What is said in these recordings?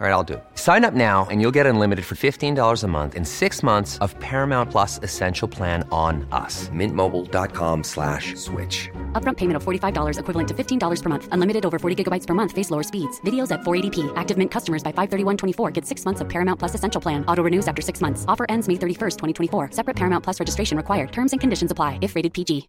All right, I'll do. Sign up now and you'll get unlimited for $15 a month in six months of Paramount Plus Essential Plan on us. Mintmobile.com slash switch. Upfront payment of $45 equivalent to $15 per month. Unlimited over 40 gigabytes per month. Face lower speeds. Videos at 480p. Active Mint customers by 531.24 get six months of Paramount Plus Essential Plan. Auto renews after six months. Offer ends May 31st, 2024. Separate Paramount Plus registration required. Terms and conditions apply if rated PG.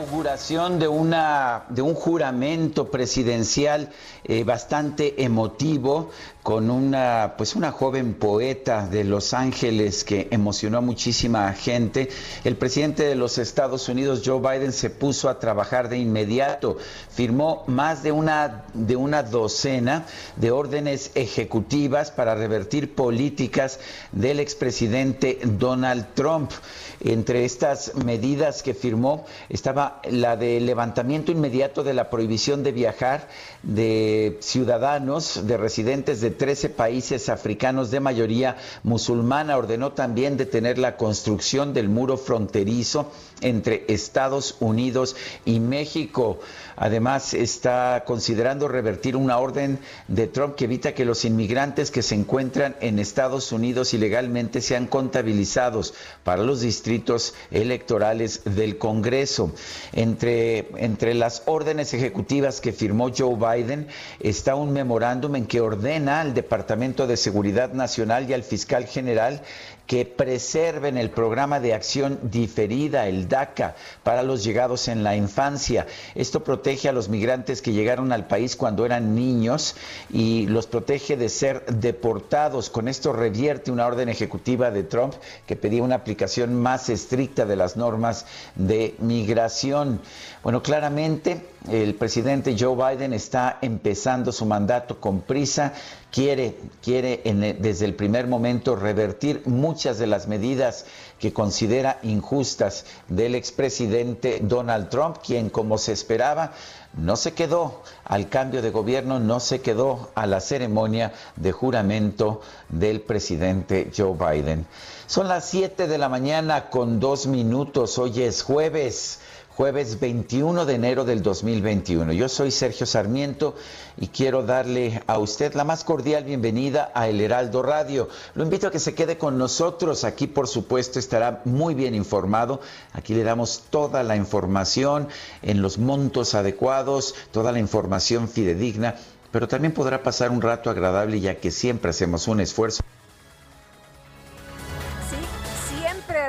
Inauguración de, una, de un juramento presidencial eh, bastante emotivo con una, pues una joven poeta de Los Ángeles que emocionó a muchísima gente, el presidente de los Estados Unidos, Joe Biden, se puso a trabajar de inmediato. Firmó más de una, de una docena de órdenes ejecutivas para revertir políticas del expresidente Donald Trump. Entre estas medidas que firmó estaba la de levantamiento inmediato de la prohibición de viajar de ciudadanos, de residentes de 13 países africanos de mayoría musulmana. Ordenó también detener la construcción del muro fronterizo entre Estados Unidos y México. Además, está considerando revertir una orden de Trump que evita que los inmigrantes que se encuentran en Estados Unidos ilegalmente sean contabilizados para los distritos electorales del Congreso. Entre, entre las órdenes ejecutivas que firmó Joe Biden está un memorándum en que ordena al Departamento de Seguridad Nacional y al fiscal general que preserven el programa de acción diferida, el DACA, para los llegados en la infancia. Esto protege a los migrantes que llegaron al país cuando eran niños y los protege de ser deportados. Con esto revierte una orden ejecutiva de Trump que pedía una aplicación más estricta de las normas de migración. Bueno, claramente el presidente Joe Biden está empezando su mandato con prisa, quiere, quiere en, desde el primer momento revertir muchas de las medidas que considera injustas del expresidente Donald Trump, quien como se esperaba no se quedó al cambio de gobierno, no se quedó a la ceremonia de juramento del presidente Joe Biden. Son las 7 de la mañana con dos minutos, hoy es jueves jueves 21 de enero del 2021. Yo soy Sergio Sarmiento y quiero darle a usted la más cordial bienvenida a El Heraldo Radio. Lo invito a que se quede con nosotros. Aquí, por supuesto, estará muy bien informado. Aquí le damos toda la información en los montos adecuados, toda la información fidedigna, pero también podrá pasar un rato agradable ya que siempre hacemos un esfuerzo.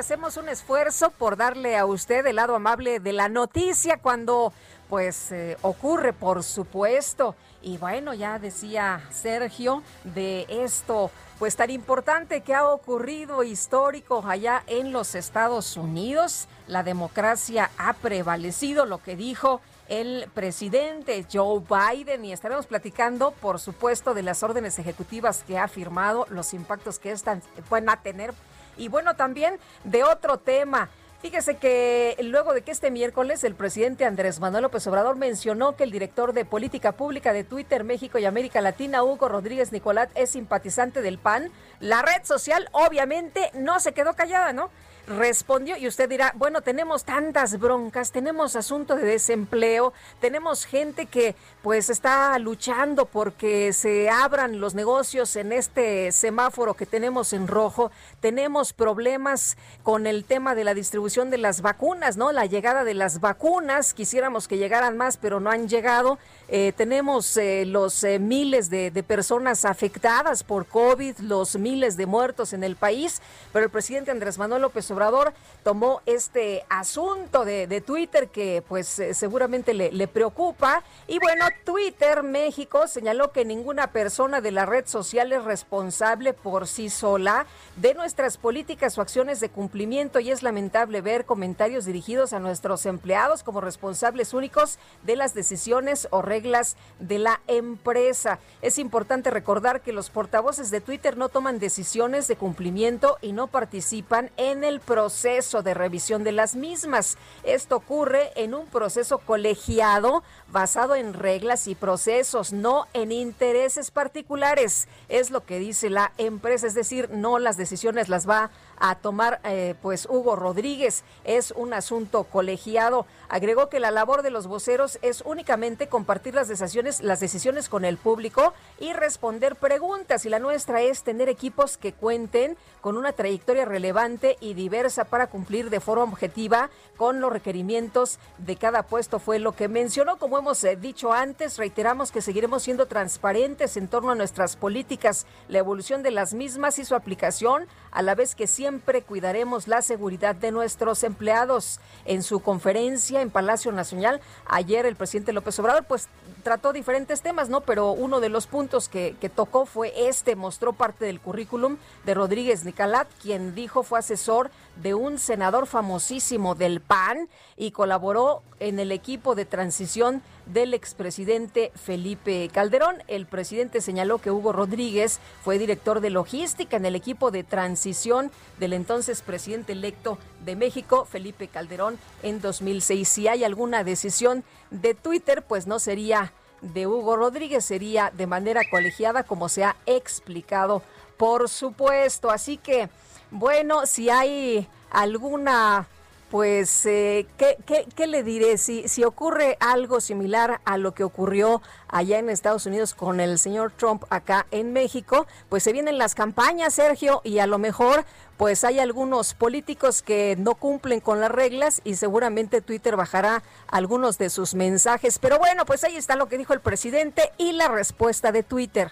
Hacemos un esfuerzo por darle a usted el lado amable de la noticia cuando pues eh, ocurre, por supuesto. Y bueno, ya decía Sergio de esto pues tan importante que ha ocurrido histórico allá en los Estados Unidos. La democracia ha prevalecido, lo que dijo el presidente Joe Biden y estaremos platicando, por supuesto, de las órdenes ejecutivas que ha firmado, los impactos que estas pueden tener y bueno, también de otro tema. Fíjese que luego de que este miércoles el presidente Andrés Manuel López Obrador mencionó que el director de política pública de Twitter México y América Latina, Hugo Rodríguez Nicolás, es simpatizante del PAN, la red social obviamente no se quedó callada, ¿no? respondió y usted dirá, bueno, tenemos tantas broncas, tenemos asuntos de desempleo, tenemos gente que pues está luchando porque se abran los negocios en este semáforo que tenemos en rojo, tenemos problemas con el tema de la distribución de las vacunas, ¿no? La llegada de las vacunas, quisiéramos que llegaran más, pero no han llegado. Eh, tenemos eh, los eh, miles de, personas afectadas por COVID, los miles de muertos en el país, pero el presidente Andrés Manuel López Obrador tomó este asunto de, Twitter que pues seguramente le, preocupa. Y bueno, Twitter México señaló que ninguna persona de la red social es responsable por sí sola de nuestras políticas o acciones de cumplimiento y es lamentable ver comentarios dirigidos a nuestros empleados como responsables únicos de las decisiones o reglas de la empresa. Es importante recordar que los portavoces de Twitter no toman decisiones de cumplimiento y no participan en el proceso de revisión de las mismas. Esto ocurre en un proceso colegiado basado en reglas y procesos, no en intereses particulares. Es lo que dice la empresa, es decir, no las decisiones las va a tomar eh, pues Hugo Rodríguez. Es un asunto colegiado. Agregó que la labor de los voceros es únicamente compartir las decisiones, las decisiones con el público y responder preguntas. Y la nuestra es tener equipos que cuenten con una trayectoria relevante y diversa para cumplir de forma objetiva con los requerimientos de cada puesto. Fue lo que mencionó. Como hemos eh, dicho antes, reiteramos que seguiremos siendo transparentes en torno a nuestras políticas, la evolución de las mismas y su aplicación, a la vez que siempre siempre cuidaremos la seguridad de nuestros empleados. En su conferencia en Palacio Nacional, ayer el presidente López Obrador, pues trató diferentes temas, ¿no? Pero uno de los puntos que, que, tocó fue este, mostró parte del currículum de Rodríguez Nicalat, quien dijo fue asesor de un senador famosísimo del PAN y colaboró en el equipo de transición del expresidente Felipe Calderón. El presidente señaló que Hugo Rodríguez fue director de logística en el equipo de transición del entonces presidente electo de México, Felipe Calderón, en 2006. Si hay alguna decisión de Twitter, pues no sería de Hugo Rodríguez, sería de manera colegiada, como se ha explicado, por supuesto. Así que, bueno, si hay alguna pues, eh, ¿qué, qué, le diré? Si, si ocurre algo similar a lo que ocurrió allá en Estados Unidos con el señor Trump acá en México, pues se vienen las campañas, Sergio, y a lo mejor pues hay algunos políticos que no cumplen con las reglas y seguramente Twitter bajará algunos de sus mensajes. Pero bueno, pues ahí está lo que dijo el presidente y la respuesta de Twitter.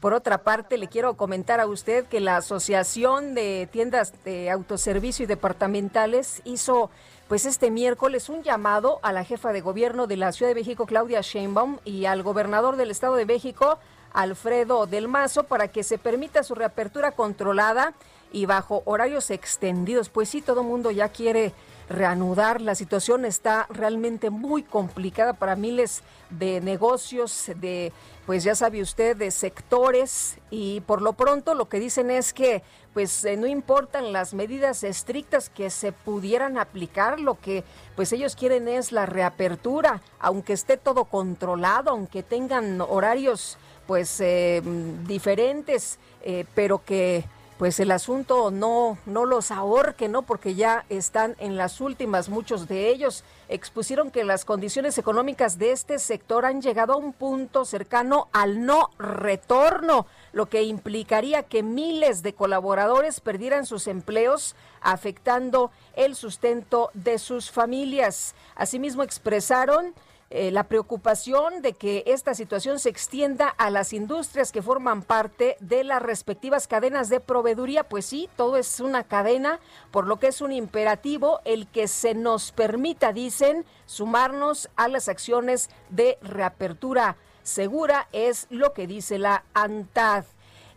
Por otra parte, le quiero comentar a usted que la Asociación de Tiendas de Autoservicio y Departamentales hizo pues este miércoles un llamado a la jefa de gobierno de la Ciudad de México, Claudia Sheinbaum, y al gobernador del Estado de México, Alfredo del Mazo, para que se permita su reapertura controlada y bajo horarios extendidos. Pues sí, todo mundo ya quiere reanudar. La situación está realmente muy complicada para miles de negocios, de, pues ya sabe usted, de sectores y por lo pronto lo que dicen es que pues eh, no importan las medidas estrictas que se pudieran aplicar, lo que pues ellos quieren es la reapertura, aunque esté todo controlado, aunque tengan horarios pues eh, diferentes, eh, pero que pues el asunto no, no los ahorque, ¿no? Porque ya están en las últimas, muchos de ellos expusieron que las condiciones económicas de este sector han llegado a un punto cercano al no retorno, lo que implicaría que miles de colaboradores perdieran sus empleos, afectando el sustento de sus familias. Asimismo expresaron eh, la preocupación de que esta situación se extienda a las industrias que forman parte de las respectivas cadenas de proveeduría. Pues sí, todo es una cadena, por lo que es un imperativo el que se nos permita, dicen, sumarnos a las acciones de reapertura segura, es lo que dice la ANTAD.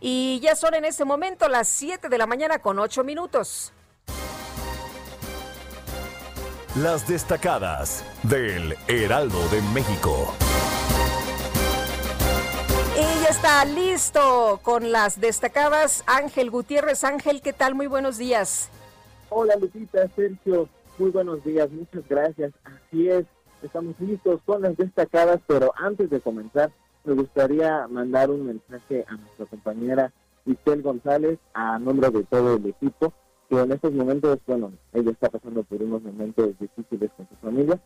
Y ya son en este momento las 7 de la mañana con 8 minutos. Las destacadas del Heraldo de México. Y ya está listo con las destacadas Ángel Gutiérrez. Ángel, ¿qué tal? Muy buenos días. Hola Lupita, Sergio, muy buenos días, muchas gracias. Así es, estamos listos con las destacadas, pero antes de comenzar, me gustaría mandar un mensaje a nuestra compañera Isel González a nombre de todo el equipo que en estos momentos, bueno, ella está pasando por unos momentos difíciles con su familia,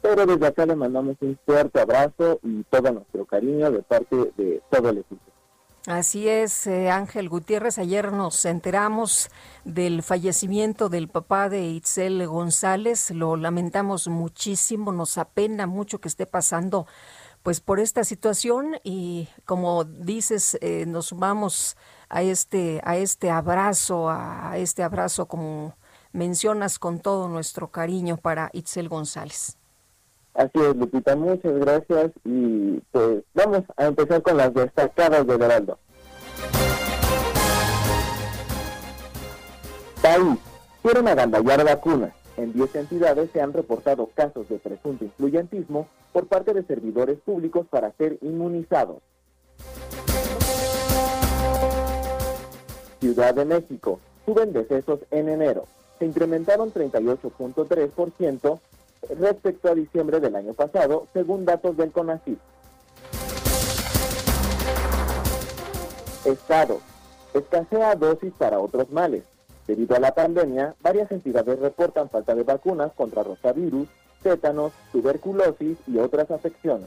pero desde acá le mandamos un fuerte abrazo y todo nuestro cariño de parte de todo el equipo. Así es, eh, Ángel Gutiérrez. Ayer nos enteramos del fallecimiento del papá de Itzel González. Lo lamentamos muchísimo, nos apena mucho que esté pasando pues por esta situación y como dices, eh, nos sumamos a este, a este abrazo, a este abrazo como mencionas con todo nuestro cariño para Itzel González. Así es, Lupita, muchas gracias y pues vamos a empezar con las destacadas de Heraldo. País, quieren agandallar vacunas. En 10 entidades se han reportado casos de presunto influyentismo por parte de servidores públicos para ser inmunizados. Ciudad de México, suben decesos en enero. Se incrementaron 38.3% respecto a diciembre del año pasado, según datos del CONACYT. Estado. Escasea dosis para otros males. Debido a la pandemia, varias entidades reportan falta de vacunas contra rotavirus, tétanos, tuberculosis y otras afecciones.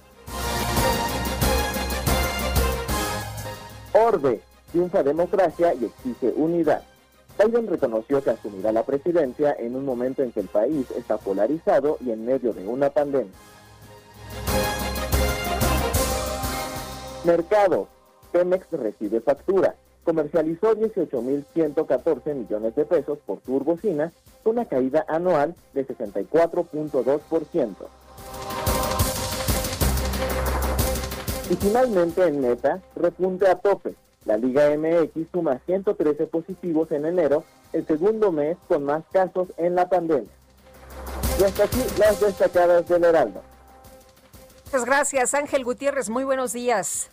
Orbe. Triunfa democracia y exige unidad. Biden reconoció que asumirá la presidencia en un momento en que el país está polarizado y en medio de una pandemia. Mercado. Pemex recibe factura. Comercializó 18.114 millones de pesos por turbocina, una caída anual de 64.2%. Y finalmente en Meta, repunte a tope. La Liga MX suma 113 positivos en enero, el segundo mes con más casos en la pandemia. Y hasta aquí las destacadas del Heraldo. Muchas gracias, Ángel Gutiérrez. Muy buenos días.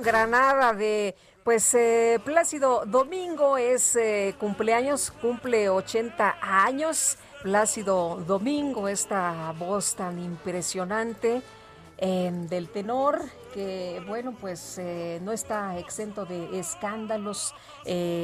Granada de pues eh, Plácido Domingo es eh, cumpleaños, cumple 80 años. Plácido Domingo, esta voz tan impresionante del tenor que bueno pues eh, no está exento de escándalos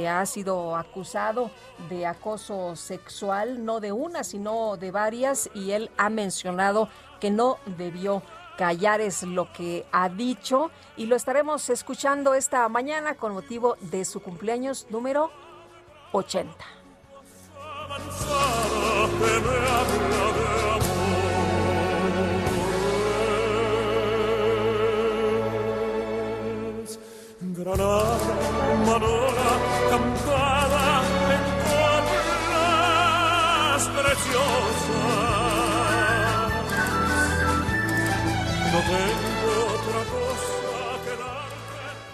ha sido acusado de acoso sexual no de una sino de varias y él ha mencionado que no debió callar es lo que ha dicho y lo estaremos escuchando esta mañana con motivo de su cumpleaños número 80.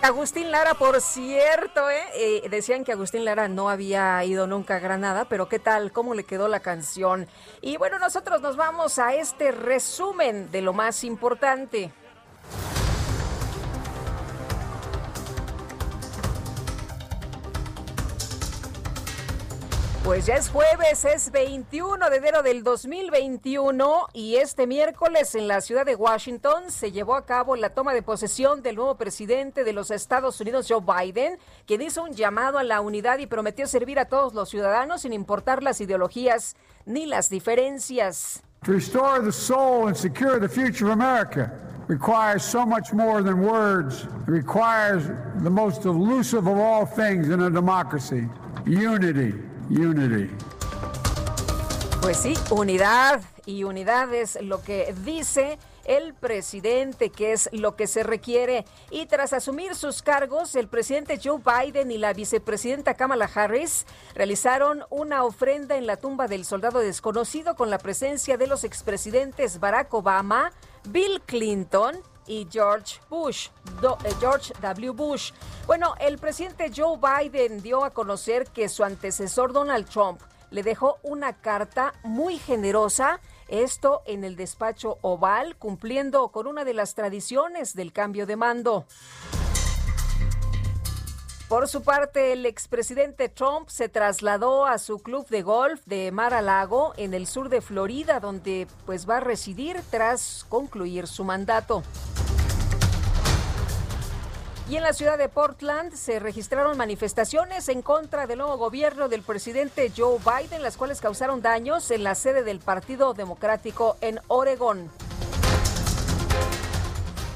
Agustín Lara, por cierto, ¿eh? ¿eh? decían que Agustín Lara no había ido nunca a Granada, pero ¿qué tal? ¿Cómo le quedó la canción? Y bueno, nosotros nos vamos a este resumen de lo más importante. Pues ya es jueves, es 21 de enero del 2021 y este miércoles en la ciudad de Washington se llevó a cabo la toma de posesión del nuevo presidente de los Estados Unidos, Joe Biden, quien hizo un llamado a la unidad y prometió servir a todos los ciudadanos sin importar las ideologías ni las diferencias. To restore the soul and secure the future of America requires so much more than words. It requires the most elusive of all things in a democracy unity. Pues sí, unidad y unidad es lo que dice el presidente, que es lo que se requiere. Y tras asumir sus cargos, el presidente Joe Biden y la vicepresidenta Kamala Harris realizaron una ofrenda en la tumba del soldado desconocido con la presencia de los expresidentes Barack Obama, Bill Clinton y George Bush, eh, George W. Bush. Bueno, el presidente Joe Biden dio a conocer que su antecesor Donald Trump le dejó una carta muy generosa esto en el despacho oval, cumpliendo con una de las tradiciones del cambio de mando. Por su parte, el expresidente Trump se trasladó a su club de golf de Mar-a-Lago en el sur de Florida, donde pues va a residir tras concluir su mandato. Y en la ciudad de Portland se registraron manifestaciones en contra del nuevo gobierno del presidente Joe Biden, las cuales causaron daños en la sede del Partido Democrático en Oregón.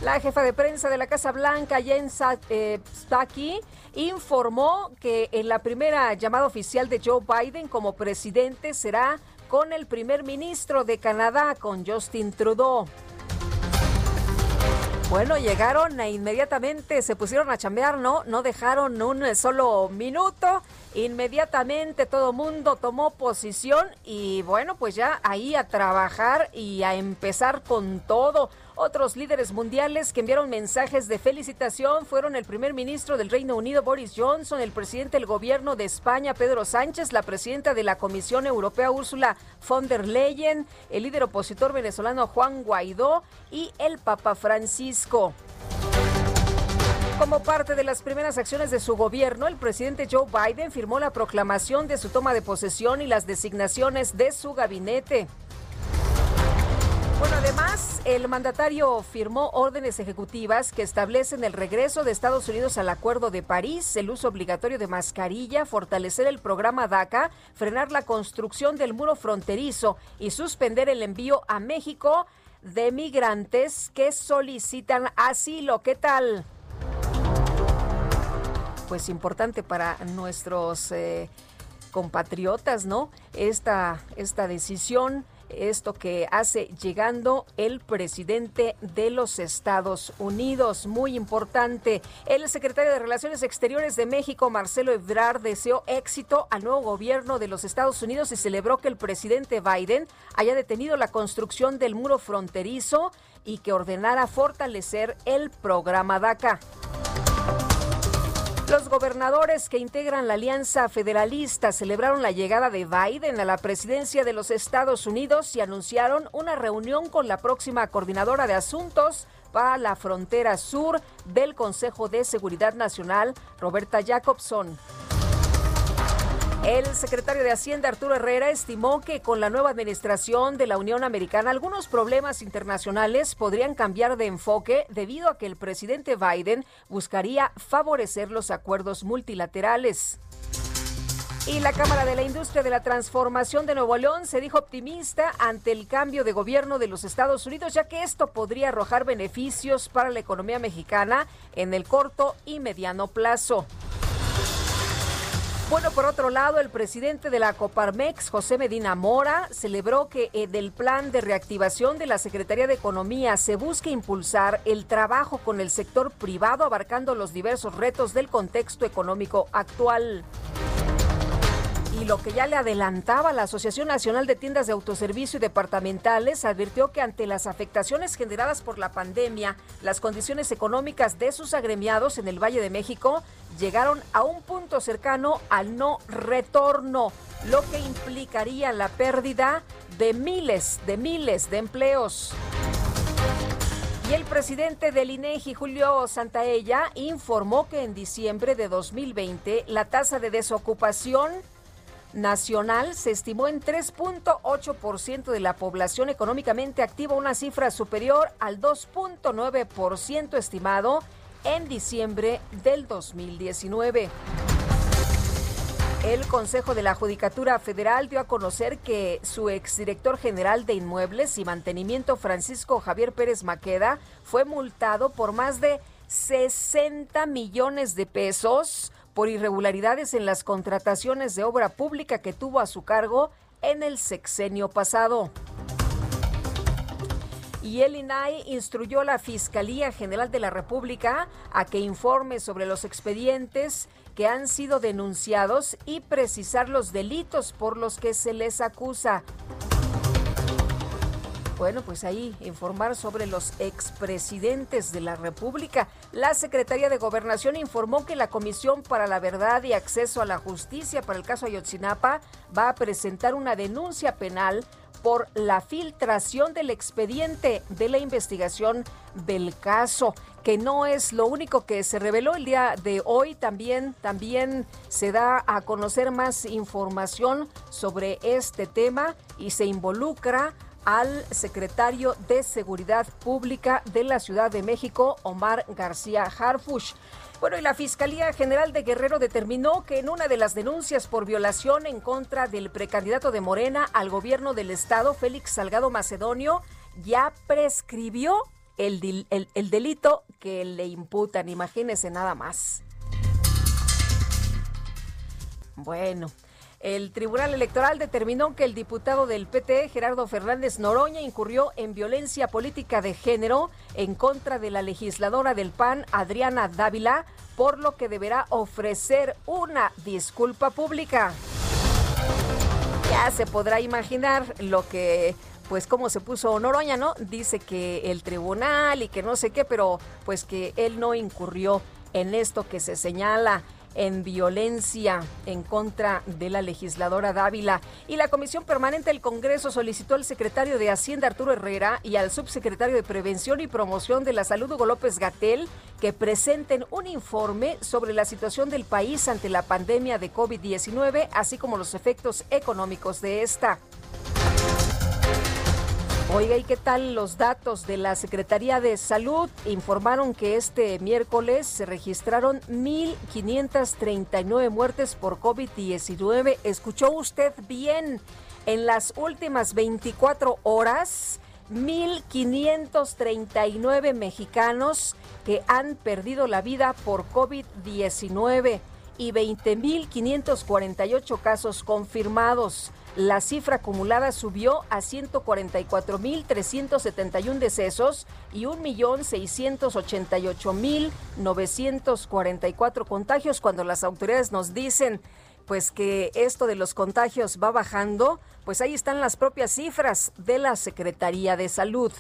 La jefa de prensa de la Casa Blanca, Jen eh, Psaki, informó que en la primera llamada oficial de Joe Biden como presidente será con el primer ministro de Canadá, con Justin Trudeau. Bueno, llegaron e inmediatamente se pusieron a chambear, ¿no? No dejaron un solo minuto. Inmediatamente todo mundo tomó posición y bueno, pues ya ahí a trabajar y a empezar con todo. Otros líderes mundiales que enviaron mensajes de felicitación fueron el primer ministro del Reino Unido, Boris Johnson, el presidente del gobierno de España, Pedro Sánchez, la presidenta de la Comisión Europea, Ursula von der Leyen, el líder opositor venezolano, Juan Guaidó, y el Papa Francisco. Como parte de las primeras acciones de su gobierno, el presidente Joe Biden firmó la proclamación de su toma de posesión y las designaciones de su gabinete. Bueno, además, el mandatario firmó órdenes ejecutivas que establecen el regreso de Estados Unidos al Acuerdo de París, el uso obligatorio de mascarilla, fortalecer el programa DACA, frenar la construcción del muro fronterizo y suspender el envío a México de migrantes que solicitan asilo. ¿Qué tal? Pues importante para nuestros eh, compatriotas, ¿no? Esta, esta decisión esto que hace llegando el presidente de los Estados Unidos. Muy importante. El secretario de Relaciones Exteriores de México, Marcelo Ebrard, deseó éxito al nuevo gobierno de los Estados Unidos y celebró que el presidente Biden haya detenido la construcción del muro fronterizo y que ordenara fortalecer el programa DACA. Los gobernadores que integran la Alianza Federalista celebraron la llegada de Biden a la presidencia de los Estados Unidos y anunciaron una reunión con la próxima coordinadora de asuntos para la frontera sur del Consejo de Seguridad Nacional, Roberta Jacobson. El secretario de Hacienda Arturo Herrera estimó que con la nueva administración de la Unión Americana algunos problemas internacionales podrían cambiar de enfoque debido a que el presidente Biden buscaría favorecer los acuerdos multilaterales. Y la Cámara de la Industria de la Transformación de Nuevo León se dijo optimista ante el cambio de gobierno de los Estados Unidos, ya que esto podría arrojar beneficios para la economía mexicana en el corto y mediano plazo. Bueno, por otro lado, el presidente de la Coparmex, José Medina Mora, celebró que eh, del plan de reactivación de la Secretaría de Economía se busque impulsar el trabajo con el sector privado abarcando los diversos retos del contexto económico actual. Y lo que ya le adelantaba la Asociación Nacional de Tiendas de Autoservicio y Departamentales advirtió que ante las afectaciones generadas por la pandemia, las condiciones económicas de sus agremiados en el Valle de México llegaron a un punto cercano al no retorno, lo que implicaría la pérdida de miles de miles de empleos. Y el presidente del INEGI, Julio Santaella, informó que en diciembre de 2020 la tasa de desocupación nacional se estimó en 3.8% de la población económicamente activa, una cifra superior al 2.9% estimado en diciembre del 2019. El Consejo de la Judicatura Federal dio a conocer que su exdirector general de Inmuebles y Mantenimiento, Francisco Javier Pérez Maqueda, fue multado por más de 60 millones de pesos por irregularidades en las contrataciones de obra pública que tuvo a su cargo en el sexenio pasado. Y el INAI instruyó a la Fiscalía General de la República a que informe sobre los expedientes que han sido denunciados y precisar los delitos por los que se les acusa. Bueno, pues ahí informar sobre los expresidentes de la República. La Secretaría de Gobernación informó que la Comisión para la Verdad y Acceso a la Justicia para el caso Ayotzinapa va a presentar una denuncia penal por la filtración del expediente de la investigación del caso, que no es lo único que se reveló el día de hoy. También, también se da a conocer más información sobre este tema y se involucra al secretario de Seguridad Pública de la Ciudad de México, Omar García Harfush. Bueno, y la Fiscalía General de Guerrero determinó que en una de las denuncias por violación en contra del precandidato de Morena al gobierno del estado, Félix Salgado Macedonio, ya prescribió el, el delito que le imputan. Imagínense nada más. Bueno, el Tribunal Electoral determinó que el diputado del PT, Gerardo Fernández Noroña, incurrió en violencia política de género en contra de la legisladora del PAN, Adriana Dávila, por lo que deberá ofrecer una disculpa pública. Ya se podrá imaginar lo que pues cómo se puso Noroña, ¿no? Dice que el tribunal y que no sé qué, pero pues que él no incurrió en esto que se señala en violencia en contra de la legisladora Dávila. Y la Comisión Permanente del Congreso solicitó al secretario de Hacienda Arturo Herrera y al subsecretario de Prevención y Promoción de la Salud Hugo López Gatel que presenten un informe sobre la situación del país ante la pandemia de COVID-19, así como los efectos económicos de esta. Oiga, ¿y qué tal los datos de la Secretaría de Salud? Informaron que este miércoles se registraron 1.539 muertes por COVID-19. ¿Escuchó usted bien? En las últimas 24 horas, 1.539 mexicanos que han perdido la vida por COVID-19 y 20.548 casos confirmados. La cifra acumulada subió a 144.371 decesos y 1.688.944 contagios. Cuando las autoridades nos dicen pues que esto de los contagios va bajando, pues ahí están las propias cifras de la Secretaría de Salud.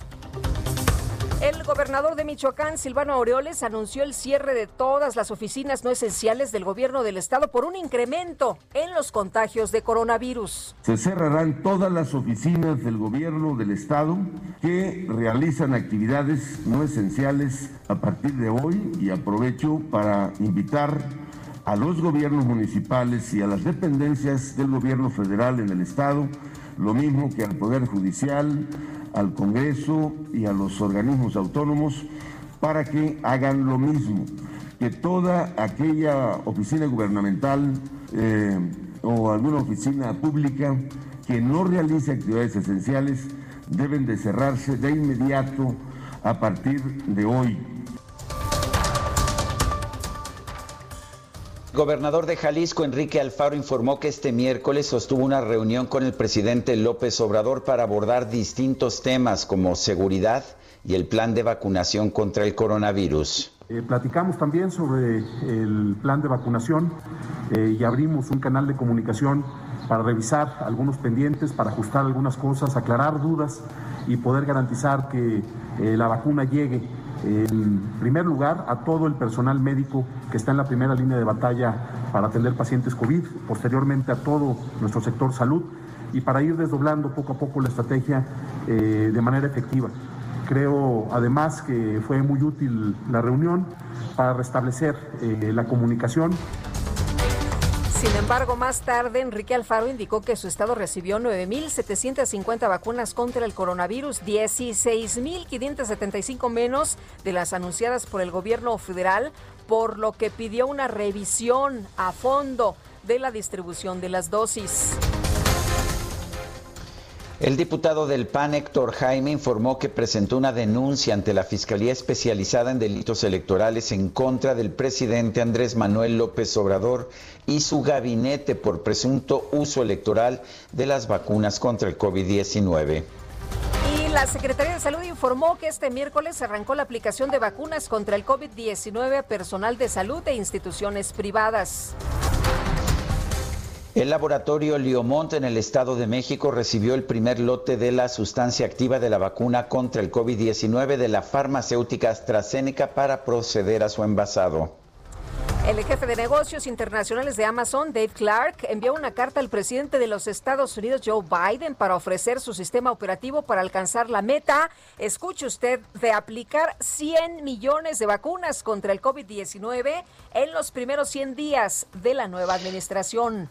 El gobernador de Michoacán, Silvano Aureoles, anunció el cierre de todas las oficinas no esenciales del gobierno del estado por un incremento en los contagios de coronavirus. Se cerrarán todas las oficinas del gobierno del estado que realizan actividades no esenciales a partir de hoy y aprovecho para invitar a los gobiernos municipales y a las dependencias del gobierno federal en el estado, lo mismo que al Poder Judicial, al Congreso y a los organismos autónomos para que hagan lo mismo, que toda aquella oficina gubernamental eh, o alguna oficina pública que no realice actividades esenciales deben de cerrarse de inmediato a partir de hoy. Gobernador de Jalisco, Enrique Alfaro, informó que este miércoles sostuvo una reunión con el presidente López Obrador para abordar distintos temas como seguridad y el plan de vacunación contra el coronavirus. Eh, platicamos también sobre el plan de vacunación eh, y abrimos un canal de comunicación para revisar algunos pendientes, para ajustar algunas cosas, aclarar dudas y poder garantizar que eh, la vacuna llegue en primer lugar a todo el personal médico que está en la primera línea de batalla para atender pacientes COVID, posteriormente a todo nuestro sector salud y para ir desdoblando poco a poco la estrategia eh, de manera efectiva. Creo además que fue muy útil la reunión para restablecer eh, la comunicación Sin embargo, más tarde, Enrique Alfaro indicó que su estado recibió 9.750 vacunas contra el coronavirus, 16.575 menos de las anunciadas por el gobierno federal, por lo que pidió una revisión a fondo de la distribución de las dosis. El diputado del PAN, Héctor Jaime, informó que presentó una denuncia ante la Fiscalía Especializada en Delitos Electorales en contra del presidente Andrés Manuel López Obrador y su gabinete por presunto uso electoral de las vacunas contra el COVID-19. Y la Secretaría de Salud informó que este miércoles arrancó la aplicación de vacunas contra el COVID-19 a personal de salud e instituciones privadas. El laboratorio Liomont en el Estado de México recibió el primer lote de la sustancia activa de la vacuna contra el COVID-19 de la farmacéutica AstraZeneca para proceder a su envasado. El jefe de negocios internacionales de Amazon, Dave Clark, envió una carta al presidente de los Estados Unidos, Joe Biden, para ofrecer su sistema operativo para alcanzar la meta, escuche usted, de aplicar 100 millones de vacunas contra el COVID-19 en los primeros 100 días de la nueva administración.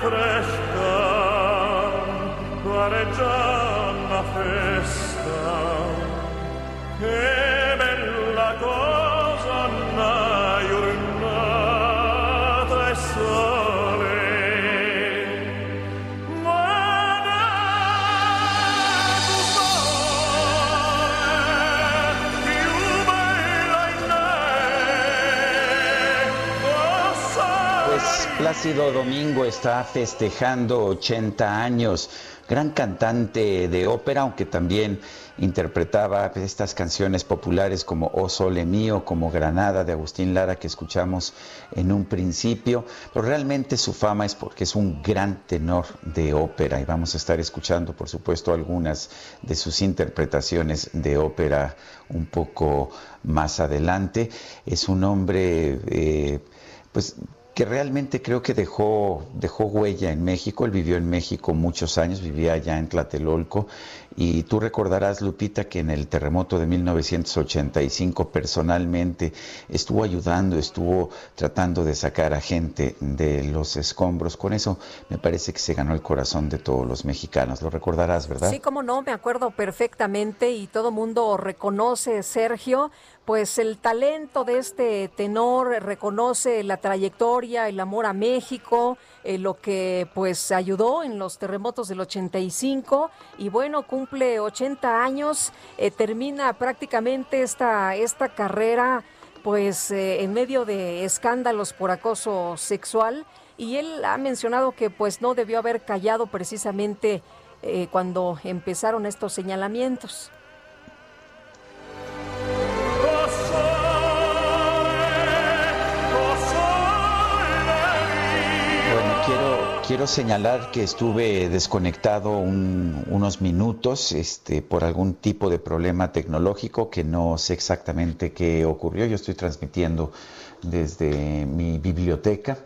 Fresca pare già una festa. Che bella cosa una Plácido Domingo está festejando 80 años. Gran cantante de ópera, aunque también interpretaba estas canciones populares como O Sole Mío, como Granada de Agustín Lara que escuchamos en un principio. Pero realmente su fama es porque es un gran tenor de ópera y vamos a estar escuchando, por supuesto, algunas de sus interpretaciones de ópera un poco más adelante. Es un hombre, eh, pues que realmente creo que dejó, dejó huella en México. Él vivió en México muchos años, vivía allá en Tlatelolco. Y tú recordarás, Lupita, que en el terremoto de 1985 personalmente estuvo ayudando, estuvo tratando de sacar a gente de los escombros. Con eso me parece que se ganó el corazón de todos los mexicanos. Lo recordarás, ¿verdad? Sí, como no, me acuerdo perfectamente y todo mundo reconoce, Sergio, pues el talento de este tenor, reconoce la trayectoria, el amor a México, eh, lo que pues ayudó en los terremotos del 85 y bueno, cumple 80 años, eh, termina prácticamente esta, esta carrera pues eh, en medio de escándalos por acoso sexual y él ha mencionado que pues no debió haber callado precisamente eh, cuando empezaron estos señalamientos. Quiero, señalar que estuve desconectado un- unos minutos este, por algún tipo de problema tecnológico que no sé exactamente qué ocurrió. Yo estoy transmitiendo desde mi biblioteca.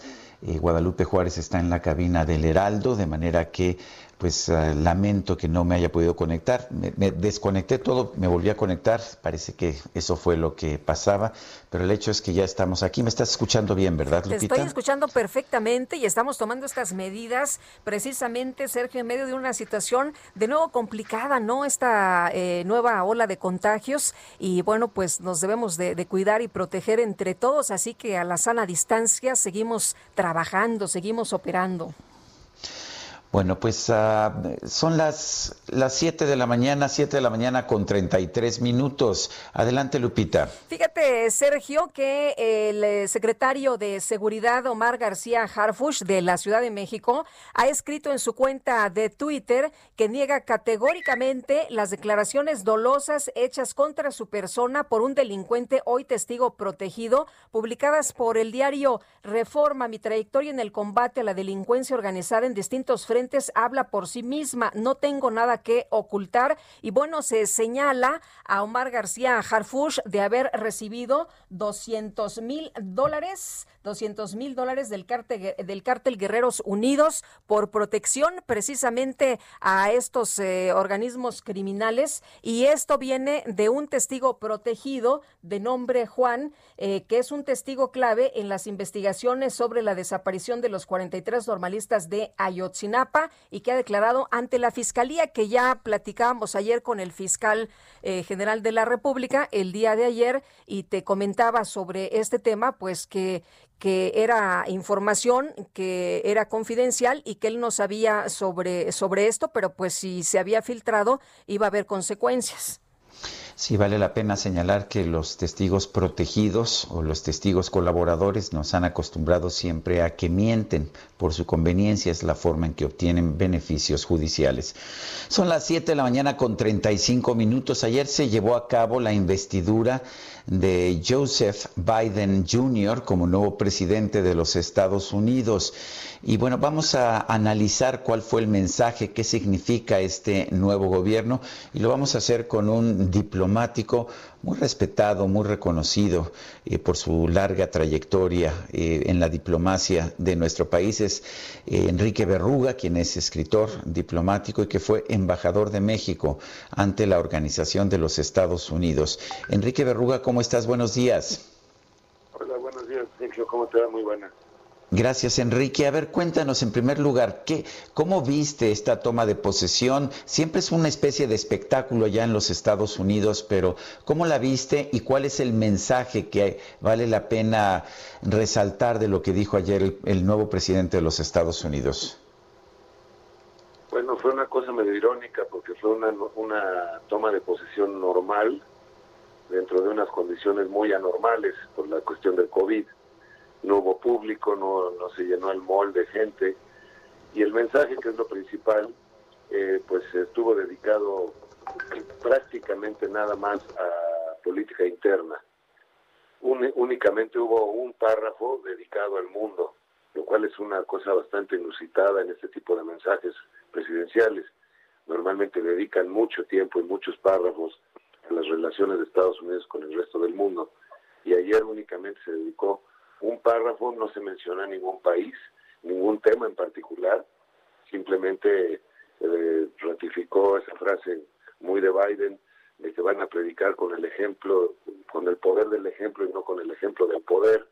Eh, Guadalupe Juárez está en la cabina del Heraldo, de manera que pues ah, lamento que no me haya podido conectar. Me, me desconecté todo, me volví a conectar, parece que eso fue lo que pasaba, pero el hecho es que ya estamos aquí. Me estás escuchando bien, ¿verdad, Te Lupita? estoy escuchando perfectamente y estamos tomando estas medidas precisamente, Sergio, en medio de una situación de nuevo complicada, ¿no? Esta eh, nueva ola de contagios y bueno, pues nos debemos de, de cuidar y proteger entre todos, así que a la sana distancia seguimos trabajando, seguimos operando. Bueno, pues uh, son las, las 7 de la mañana, 7 de la mañana con 33 minutos. Adelante, Lupita. Fíjate, Sergio, que el eh, secretario de Seguridad, Omar García Harfush, de la Ciudad de México, ha escrito en su cuenta de Twitter que niega categóricamente las declaraciones dolosas hechas contra su persona por un delincuente hoy testigo protegido, publicadas por el diario Reforma, mi trayectoria en el combate a la delincuencia organizada en distintos frentes habla por sí misma. No tengo nada que ocultar. Y bueno, se señala a Omar García Harfush de haber recibido 200 mil dólares 200 mil dólares del cártel, del cártel Guerreros Unidos por protección precisamente a estos eh, organismos criminales. Y esto viene de un testigo protegido de nombre Juan, eh, que es un testigo clave en las investigaciones sobre la desaparición de los 43 normalistas de Ayotzinapa y que ha declarado ante la Fiscalía, que ya platicábamos ayer con el fiscal eh, general de la República el día de ayer y te comentaba sobre este tema, pues que, que era información que era confidencial y que él no sabía sobre, sobre esto, pero pues si se había filtrado iba a haber consecuencias. Sí, vale la pena señalar que los testigos protegidos o los testigos colaboradores nos han acostumbrado siempre a que mienten por su conveniencia, es la forma en que obtienen beneficios judiciales. Son las 7 de la mañana con 35 minutos. Ayer se llevó a cabo la investidura de Joseph Biden Jr. como nuevo presidente de los Estados Unidos. Y bueno, vamos a analizar cuál fue el mensaje, qué significa este nuevo gobierno y lo vamos a hacer con un diplomático muy respetado, muy reconocido eh, por su larga trayectoria eh, en la diplomacia de nuestro país. Es eh, Enrique Berruga, quien es escritor diplomático y que fue embajador de México ante la Organización de los Estados Unidos. Enrique Berruga, ¿cómo estás? Buenos días. Hola, buenos días, Sergio. ¿Cómo te va? Muy buena. Gracias, Enrique. A ver, cuéntanos en primer lugar, ¿qué, ¿cómo viste esta toma de posesión? Siempre es una especie de espectáculo ya en los Estados Unidos, pero ¿cómo la viste y cuál es el mensaje que vale la pena resaltar de lo que dijo ayer el, el nuevo presidente de los Estados Unidos? Bueno, fue una cosa medio irónica porque fue una, una toma de posesión normal dentro de unas condiciones muy anormales por la cuestión del COVID no hubo público, no, no se llenó el mall de gente y el mensaje, que es lo principal, eh, pues estuvo dedicado prácticamente nada más a política interna. únicamente hubo un párrafo dedicado al mundo, lo cual es una cosa bastante inusitada en este tipo de mensajes presidenciales. Normalmente dedican mucho tiempo y muchos párrafos a las relaciones de Estados Unidos con el resto del mundo. Y ayer únicamente se dedicó un párrafo, no se menciona ningún país, ningún tema en particular, simplemente eh, ratificó esa frase muy de Biden de que van a predicar con el ejemplo, con el poder del ejemplo y no con el ejemplo del poder,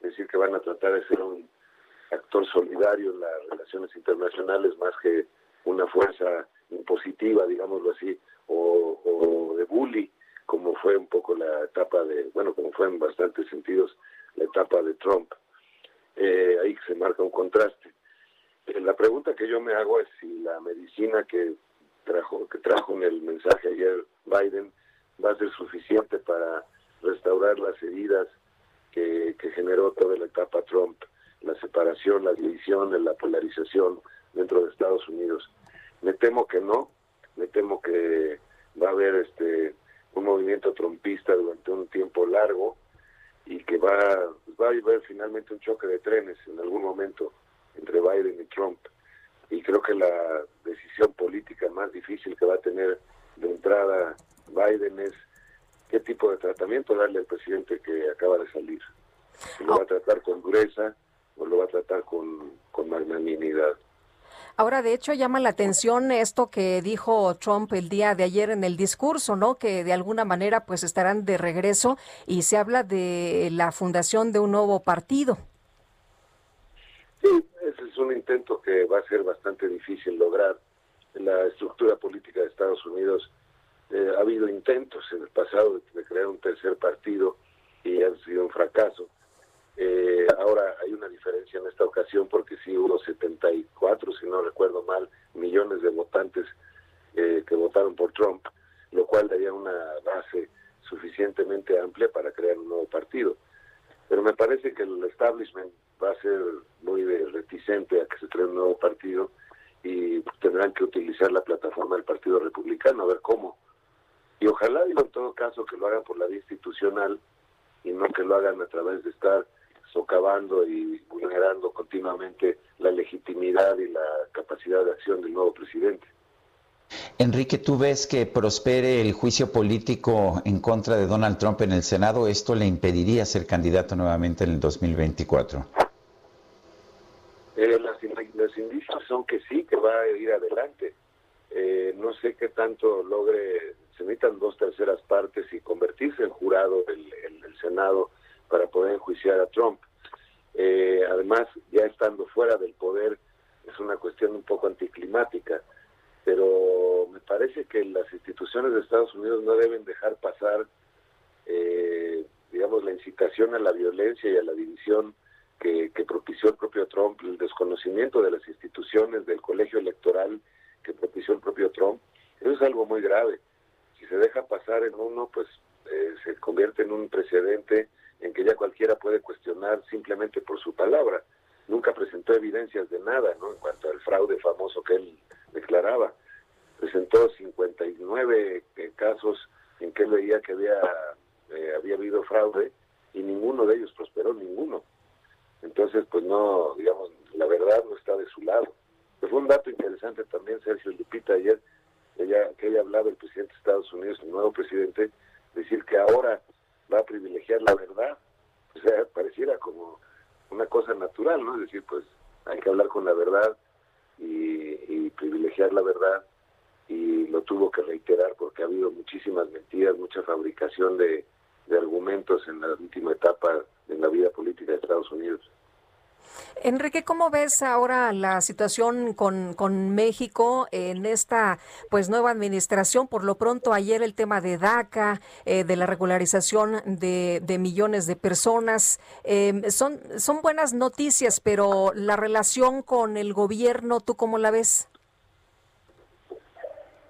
es decir, que van a tratar de ser un actor solidario en las relaciones internacionales más que una fuerza impositiva, digámoslo así, o, o de bully, como fue un poco la etapa de, bueno, como fue en bastantes sentidos la etapa de Trump. Eh, ahí se marca un contraste. Eh, la pregunta que yo me hago es si la medicina que trajo, que trajo en el mensaje ayer Biden va a ser suficiente para restaurar las heridas que, generó toda la etapa Trump, la separación, la división, la polarización dentro de Estados Unidos. Me temo que no, me temo que va a haber este un movimiento trompista durante un tiempo largo y que va, va a haber finalmente un choque de trenes en algún momento entre Biden y Trump. Y creo que la decisión política más difícil que va a tener de entrada Biden es qué tipo de tratamiento darle al presidente que acaba de salir. Si lo va a tratar con dureza o lo va a tratar con, con magnanimidad. Ahora, de hecho, llama la atención esto que dijo Trump el día de ayer en el discurso, ¿no? Que de alguna manera pues estarán de regreso y se habla de la fundación de un nuevo partido. Sí, ese es un intento que va a ser bastante difícil lograr. En la estructura política de Estados Unidos eh, ha habido intentos en el pasado de, de, crear un tercer partido y han sido un fracaso. Eh, ahora hay una diferencia en esta ocasión porque sí hubo 74, si no recuerdo mal, millones de votantes eh, que votaron por Trump, lo cual daría una base suficientemente amplia para crear un nuevo partido. Pero me parece que el establishment va a ser muy reticente a que se cree un nuevo partido y tendrán que utilizar la plataforma del Partido Republicano, a ver cómo. Y ojalá, digo, en todo caso, que lo hagan por la vía institucional y no que lo hagan a través de estar socavando y vulnerando continuamente la legitimidad y la capacidad de acción del nuevo presidente. Enrique, ¿tú ves que prospere el juicio político en contra de Donald Trump en el Senado? ¿Esto le impediría ser candidato nuevamente en el 2024? Eh, las, los indicios son que sí, que va a ir adelante. Eh, no sé qué tanto logre, se necesitan dos terceras partes y convertirse en jurado del el, Senado para poder enjuiciar a Trump. Eh, además, ya estando fuera del poder, es una cuestión un poco anticlimática pero me parece que las instituciones de Estados Unidos no deben dejar pasar, eh, digamos, la incitación a la violencia y a la división que, propició el propio Trump, el desconocimiento de las instituciones del colegio electoral que propició el propio Trump. Eso es algo muy grave. Si se deja pasar en uno, pues eh, se convierte en un precedente en que ya cualquiera puede cuestionar simplemente por su palabra. Nunca presentó evidencias de nada, ¿no? En cuanto al fraude famoso que él declaraba. Presentó 59 eh, casos en que él veía que había, eh, había habido fraude y ninguno de ellos prosperó, ninguno. Entonces, pues no, digamos, la verdad no está de su lado. Pero fue un dato interesante también, Sergio Lupita, ayer, ella, que haya hablado el presidente de Estados Unidos, el nuevo presidente, decir que ahora va a privilegiar la verdad. O sea, pareciera como una cosa natural, ¿no? Es decir, pues hay que hablar con la verdad, y, privilegiar la verdad y lo tuvo que reiterar porque ha habido muchísimas mentiras, mucha fabricación de, argumentos en la última etapa en la vida política de Estados Unidos. Enrique, ¿cómo ves ahora la situación con, con, México en esta pues nueva administración? Por lo pronto, ayer el tema de DACA, eh, de la regularización de, de millones de personas, em, son, son buenas noticias, pero la relación con el gobierno, ¿tú cómo la ves?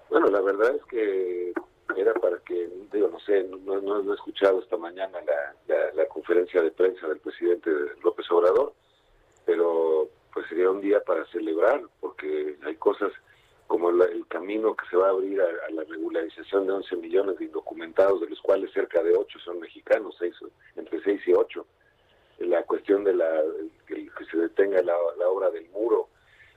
Bueno, la verdad es que era para que, digo, no sé, no, no, he escuchado esta mañana la, la, la conferencia de prensa del presidente López Obrador pero pues sería un día para celebrar porque hay cosas como el camino que se va a abrir a, la regularización de 11 millones de indocumentados, de los cuales cerca de 8 son mexicanos, seis, entre 6 y 8. La cuestión de la que, se detenga la, obra del muro,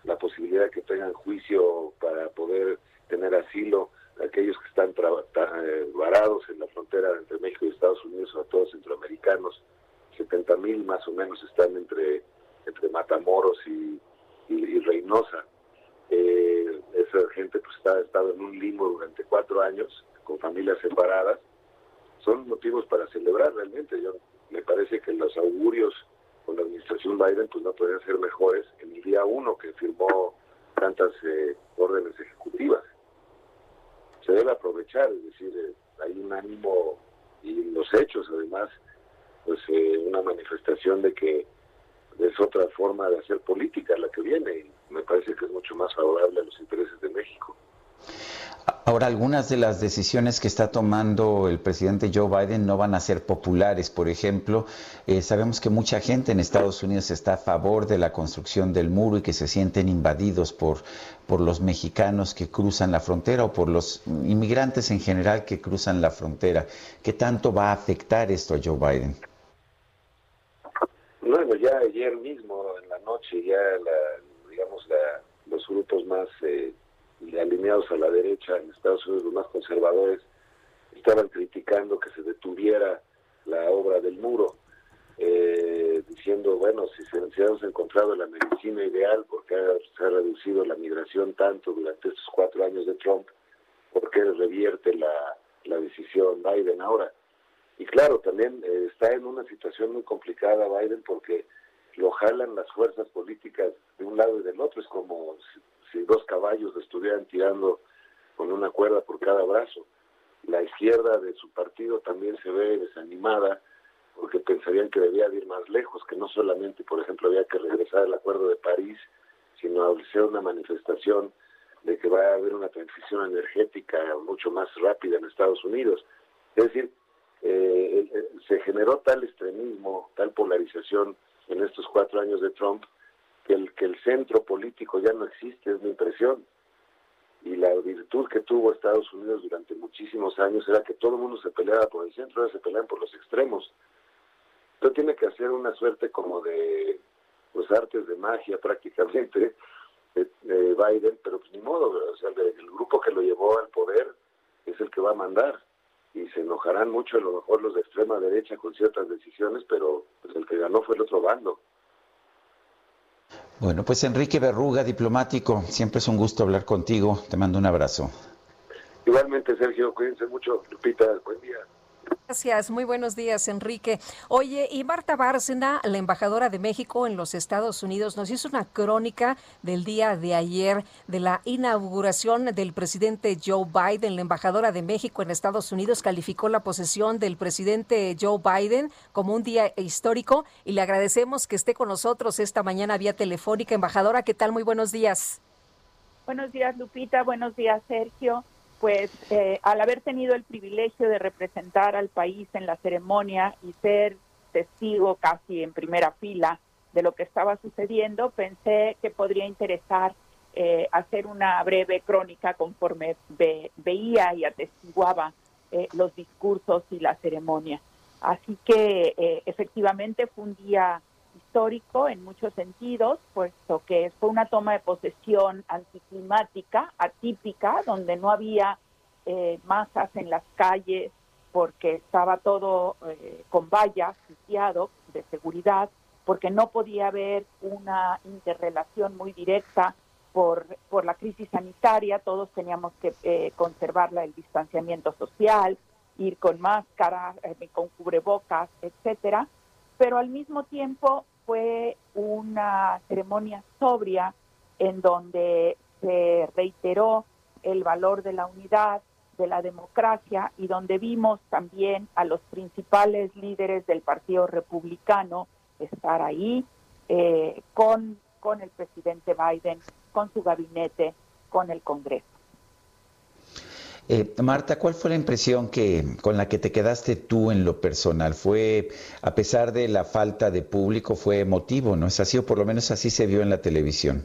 la posibilidad de que tengan juicio para poder tener asilo aquellos que están eh, varados en la frontera entre México y Estados Unidos, sobre todo centroamericanos, 70 mil más o menos están entre entre Matamoros y, Reynosa. Eh, esa gente pues ha estado en un limbo durante cuatro años, con familias separadas. Son motivos para celebrar realmente. Yo me parece que los augurios con la administración Biden pues no podrían ser mejores en el día uno que firmó tantas eh, órdenes ejecutivas. Se debe aprovechar, es decir, eh, hay un ánimo y los hechos además, pues una manifestación de que es otra forma de hacer política la que viene y me parece que es mucho más favorable a los intereses de México. Ahora, algunas de las decisiones que está tomando el presidente Joe Biden no van a ser populares. Por ejemplo, eh, sabemos que mucha gente en Estados Unidos está a favor de la construcción del muro y que se sienten invadidos por, por los mexicanos que cruzan la frontera o por los inmigrantes en general que cruzan la frontera. ¿Qué tanto va a afectar esto a Joe Biden? Ya ayer mismo en la noche ya digamos los grupos más eh, alineados a la derecha en Estados Unidos, los más conservadores, estaban criticando que se detuviera la obra del muro, eh, diciendo, bueno, si se, si encontrado la medicina ideal, porque se ha reducido la migración tanto durante estos cuatro años de Trump, ¿por qué revierte la, la decisión Biden ahora? Y claro, también eh, está en una situación muy complicada Biden porque lo jalan las fuerzas políticas de un lado y del otro. Es como si, dos caballos estuvieran tirando con una cuerda por cada brazo. La izquierda de su partido también se ve desanimada porque pensarían que debía de ir más lejos, que no solamente, por ejemplo, había que regresar al Acuerdo de París, sino hacer una manifestación de que va a haber una transición energética mucho más rápida en Estados Unidos. Es decir, eh, eh, se generó tal extremismo, tal polarización en estos cuatro años de Trump, que el, que el centro político ya no existe, es mi impresión. Y la virtud que tuvo Estados Unidos durante muchísimos años era que todo el mundo se peleaba por el centro, ahora se pelean por los extremos. Entonces tiene que hacer una suerte como de pues artes de magia prácticamente de, de Biden, pero pues ni modo, o sea, el grupo que lo llevó al poder es el que va a mandar y se enojarán mucho a lo mejor los de extrema derecha con ciertas decisiones, pero pues el que ganó fue el otro bando. Bueno, pues Enrique Berruga, diplomático, siempre es un gusto hablar contigo. Te mando un abrazo. Igualmente, Sergio, cuídense mucho. Lupita, buen día. Gracias, muy buenos días, Enrique. Oye, y Marta Bárcena, la embajadora de México en los Estados Unidos, nos hizo una crónica del día de ayer de la inauguración del presidente Joe Biden. La embajadora de México en Estados Unidos calificó la posesión del presidente Joe Biden como un día histórico y le agradecemos que esté con nosotros esta mañana vía telefónica. Embajadora, ¿qué tal? Muy buenos días. Buenos días, Lupita. Buenos días, Sergio pues eh, al haber tenido el privilegio de representar al país en la ceremonia y ser testigo casi en primera fila de lo que estaba sucediendo, pensé que podría interesar eh, hacer una breve crónica conforme ve, veía y atestiguaba eh, los discursos y la ceremonia. Así que eh, efectivamente fue un día histórico en muchos sentidos, puesto que fue una toma de posesión anticlimática, atípica, donde no había eh, masas en las calles porque estaba todo eh, con vallas, sitiado de seguridad, porque no podía haber una interrelación muy directa por, por la crisis sanitaria, todos teníamos que eh, conservar el distanciamiento social, ir con máscara, eh, con cubrebocas, etcétera, pero al mismo tiempo fue una ceremonia sobria en donde se reiteró el valor de la unidad, de la democracia y donde vimos también a los principales líderes del Partido Republicano estar ahí eh, con, con el presidente Biden, con su gabinete, con el Congreso. Eh, Marta, ¿cuál fue la impresión que con la que te quedaste tú en lo personal? Fue, a pesar de la falta de público, fue emotivo, ¿no es así? O por lo menos así se vio en la televisión.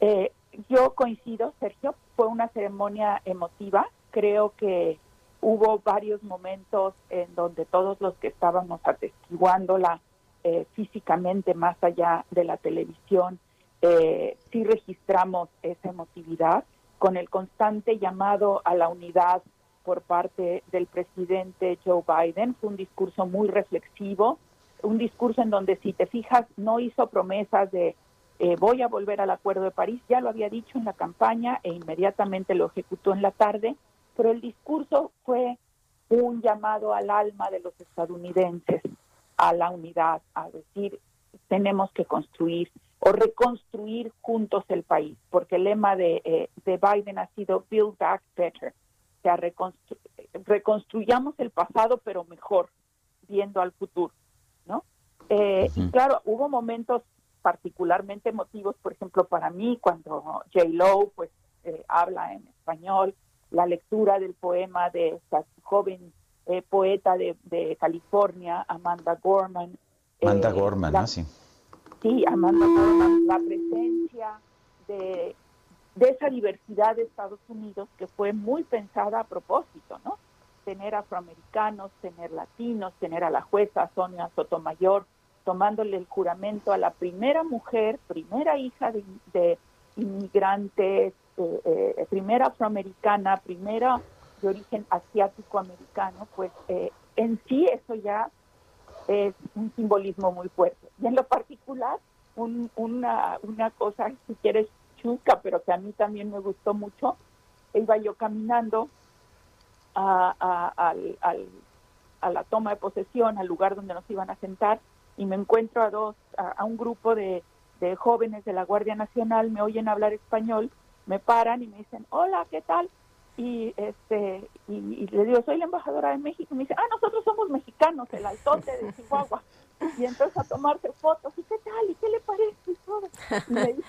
Eh, yo coincido, Sergio, fue una ceremonia emotiva. Creo que hubo varios momentos en donde todos los que estábamos atestiguándola eh, físicamente más allá de la televisión, eh, sí registramos esa emotividad con el constante llamado a la unidad por parte del presidente Joe Biden. Fue un discurso muy reflexivo, un discurso en donde, si te fijas, no hizo promesas de eh, voy a volver al Acuerdo de París, ya lo había dicho en la campaña e inmediatamente lo ejecutó en la tarde, pero el discurso fue un llamado al alma de los estadounidenses, a la unidad, a decir, tenemos que construir o reconstruir juntos el país, porque el lema de, eh, de Biden ha sido Build Back Better, o sea, reconstru reconstruyamos el pasado, pero mejor, viendo al futuro, ¿no? Eh, Y claro, hubo momentos particularmente emotivos, por ejemplo, para mí, cuando J. Lo pues, eh, habla en español, la lectura del poema de esta joven eh, poeta de, de, California, Amanda Gorman. Amanda Gorman, la, ¿no? Sí sí, Amanda la presencia de, esa diversidad de Estados Unidos que fue muy pensada a propósito, ¿no? Tener afroamericanos, tener latinos, tener a la jueza Sonia Sotomayor tomándole el juramento a la primera mujer, primera hija de, de inmigrantes, eh, eh, primera afroamericana, primera de origen asiático-americano, pues eh, en sí eso ya es un simbolismo muy fuerte. Y en lo particular, un, una, una cosa, si quieres, chuca, pero que a mí también me gustó mucho, iba yo caminando a, la toma de posesión, al lugar donde nos iban a sentar, y me encuentro a dos, a, un grupo de, de jóvenes de la Guardia Nacional, me oyen hablar español, me paran y me dicen, hola, ¿qué tal? Y este y, le digo, soy la embajadora de México. Y me dice, ah, nosotros somos mexicanos, el altote de Chihuahua. Y entonces a tomarse fotos. ¿Y qué tal? ¿Y qué le parece? Y todo. Y me dice,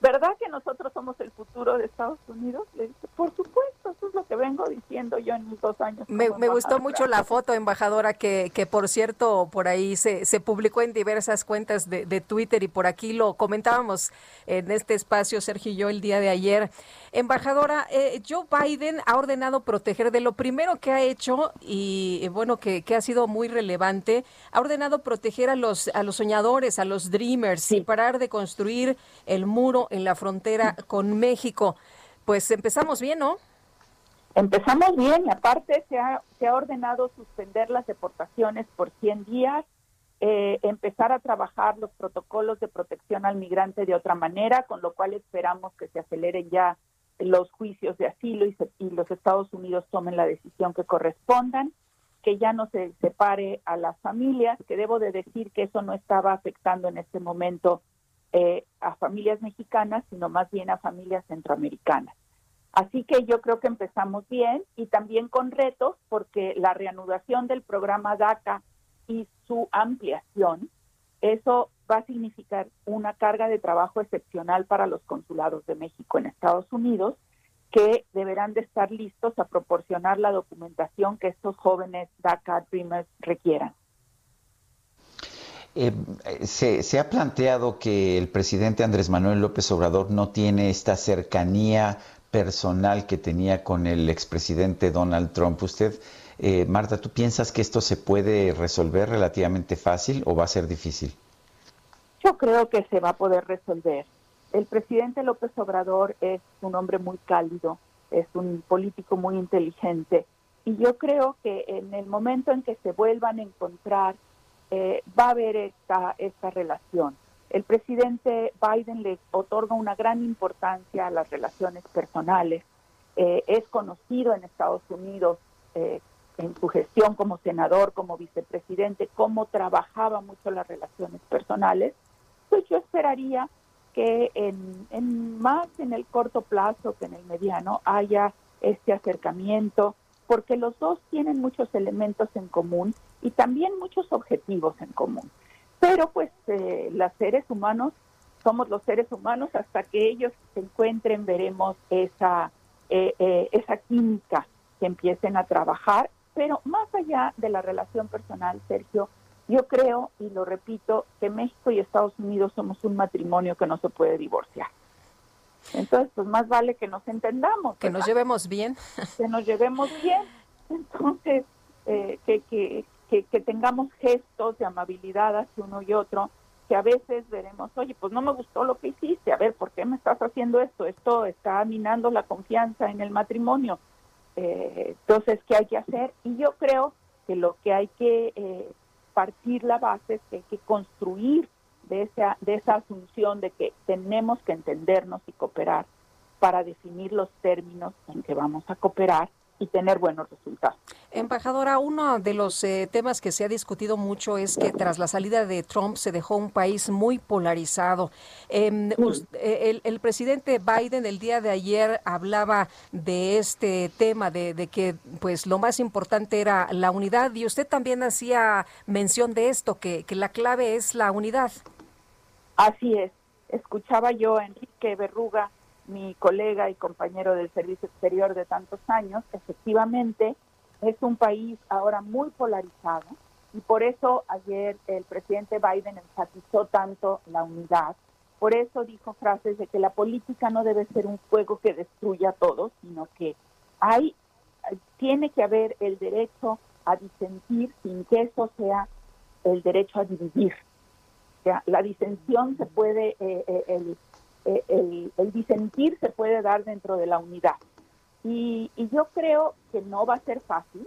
¿verdad que nosotros somos el futuro de Estados Unidos? Le dije, por supuesto, eso es lo que vengo diciendo yo en mis dos años. Me, me gustó mucho la foto, embajadora, que, que por cierto, por ahí se, se publicó en diversas cuentas de, de, Twitter y por aquí lo comentábamos en este espacio, Sergio y yo, el día de ayer. Embajadora, eh, Joe Biden ha ordenado proteger de lo primero que ha hecho y bueno, que, que, ha sido muy relevante, ha ordenado proteger a los, a los soñadores, a los dreamers y parar de construir el muro en la frontera con México. Pues empezamos bien, ¿no? Empezamos bien y aparte se ha, se ha ordenado suspender las deportaciones por 100 días, eh, empezar a trabajar los protocolos de protección al migrante de otra manera, con lo cual esperamos que se aceleren ya los juicios de asilo y, se, y los Estados Unidos tomen la decisión que correspondan, que ya no se separe a las familias, que debo de decir que eso no estaba afectando en este momento eh, a familias mexicanas, sino más bien a familias centroamericanas. Así que yo creo que empezamos bien y también con retos porque la reanudación del programa DACA y su ampliación, eso va a significar una carga de trabajo excepcional para los consulados de México en Estados Unidos que deberán de estar listos a proporcionar la documentación que estos jóvenes DACA Dreamers requieran. Eh, se, se, ha planteado que el presidente Andrés Manuel López Obrador no tiene esta cercanía personal que tenía con el expresidente Donald Trump. Usted, eh, Marta, ¿tú piensas que esto se puede resolver relativamente fácil o va a ser difícil? Yo creo que se va a poder resolver. El presidente López Obrador es un hombre muy cálido, es un político muy inteligente y yo creo que en el momento en que se vuelvan a encontrar eh, va a haber esta, esta relación. El presidente Biden le otorga una gran importancia a las relaciones personales. Eh, es conocido en Estados Unidos eh, en su gestión como senador, como vicepresidente, cómo trabajaba mucho las relaciones personales. Pues yo esperaría que en, en más en el corto plazo que en el mediano haya este acercamiento, porque los dos tienen muchos elementos en común y también muchos objetivos en común. Pero pues eh, los seres humanos somos los seres humanos hasta que ellos se encuentren veremos esa eh, eh, esa química que empiecen a trabajar. Pero más allá de la relación personal, Sergio, yo creo y lo repito que México y Estados Unidos somos un matrimonio que no se puede divorciar. Entonces, pues más vale que nos entendamos. Que nos llevemos bien. Que nos llevemos bien. Entonces, eh, que, que, que, que, tengamos gestos de amabilidad hacia uno y otro, que a veces veremos, oye, pues no me gustó lo que hiciste, a ver, ¿por qué me estás haciendo esto? Esto está minando la confianza en el matrimonio. Eh, entonces, ¿qué hay que hacer? Y yo creo que lo que hay que eh, partir la base es que hay que construir de esa, de esa asunción de que tenemos que entendernos y cooperar para definir los términos en que vamos a cooperar y tener buenos resultados. Embajadora, uno de los eh, temas que se ha discutido mucho es que tras la salida de Trump se dejó un país muy polarizado. Eh, el, el, presidente Biden el día de ayer hablaba de este tema, de, de, que pues lo más importante era la unidad y usted también hacía mención de esto, que, que la clave es la unidad. Así es. Escuchaba yo a Enrique Berruga mi colega y compañero del servicio exterior de tantos años, efectivamente es un país ahora muy polarizado y por eso ayer el presidente Biden enfatizó tanto la unidad. Por eso dijo frases de que la política no debe ser un fuego que destruya a todos, sino que hay tiene que haber el derecho a disentir sin que eso sea el derecho a dividir. La disensión se puede, eh, eh, el, eh, el, el, disentir se puede dar dentro de la unidad. Y, y, yo creo que no va a ser fácil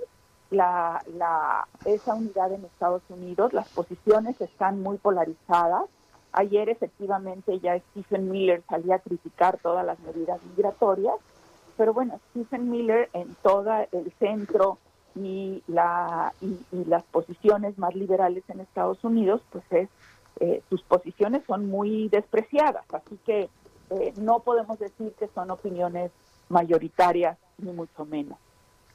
la, la, esa unidad en Estados Unidos. Las posiciones están muy polarizadas. Ayer efectivamente ya Stephen Miller salía a criticar todas las medidas migratorias, pero bueno, Stephen Miller en todo el centro y, la, y, y las posiciones más liberales en Estados Unidos, pues es eh, sus posiciones son muy despreciadas, así que eh, no podemos decir que son opiniones mayoritarias ni mucho menos.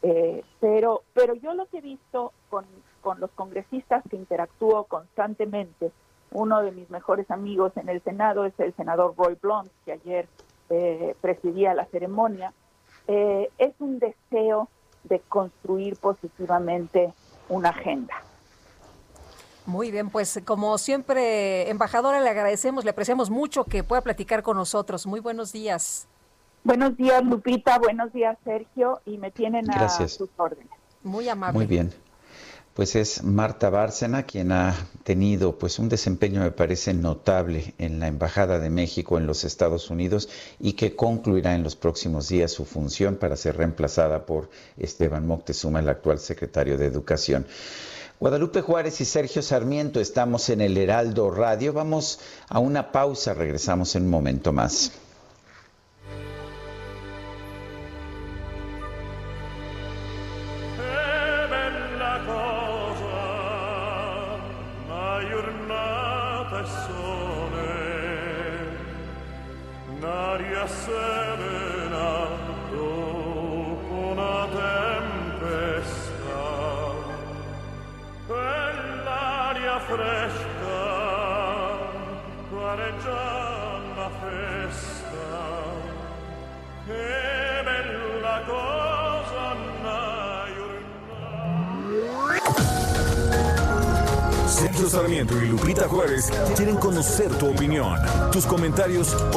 Eh, pero, pero yo lo que he visto con, con los congresistas que interactúo constantemente, uno de mis mejores amigos en el Senado es el senador Roy Blunt, que ayer eh, presidía la ceremonia, eh, es un deseo de construir positivamente una agenda. Muy bien, pues como siempre, embajadora, le agradecemos, le apreciamos mucho que pueda platicar con nosotros. Muy buenos días. Buenos días, Lupita. Buenos días, Sergio. Y me tienen a sus órdenes. Muy amable. Muy bien. Pues es Marta Bárcena quien ha tenido pues un desempeño me parece notable en la Embajada de México en los Estados Unidos y que concluirá en los próximos días su función para ser reemplazada por Esteban Moctezuma, el actual secretario de Educación. Guadalupe Juárez y Sergio Sarmiento estamos en el Heraldo Radio. Vamos a una pausa, regresamos en un momento más.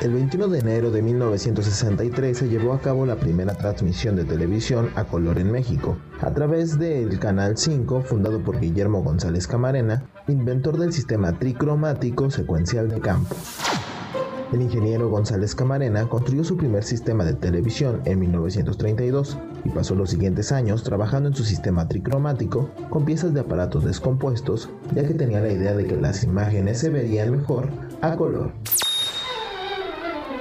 El 21 de enero de 1963 se llevó a cabo la primera transmisión de televisión a color en México, a través del Canal 5 fundado por Guillermo González Camarena, inventor del sistema tricromático secuencial de campo. El ingeniero González Camarena construyó su primer sistema de televisión en 1932 y pasó los siguientes años trabajando en su sistema tricromático con piezas de aparatos descompuestos, ya que tenía la idea de que las imágenes se verían mejor a color.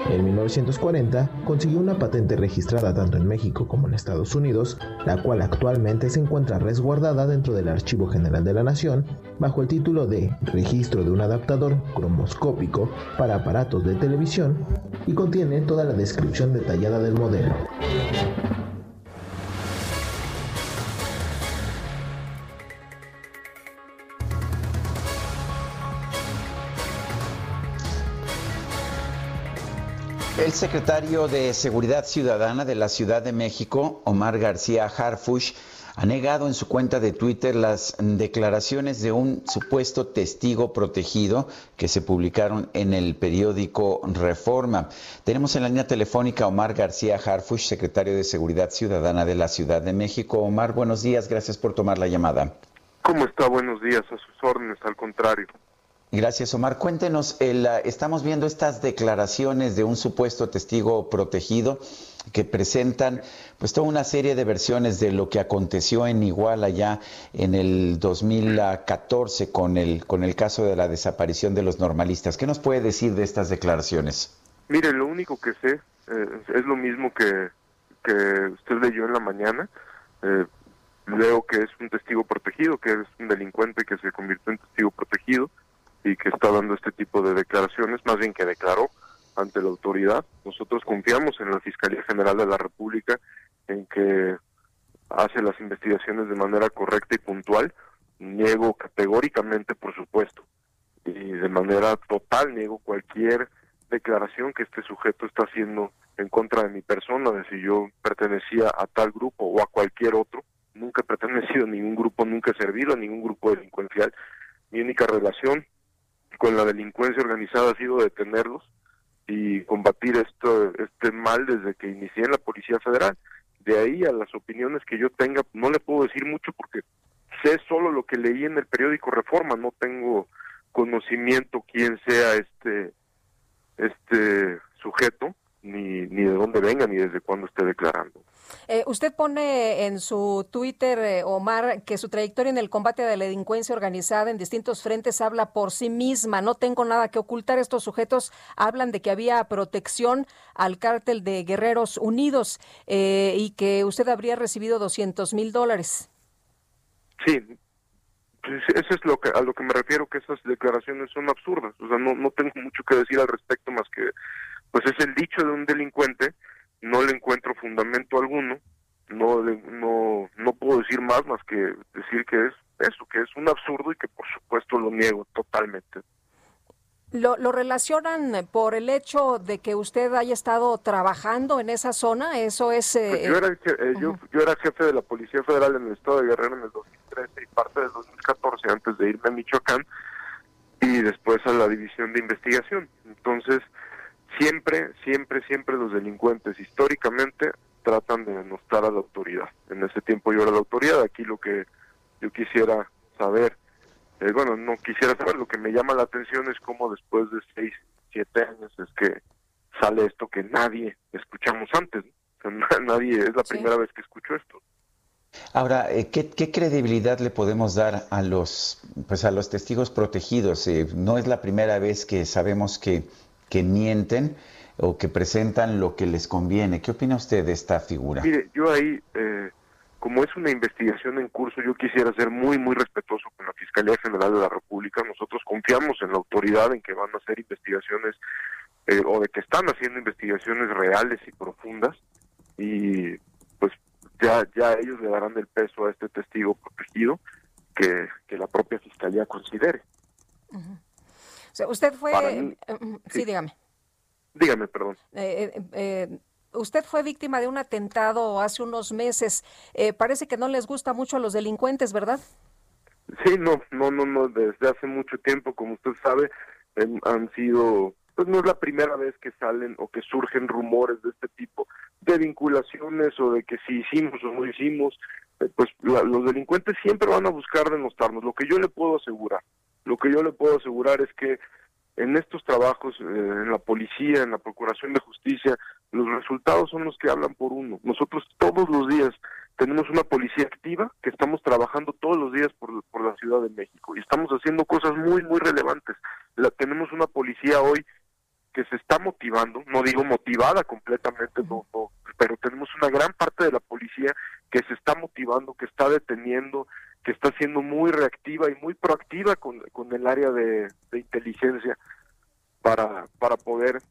En 1940 consiguió una patente registrada tanto en México como en Estados Unidos, la cual actualmente se encuentra resguardada dentro del Archivo General de la Nación bajo el título de Registro de un adaptador cromoscópico para aparatos de televisión y contiene toda la descripción detallada del modelo. El secretario de Seguridad Ciudadana de la Ciudad de México, Omar García Harfush, ha negado en su cuenta de Twitter las declaraciones de un supuesto testigo protegido que se publicaron en el periódico Reforma. Tenemos en la línea telefónica a Omar García Harfush, secretario de Seguridad Ciudadana de la Ciudad de México. Omar, buenos días, gracias por tomar la llamada. ¿Cómo está? Buenos días, a sus órdenes, al contrario. Gracias, Omar. Cuéntenos, el, estamos viendo estas declaraciones de un supuesto testigo protegido que presentan pues toda una serie de versiones de lo que aconteció en Iguala ya en el 2014 con el con el caso de la desaparición de los normalistas. ¿Qué nos puede decir de estas declaraciones? Mire, lo único que sé eh, es lo mismo que, que usted leyó en la mañana. Eh, leo que es un testigo protegido, que es un delincuente que se convirtió en testigo protegido y que está dando este tipo de declaraciones, más bien que declaró ante la autoridad. Nosotros confiamos en la Fiscalía General de la República en que hace las investigaciones de manera correcta y puntual. Niego categóricamente, por supuesto, y de manera total niego cualquier declaración que este sujeto está haciendo en contra de mi persona, de si yo pertenecía a tal grupo o a cualquier otro. Nunca he pertenecido a ningún grupo, nunca he servido a ningún grupo delincuencial. Mi única relación con la delincuencia organizada ha sido detenerlos y combatir esto, este mal desde que inicié en la Policía Federal. De ahí a las opiniones que yo tenga, no le puedo decir mucho porque sé solo lo que leí en el periódico Reforma, no tengo conocimiento quién sea este este sujeto, ni, ni de dónde venga, ni desde cuándo esté declarando. Eh, usted pone en su Twitter, eh, Omar, que su trayectoria en el combate de la delincuencia organizada en distintos frentes habla por sí misma. No tengo nada que ocultar. Estos sujetos hablan de que había protección al cártel de Guerreros Unidos eh, y que usted habría recibido 200 mil dólares. Sí, pues eso es lo que, a lo que me refiero, que esas declaraciones son absurdas. O sea, no, no tengo mucho que decir al respecto más que, pues es el dicho de un delincuente, no le encuentro fundamento alguno, no, no, no puedo decir más más que decir que es eso, que es un absurdo y que por supuesto lo niego totalmente. ¿Lo, lo relacionan por el hecho de que usted haya estado trabajando en esa zona? Eso es... eh, Pues yo, era, eh, yo, yo era jefe de la Policía Federal en el estado de Guerrero en el 2013 y parte del 2014 antes de irme a Michoacán y después a la división de investigación. Entonces, siempre, siempre, siempre los delincuentes históricamente tratan de denostar a la autoridad. En ese tiempo yo era la autoridad, aquí lo que yo quisiera saber, eh, bueno, no quisiera saber, lo que me llama la atención es cómo después de seis, siete años es que sale esto que nadie escuchamos antes. ¿no? O sea, na- nadie, es la primera vez que escucho esto. Ahora, eh, ¿qué, qué credibilidad le podemos dar a los, pues a los testigos protegidos? Eh, no es la primera vez que sabemos que, que mienten o que presentan lo que les conviene. ¿Qué opina usted de esta figura? Mire, yo ahí, eh, como es una investigación en curso, yo quisiera ser muy, muy respetuoso con la Fiscalía General de la República. Nosotros confiamos en la autoridad, en que van a hacer investigaciones eh, o de que están haciendo investigaciones reales y profundas. Y pues ya, ya ellos le darán el peso a este testigo protegido que, que la propia Fiscalía considere. o sea, usted fue... Mí, eh, mm, sí, sí. dígame. Dígame, perdón. Eh, eh, eh, usted fue víctima de un atentado hace unos meses. Eh, parece que no les gusta mucho a los delincuentes, ¿verdad? Sí, no, no, no, no, desde hace mucho tiempo, como usted sabe, em, han sido, pues no es la primera vez que salen o que surgen rumores de este tipo, de vinculaciones o de que si hicimos o no hicimos, eh, pues la- los delincuentes siempre van a buscar denostarnos. Lo que yo le puedo asegurar, lo que yo le puedo asegurar es que en estos trabajos, eh, en la policía, en la procuración de justicia, los resultados son los que hablan por uno. Nosotros todos los días tenemos una policía activa que estamos trabajando todos los días por, por la Ciudad de México y estamos haciendo cosas muy, muy relevantes. La, tenemos una policía hoy que se está motivando, no digo motivada completamente, no, no, pero tenemos una gran parte de la policía que se está motivando, que está deteniendo, que está siendo muy reactiva y muy proactiva con, con el área de, de inteligencia para, para poder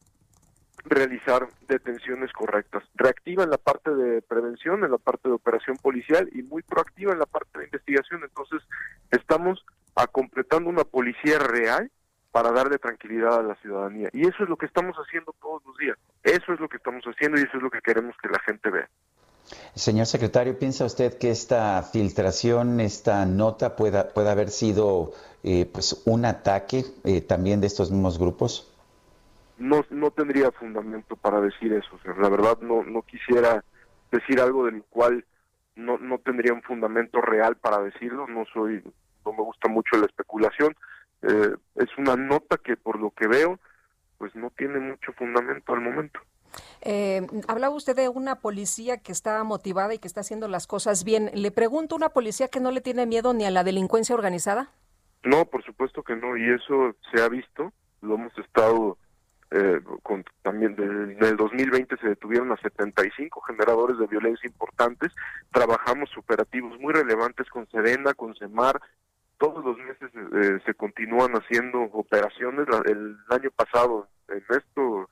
realizar detenciones correctas. Reactiva en la parte de prevención, en la parte de operación policial y muy proactiva en la parte de investigación. Entonces, estamos a completando una policía real para darle tranquilidad a la ciudadanía. Y eso es lo que estamos haciendo todos los días. Eso es lo que estamos haciendo y eso es lo que queremos que la gente vea. Señor secretario, ¿piensa usted que esta filtración, esta nota pueda, pueda haber sido eh, pues un ataque eh, también de estos mismos grupos? no, no tendría fundamento para decir eso. La verdad no, no quisiera decir algo del cual no, no tendría un fundamento real para decirlo. No soy, no me gusta mucho la especulación. Eh, es una nota que por lo que veo, pues no tiene mucho fundamento al momento. Eh, hablaba usted de una policía que está motivada y que está haciendo las cosas bien. Le pregunto, ¿una policía que no le tiene miedo ni a la delincuencia organizada? No, por supuesto que no, y eso se ha visto, lo hemos estado eh, con, también en el 2020 se detuvieron a 75 generadores de violencia importantes, trabajamos operativos muy relevantes con Sedena, con Semar, todos los meses eh, se continúan haciendo operaciones, el año pasado en estos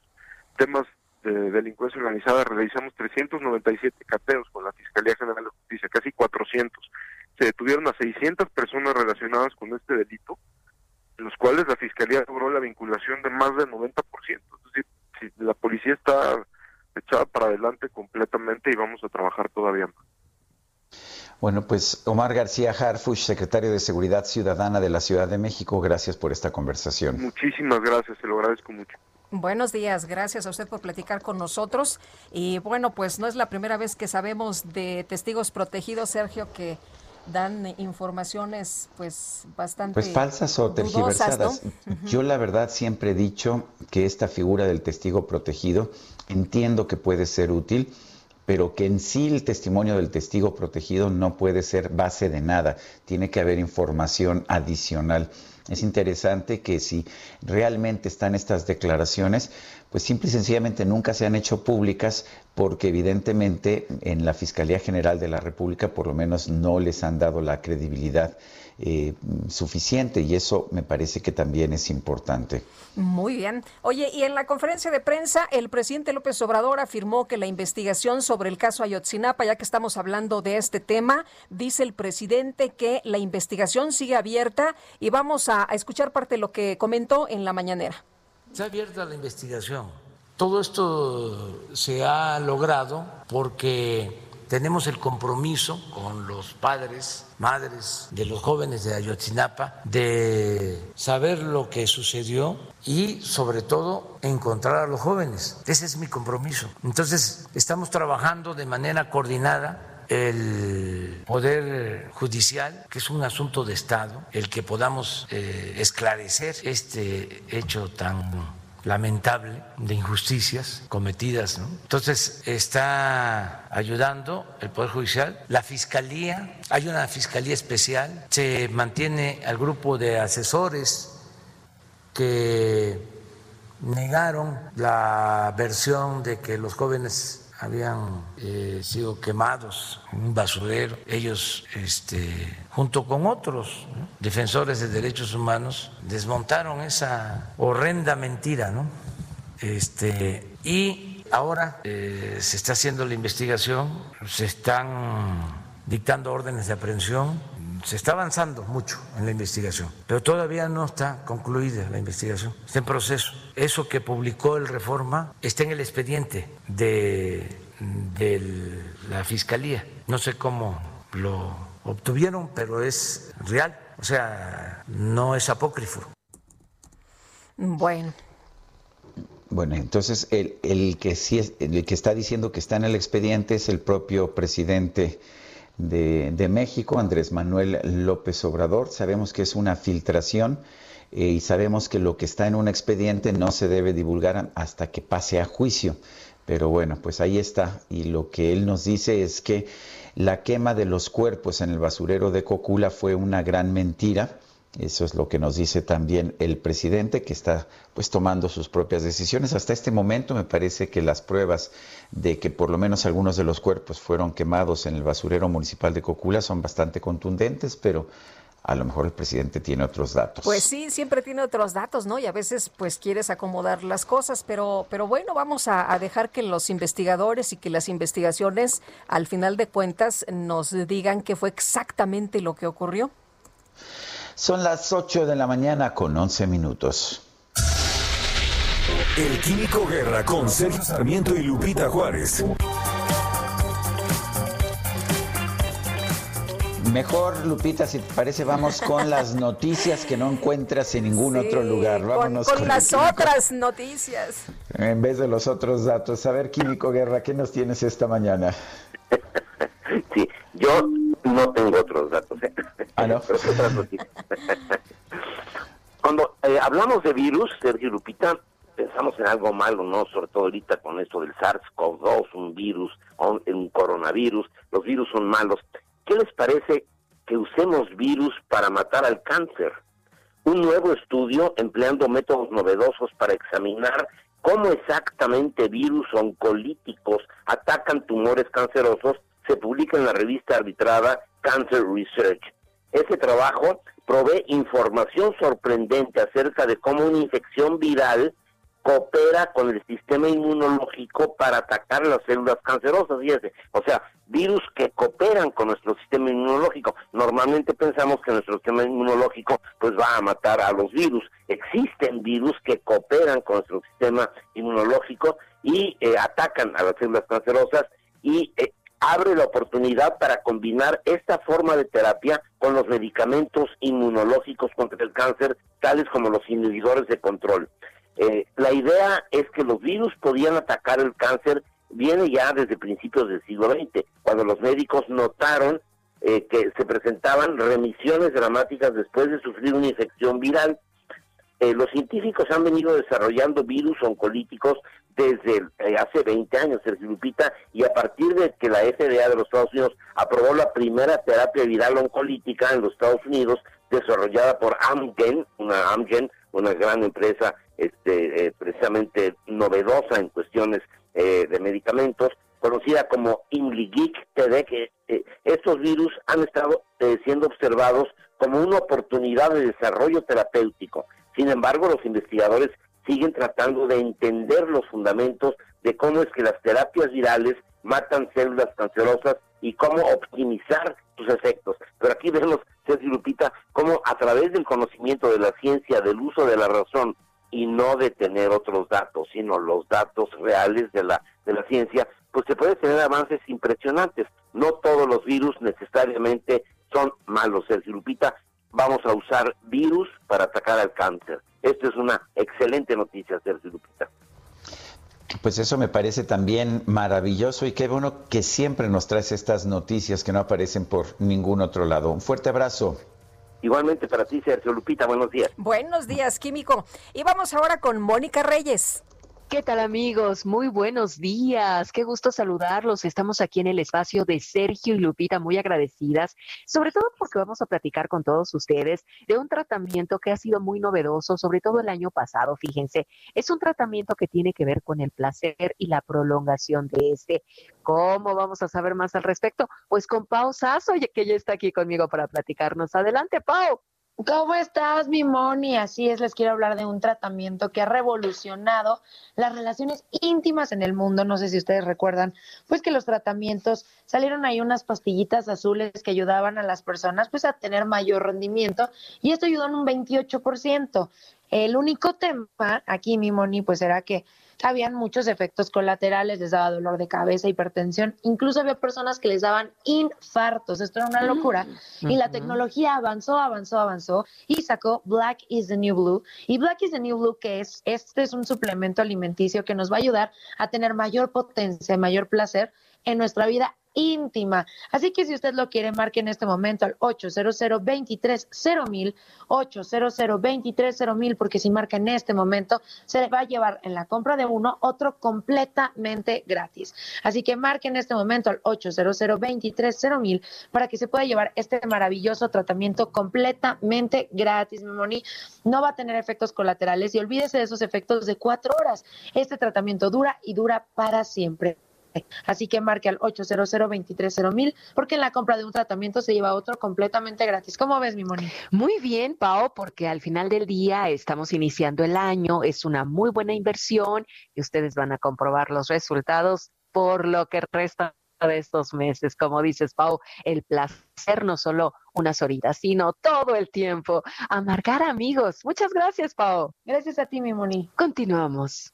temas de delincuencia organizada realizamos 397 cateos con la Fiscalía General de Justicia, casi 400. Se detuvieron a 600 personas relacionadas con este delito, en los cuales la Fiscalía logró la vinculación de más del 90%. Es decir, si la policía está echada para adelante completamente y vamos a trabajar todavía más. Bueno, pues Omar García Harfush, secretario de Seguridad Ciudadana de la Ciudad de México, gracias por esta conversación. Muchísimas gracias, se lo agradezco mucho. Buenos días, gracias a usted por platicar con nosotros. Y bueno, pues no es la primera vez que sabemos de testigos protegidos, Sergio, que dan informaciones pues bastante Pues falsas o dudosas, tergiversadas. Yo la verdad siempre he dicho que esta figura del testigo protegido entiendo que puede ser útil, pero que en sí el testimonio del testigo protegido no puede ser base de nada, tiene que haber información adicional. Es interesante que si realmente están estas declaraciones, pues simple y sencillamente nunca se han hecho públicas porque evidentemente en la Fiscalía General de la República por lo menos no les han dado la credibilidad eh, suficiente y eso me parece que también es importante. Muy bien. Oye, y en la conferencia de prensa, el presidente López Obrador afirmó que la investigación sobre el caso Ayotzinapa, ya que estamos hablando de este tema, dice el presidente que la investigación sigue abierta y vamos a, a escuchar parte de lo que comentó en la mañanera. Está abierta la investigación. Todo esto se ha logrado porque tenemos el compromiso con los padres, madres de los jóvenes de Ayotzinapa de saber lo que sucedió y sobre todo encontrar a los jóvenes. Ese es mi compromiso. Entonces, estamos trabajando de manera coordinada el Poder Judicial, que es un asunto de Estado, el que podamos eh, esclarecer este hecho tan lamentable de injusticias cometidas. Entonces está ayudando el Poder Judicial, la Fiscalía, hay una Fiscalía especial, se mantiene al grupo de asesores que negaron la versión de que los jóvenes habían eh, sido quemados en un basurero. Ellos, este, junto con otros defensores de derechos humanos, desmontaron esa horrenda mentira, ¿no? Este, y ahora eh, se está haciendo la investigación, se están dictando órdenes de aprehensión, se está avanzando mucho en la investigación, pero todavía no está concluida la investigación, está en proceso. Eso que publicó el Reforma está en el expediente de, de la Fiscalía. No sé cómo lo obtuvieron, pero es real, o sea, no es apócrifo. Bueno. Bueno, entonces el, el que sí es, el que está diciendo que está en el expediente es el propio presidente de, México, Andrés Manuel López Obrador. Sabemos que es una filtración eh, y sabemos que lo que está en un expediente no se debe divulgar hasta que pase a juicio. Pero bueno, pues ahí está. Y lo que él nos dice es que la quema de los cuerpos en el basurero de Cocula fue una gran mentira. Eso es lo que nos dice también el presidente, que está pues tomando sus propias decisiones. Hasta este momento me parece que las pruebas de que por lo menos algunos de los cuerpos fueron quemados en el basurero municipal de Cocula son bastante contundentes, pero a lo mejor el presidente tiene otros datos. Pues sí, siempre tiene otros datos, ¿no? Y a veces pues quieres acomodar las cosas, pero, pero bueno, vamos a, a, dejar que los investigadores y que las investigaciones al final de cuentas nos digan qué fue exactamente lo que ocurrió. Son las 8 de la mañana con 11 minutos. El Químico Guerra con Sergio Sarmiento y Lupita Juárez. Mejor, Lupita, si te parece, vamos con las noticias que no encuentras en ningún sí, otro lugar. Vámonos con, con las otras noticias. En vez de los otros datos. A ver, Químico Guerra, ¿qué nos tienes esta mañana? Sí, yo no tengo otros datos. ¿eh? Ah, no. Cuando eh, hablamos de virus, Sergio Lupita, pensamos en algo malo, ¿no? Sobre todo ahorita con esto del SARS-CoV-2, un virus, un, un coronavirus. Los virus son malos. ¿Qué les parece que usemos virus para matar al cáncer? Un nuevo estudio empleando métodos novedosos para examinar cómo exactamente virus oncolíticos atacan tumores cancerosos se publica en la revista arbitrada Cancer Research. Ese trabajo provee información sorprendente acerca de cómo una infección viral coopera con el sistema inmunológico para atacar las células cancerosas. O sea, virus que cooperan con nuestro sistema inmunológico. Normalmente pensamos que nuestro sistema inmunológico pues va a matar a los virus. Existen virus que cooperan con nuestro sistema inmunológico y eh, atacan a las células cancerosas y eh, abre la oportunidad para combinar esta forma de terapia con los medicamentos inmunológicos contra el cáncer, tales como los inhibidores de control. Eh, la idea es que los virus podían atacar el cáncer, viene ya desde principios del siglo XX, cuando los médicos notaron eh, que se presentaban remisiones dramáticas después de sufrir una infección viral. Eh, los científicos han venido desarrollando virus oncolíticos desde eh, hace 20 años, Sergio Lupita, y a partir de que la FDA de los Estados Unidos aprobó la primera terapia viral oncolítica en los Estados Unidos, desarrollada por Amgen, una Amgen, una gran empresa este, eh, precisamente novedosa en cuestiones de medicamentos, conocida como Imligik TD, que estos virus han estado siendo observados como una oportunidad de desarrollo terapéutico. Sin embargo, los investigadores siguen tratando de entender los fundamentos de cómo es que las terapias virales matan células cancerosas y cómo optimizar sus efectos. Pero aquí vemos, Sergio Lupita, cómo a través del conocimiento de la ciencia, del uso de la razón y no de tener otros datos, sino los datos reales de la, de la ciencia, pues se puede tener avances impresionantes. No todos los virus necesariamente son malos, Sergio Lupita. Vamos a usar virus para atacar al cáncer. Esto es una excelente noticia, Sergio Lupita. Pues eso me parece también maravilloso y qué bueno que siempre nos traes estas noticias que no aparecen por ningún otro lado. Un fuerte abrazo. Igualmente para ti, Sergio Lupita, buenos días. Buenos días, Químico. Y vamos ahora con Mónica Reyes. ¿Qué tal amigos? Muy buenos días. Qué gusto saludarlos. Estamos aquí en el espacio de Sergio y Lupita, muy agradecidas, sobre todo porque vamos a platicar con todos ustedes de un tratamiento que ha sido muy novedoso, sobre todo el año pasado, fíjense. Es un tratamiento que tiene que ver con el placer y la prolongación de este. ¿Cómo vamos a saber más al respecto? Pues con Pau Sasso, que ya está aquí conmigo para platicarnos. Adelante, Pau. ¿Cómo estás, mi Moni? Así es, les quiero hablar de un tratamiento que ha revolucionado las relaciones íntimas en el mundo. No sé si ustedes recuerdan, pues que los tratamientos salieron ahí unas pastillitas azules que ayudaban a las personas pues a tener mayor rendimiento y esto ayudó en un 28%. El único tema aquí, mi Moni, pues era que habían muchos efectos colaterales, les daba dolor de cabeza, hipertensión, incluso había personas que les daban infartos, esto era una locura. Y la tecnología avanzó, avanzó, avanzó y sacó Black is the New Blue. Y Black is the New Blue, que es, este es un suplemento alimenticio que nos va a ayudar a tener mayor potencia, mayor placer en nuestra vida íntima. Así que si usted lo quiere, marque en este momento al 800 mil 800 mil porque si marca en este momento, se le va a llevar en la compra de uno otro completamente gratis. Así que marque en este momento al 800 mil para que se pueda llevar este maravilloso tratamiento completamente gratis, mi moni. No va a tener efectos colaterales y olvídese de esos efectos de cuatro horas. Este tratamiento dura y dura para siempre. Así que marque al 800 mil porque en la compra de un tratamiento se lleva otro completamente gratis. ¿Cómo ves, mi Moni? Muy bien, Pao, porque al final del día estamos iniciando el año, es una muy buena inversión y ustedes van a comprobar los resultados por lo que resta de estos meses. Como dices, Pau, el placer no solo unas horitas, sino todo el tiempo. Amargar amigos. Muchas gracias, Pau. Gracias a ti, mi Moni. Continuamos.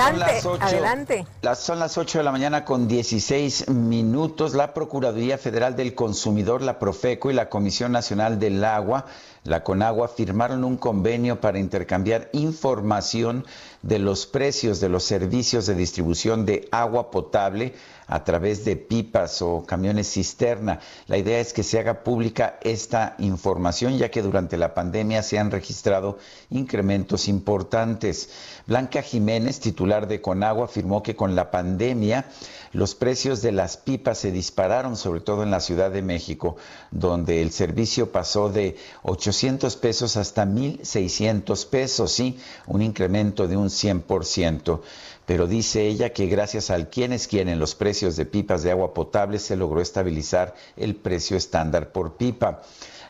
Adelante. Las, son las 8 de la mañana con 16 minutos. La Procuraduría Federal del Consumidor, la Profeco y la Comisión Nacional del Agua, la CONAGUA, firmaron un convenio para intercambiar información de los precios de los servicios de distribución de agua potable a través de pipas o camiones cisterna. La idea es que se haga pública esta información ya que durante la pandemia se han registrado incrementos importantes. Blanca Jiménez, titular de Conagua, afirmó que con la pandemia los precios de las pipas se dispararon, sobre todo en la Ciudad de México, donde el servicio pasó de 800 pesos hasta 1.600 pesos, sí, un incremento de un 100% pero dice ella que gracias al quién es quién en los precios de pipas de agua potable se logró estabilizar el precio estándar por pipa.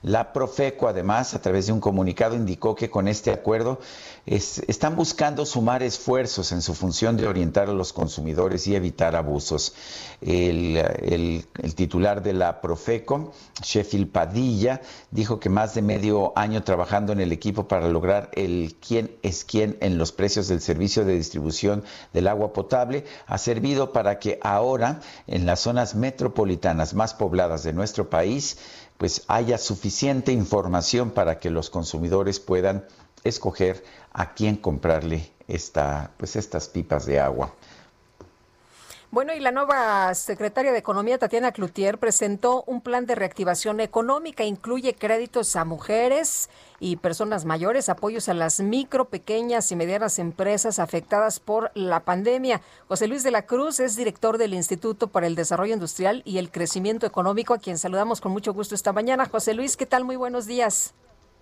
La Profeco, además, a través de un comunicado, indicó que con este acuerdo están buscando sumar esfuerzos en su función de orientar a los consumidores y evitar abusos. El, titular de la Profeco, Sheffield Padilla, dijo que más de medio año trabajando en el equipo para lograr el quién es quién en los precios del servicio de distribución del agua potable ha servido para que ahora en las zonas metropolitanas más pobladas de nuestro país pues haya suficiente información para que los consumidores puedan escoger a quién comprarle esta, pues estas pipas de agua. Bueno, y la nueva secretaria de Economía, Tatiana Cloutier, presentó un plan de reactivación económica. Incluye créditos a mujeres y personas mayores, apoyos a las micro, pequeñas y medianas empresas afectadas por la pandemia. José Luis de la Cruz es director del Instituto para el Desarrollo Industrial y el Crecimiento Económico, a quien saludamos con mucho gusto esta mañana. José Luis, ¿qué tal? Muy buenos días.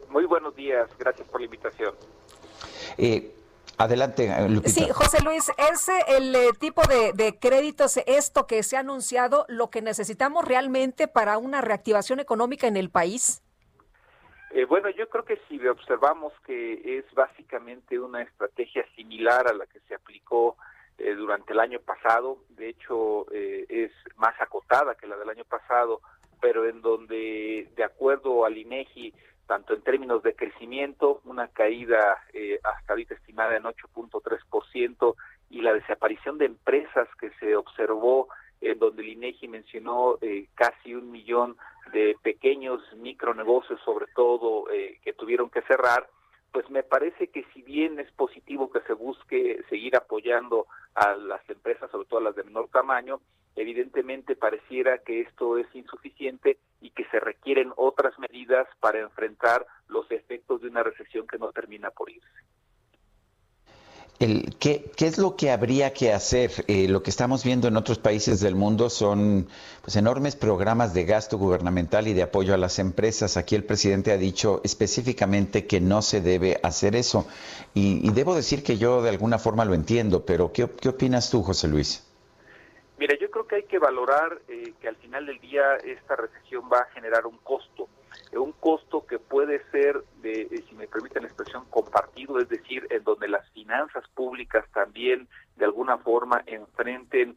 Muy buenos días, gracias por la invitación. Eh, Adelante, eh, Lupita. Sí, José Luis, ¿es el eh, tipo de, de, créditos, esto que se ha anunciado, lo que necesitamos realmente para una reactivación económica en el país? Eh, bueno, yo creo que si observamos que es básicamente una estrategia similar a la que se aplicó eh, durante el año pasado, de hecho eh, es más acotada que la del año pasado, pero en donde, de acuerdo al INEGI, tanto en términos de crecimiento, una caída eh, hasta ahorita estimada en 8.3%, y la desaparición de empresas que se observó, en donde el INEGI mencionó eh, casi un millón de pequeños micronegocios, sobre todo, eh, que tuvieron que cerrar, pues me parece que si bien es positivo que se busque seguir apoyando a las empresas, sobre todo a las de menor tamaño, evidentemente pareciera que esto es insuficiente y que se requieren otras medidas para enfrentar los efectos de una recesión que no termina por irse. El, ¿qué, ¿qué, es lo que habría que hacer? Eh, lo que estamos viendo en otros países del mundo son pues, enormes programas de gasto gubernamental y de apoyo a las empresas. Aquí el presidente ha dicho específicamente que no se debe hacer eso. Y, y debo decir que yo de alguna forma lo entiendo, pero ¿qué, opinas tú, José Luis? Mira, yo creo que hay que valorar eh, que al final del día esta recesión va a generar un costo, un costo que puede ser, de, eh, si me permiten la expresión, compartido, es decir, en donde las finanzas públicas también de alguna forma enfrenten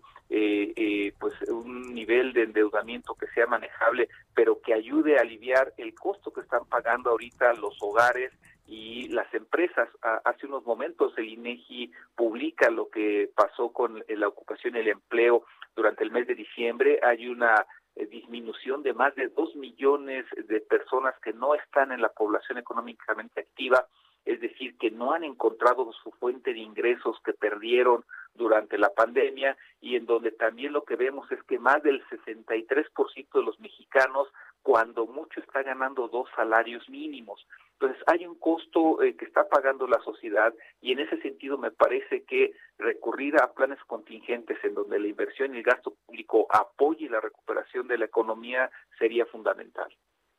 pues un nivel de endeudamiento que sea manejable, pero que ayude a aliviar el costo que están pagando ahorita los hogares y las empresas. Hace unos momentos el INEGI publica lo que pasó con la ocupación y el empleo durante el mes de diciembre. Hay una eh, disminución de más de dos millones de personas que no están en la población económicamente activa, es decir, que no han encontrado su fuente de ingresos que perdieron durante la pandemia y en donde también lo que vemos es que más del 63% de los mexicanos cuando mucho está ganando dos salarios mínimos. Entonces hay un costo eh, que está pagando la sociedad y en ese sentido me parece que recurrir a planes contingentes en donde la inversión y el gasto público apoye la recuperación de la economía sería fundamental.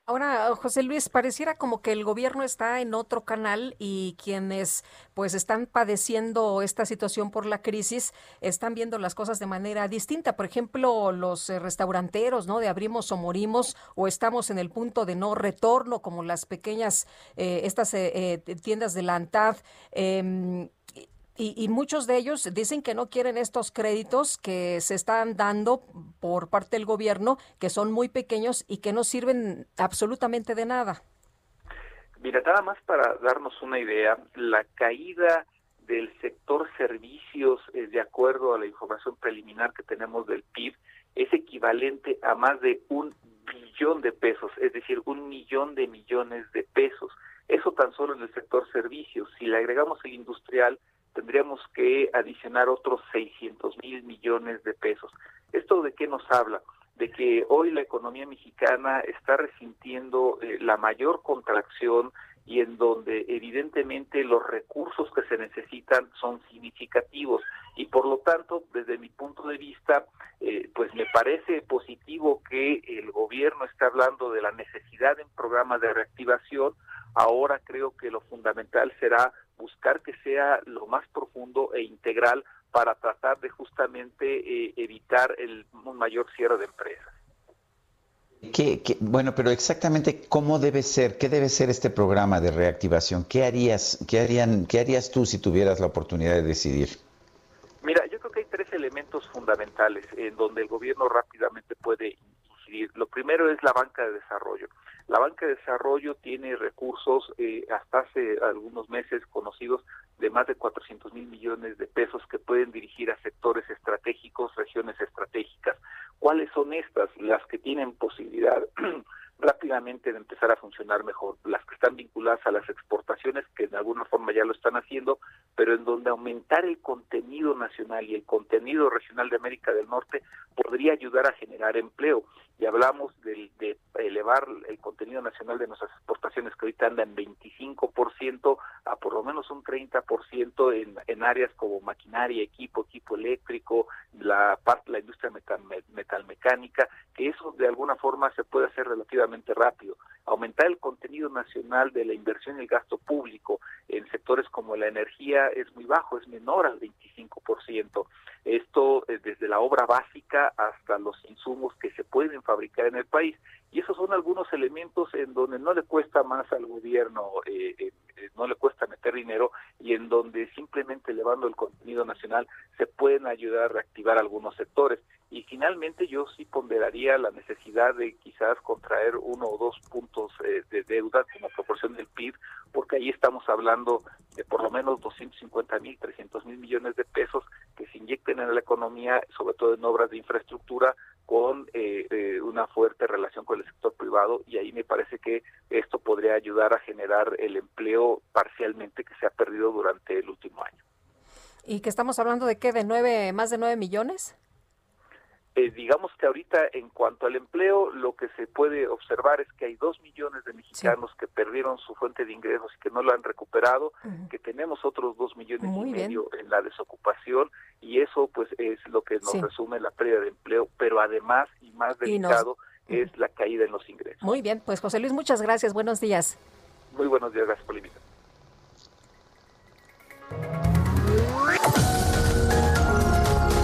Ahora, José Luis, pareciera como que el gobierno está en otro canal y quienes pues están padeciendo esta situación por la crisis están viendo las cosas de manera distinta. Por ejemplo, los eh, restauranteros, ¿no? De abrimos o morimos o estamos en el punto de no retorno, como las pequeñas, eh, estas eh, eh, tiendas de la ANTAD. Eh, y, y, muchos de ellos dicen que no quieren estos créditos que se están dando por parte del gobierno, que son muy pequeños y que no sirven absolutamente de nada. Mira, nada más para darnos una idea, la caída del sector servicios, eh, de acuerdo a la información preliminar que tenemos del PIB, es equivalente a más de un billón de pesos, es decir, un millón de millones de pesos. Eso tan solo en el sector servicios. Si le agregamos el industrial, tendríamos que adicionar otros 600 mil millones de pesos. ¿Esto de qué nos habla? De que hoy la economía mexicana está resintiendo eh, la mayor contracción y en donde evidentemente los recursos que se necesitan son significativos y por lo tanto desde mi punto de vista eh, pues me parece positivo que el gobierno está hablando de la necesidad de un programa de reactivación ahora creo que lo fundamental será buscar que sea lo más profundo e integral para tratar de justamente eh, evitar el un mayor cierre de empresas. ¿Qué, qué, bueno, pero exactamente cómo debe ser, qué debe ser este programa de reactivación. ¿Qué harías, qué harían, qué harías tú si tuvieras la oportunidad de decidir? Mira, yo creo que hay tres elementos fundamentales en donde el gobierno rápidamente puede incidir. Lo primero es la banca de desarrollo. La banca de desarrollo tiene recursos eh, hasta hace algunos meses conocidos de más de 400 mil millones de pesos que pueden dirigir a sectores estratégicos, regiones estratégicas. ¿Cuáles son estas? Las que tienen posibilidad rápidamente de empezar a funcionar mejor. Las que están vinculadas a las exportaciones, que de alguna forma ya lo están haciendo, pero en donde aumentar el contenido nacional y el contenido regional de América del Norte podría ayudar a generar empleo. Y hablamos de, de elevar el contenido nacional de nuestras exportaciones, que ahorita anda en 25% a por lo menos un 30% en, en áreas como maquinaria, equipo, equipo eléctrico, la parte la industria metal, metalmecánica, que eso de alguna forma se puede hacer relativamente rápido. Aumentar el contenido nacional de la inversión y el gasto público en sectores como la energía es muy bajo, es menor al 25%. Esto eh, desde la obra básica hasta los insumos que se pueden fabricar en el país. Y esos son algunos elementos en donde no le cuesta más al gobierno, eh, eh, eh, no le cuesta meter dinero y en donde simplemente elevando el contenido nacional se pueden ayudar a reactivar algunos sectores. Y finalmente yo sí ponderaría la necesidad de quizás contraer uno o dos puntos eh, de deuda como proporción del PIB, porque ahí estamos hablando de por lo menos 250 mil, 300 mil millones de pesos que se inyecten en la economía, sobre todo en obras de infraestructura, con eh, eh, una fuerte relación con el sector privado y ahí me parece que esto podría ayudar a generar el empleo parcialmente que se ha perdido durante el último año. ¿Y que estamos hablando de qué? ¿De nueve, más de nueve millones? Eh, digamos que ahorita en cuanto al empleo, lo que se puede observar es que hay dos millones de mexicanos que perdieron su fuente de ingresos y que no lo han recuperado, que tenemos otros dos millones y medio en la desocupación y eso pues es lo que nos Sí. resume la pérdida de empleo, pero además y más Y nos- delicado es la caída en los ingresos. Muy bien, pues José Luis, muchas gracias. Buenos días. Muy buenos días, gracias por la invitación.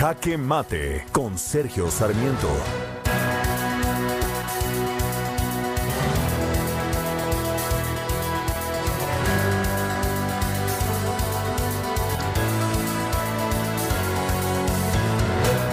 Jaque Mate con Sergio Sarmiento.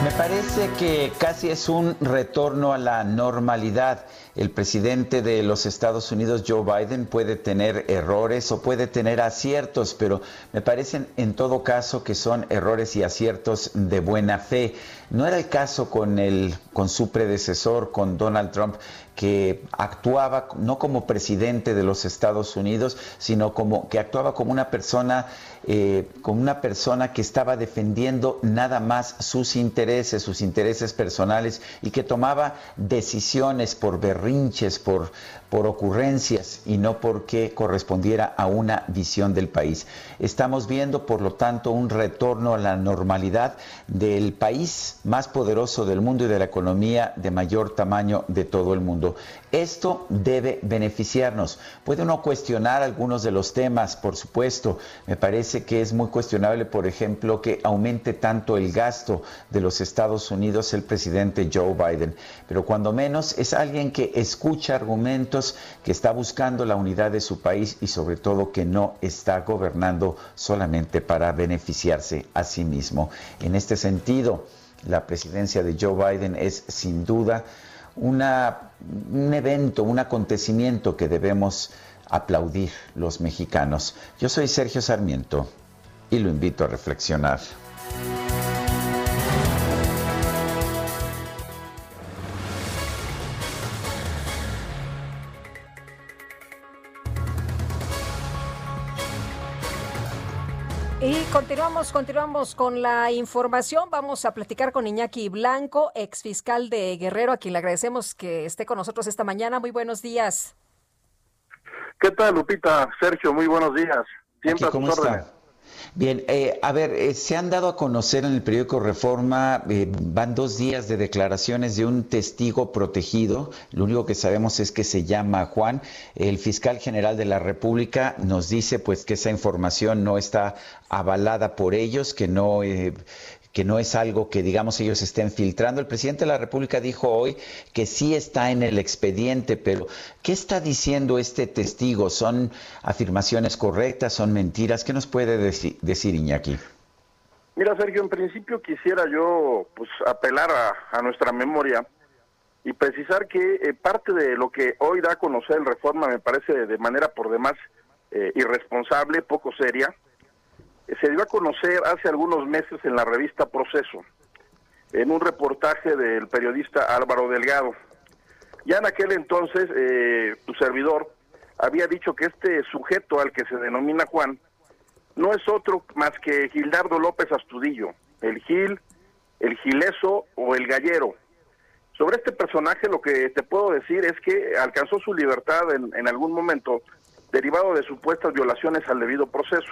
Me parece que casi es un retorno a la normalidad. El presidente de los Estados Unidos, Joe Biden, puede tener errores o puede tener aciertos, pero me parecen en todo caso que son errores y aciertos de buena fe. No era el caso con, el, con su predecesor, con Donald Trump, que actuaba no como presidente de los Estados Unidos, sino como que actuaba como una persona, eh, como una persona que estaba defendiendo nada más sus intereses, sus intereses personales y que tomaba decisiones por berrinches, por, por ocurrencias y no porque correspondiera a una visión del país. Estamos viendo, por lo tanto, un retorno a la normalidad del país más poderoso del mundo y de la economía de mayor tamaño de todo el mundo. Esto debe beneficiarnos. Puede uno cuestionar algunos de los temas, por supuesto. Me parece que es muy cuestionable, por ejemplo, que aumente tanto el gasto de los Estados Unidos el presidente Joe Biden. Pero cuando menos es alguien que escucha argumentos, que está buscando la unidad de su país y sobre todo que no está gobernando solamente para beneficiarse a sí mismo. En este sentido, la presidencia de Joe Biden es sin duda un evento, un acontecimiento que debemos aplaudir los mexicanos. Yo soy Sergio Sarmiento y lo invito a reflexionar. Continuamos, continuamos con la información. Vamos a platicar con Iñaki Blanco, ex fiscal de Guerrero, a quien le agradecemos que esté con nosotros esta mañana. Muy buenos días. ¿Qué tal, Lupita? Sergio, muy buenos días. Siempre a ¿Cómo tus está? órdenes. Bien, eh, a ver, eh, se han dado a conocer en el periódico Reforma, eh, van dos días de declaraciones de un testigo protegido. Lo único que sabemos es que se llama Juan. El fiscal general de la República nos dice pues que esa información no está avalada por ellos, que no, eh, que no es algo que, digamos, ellos estén filtrando. El presidente de la República dijo hoy que sí está en el expediente, pero ¿qué está diciendo este testigo? ¿Son afirmaciones correctas? ¿Son mentiras? ¿Qué nos puede decir, Iñaki? Mira, Sergio, en principio quisiera yo pues apelar a, nuestra memoria y precisar que eh, parte de lo que hoy da a conocer el Reforma me parece de manera por demás eh, irresponsable, poco seria, se dio a conocer hace algunos meses en la revista Proceso, en un reportaje del periodista Álvaro Delgado. Ya en aquel entonces, tu servidor había dicho que este sujeto al que se denomina Juan no es otro más que Gildardo López Astudillo, el Gil, el Gileso o el Gallero sobre este personaje lo que te puedo decir es que alcanzó su libertad en, en algún momento derivado de supuestas violaciones al debido proceso.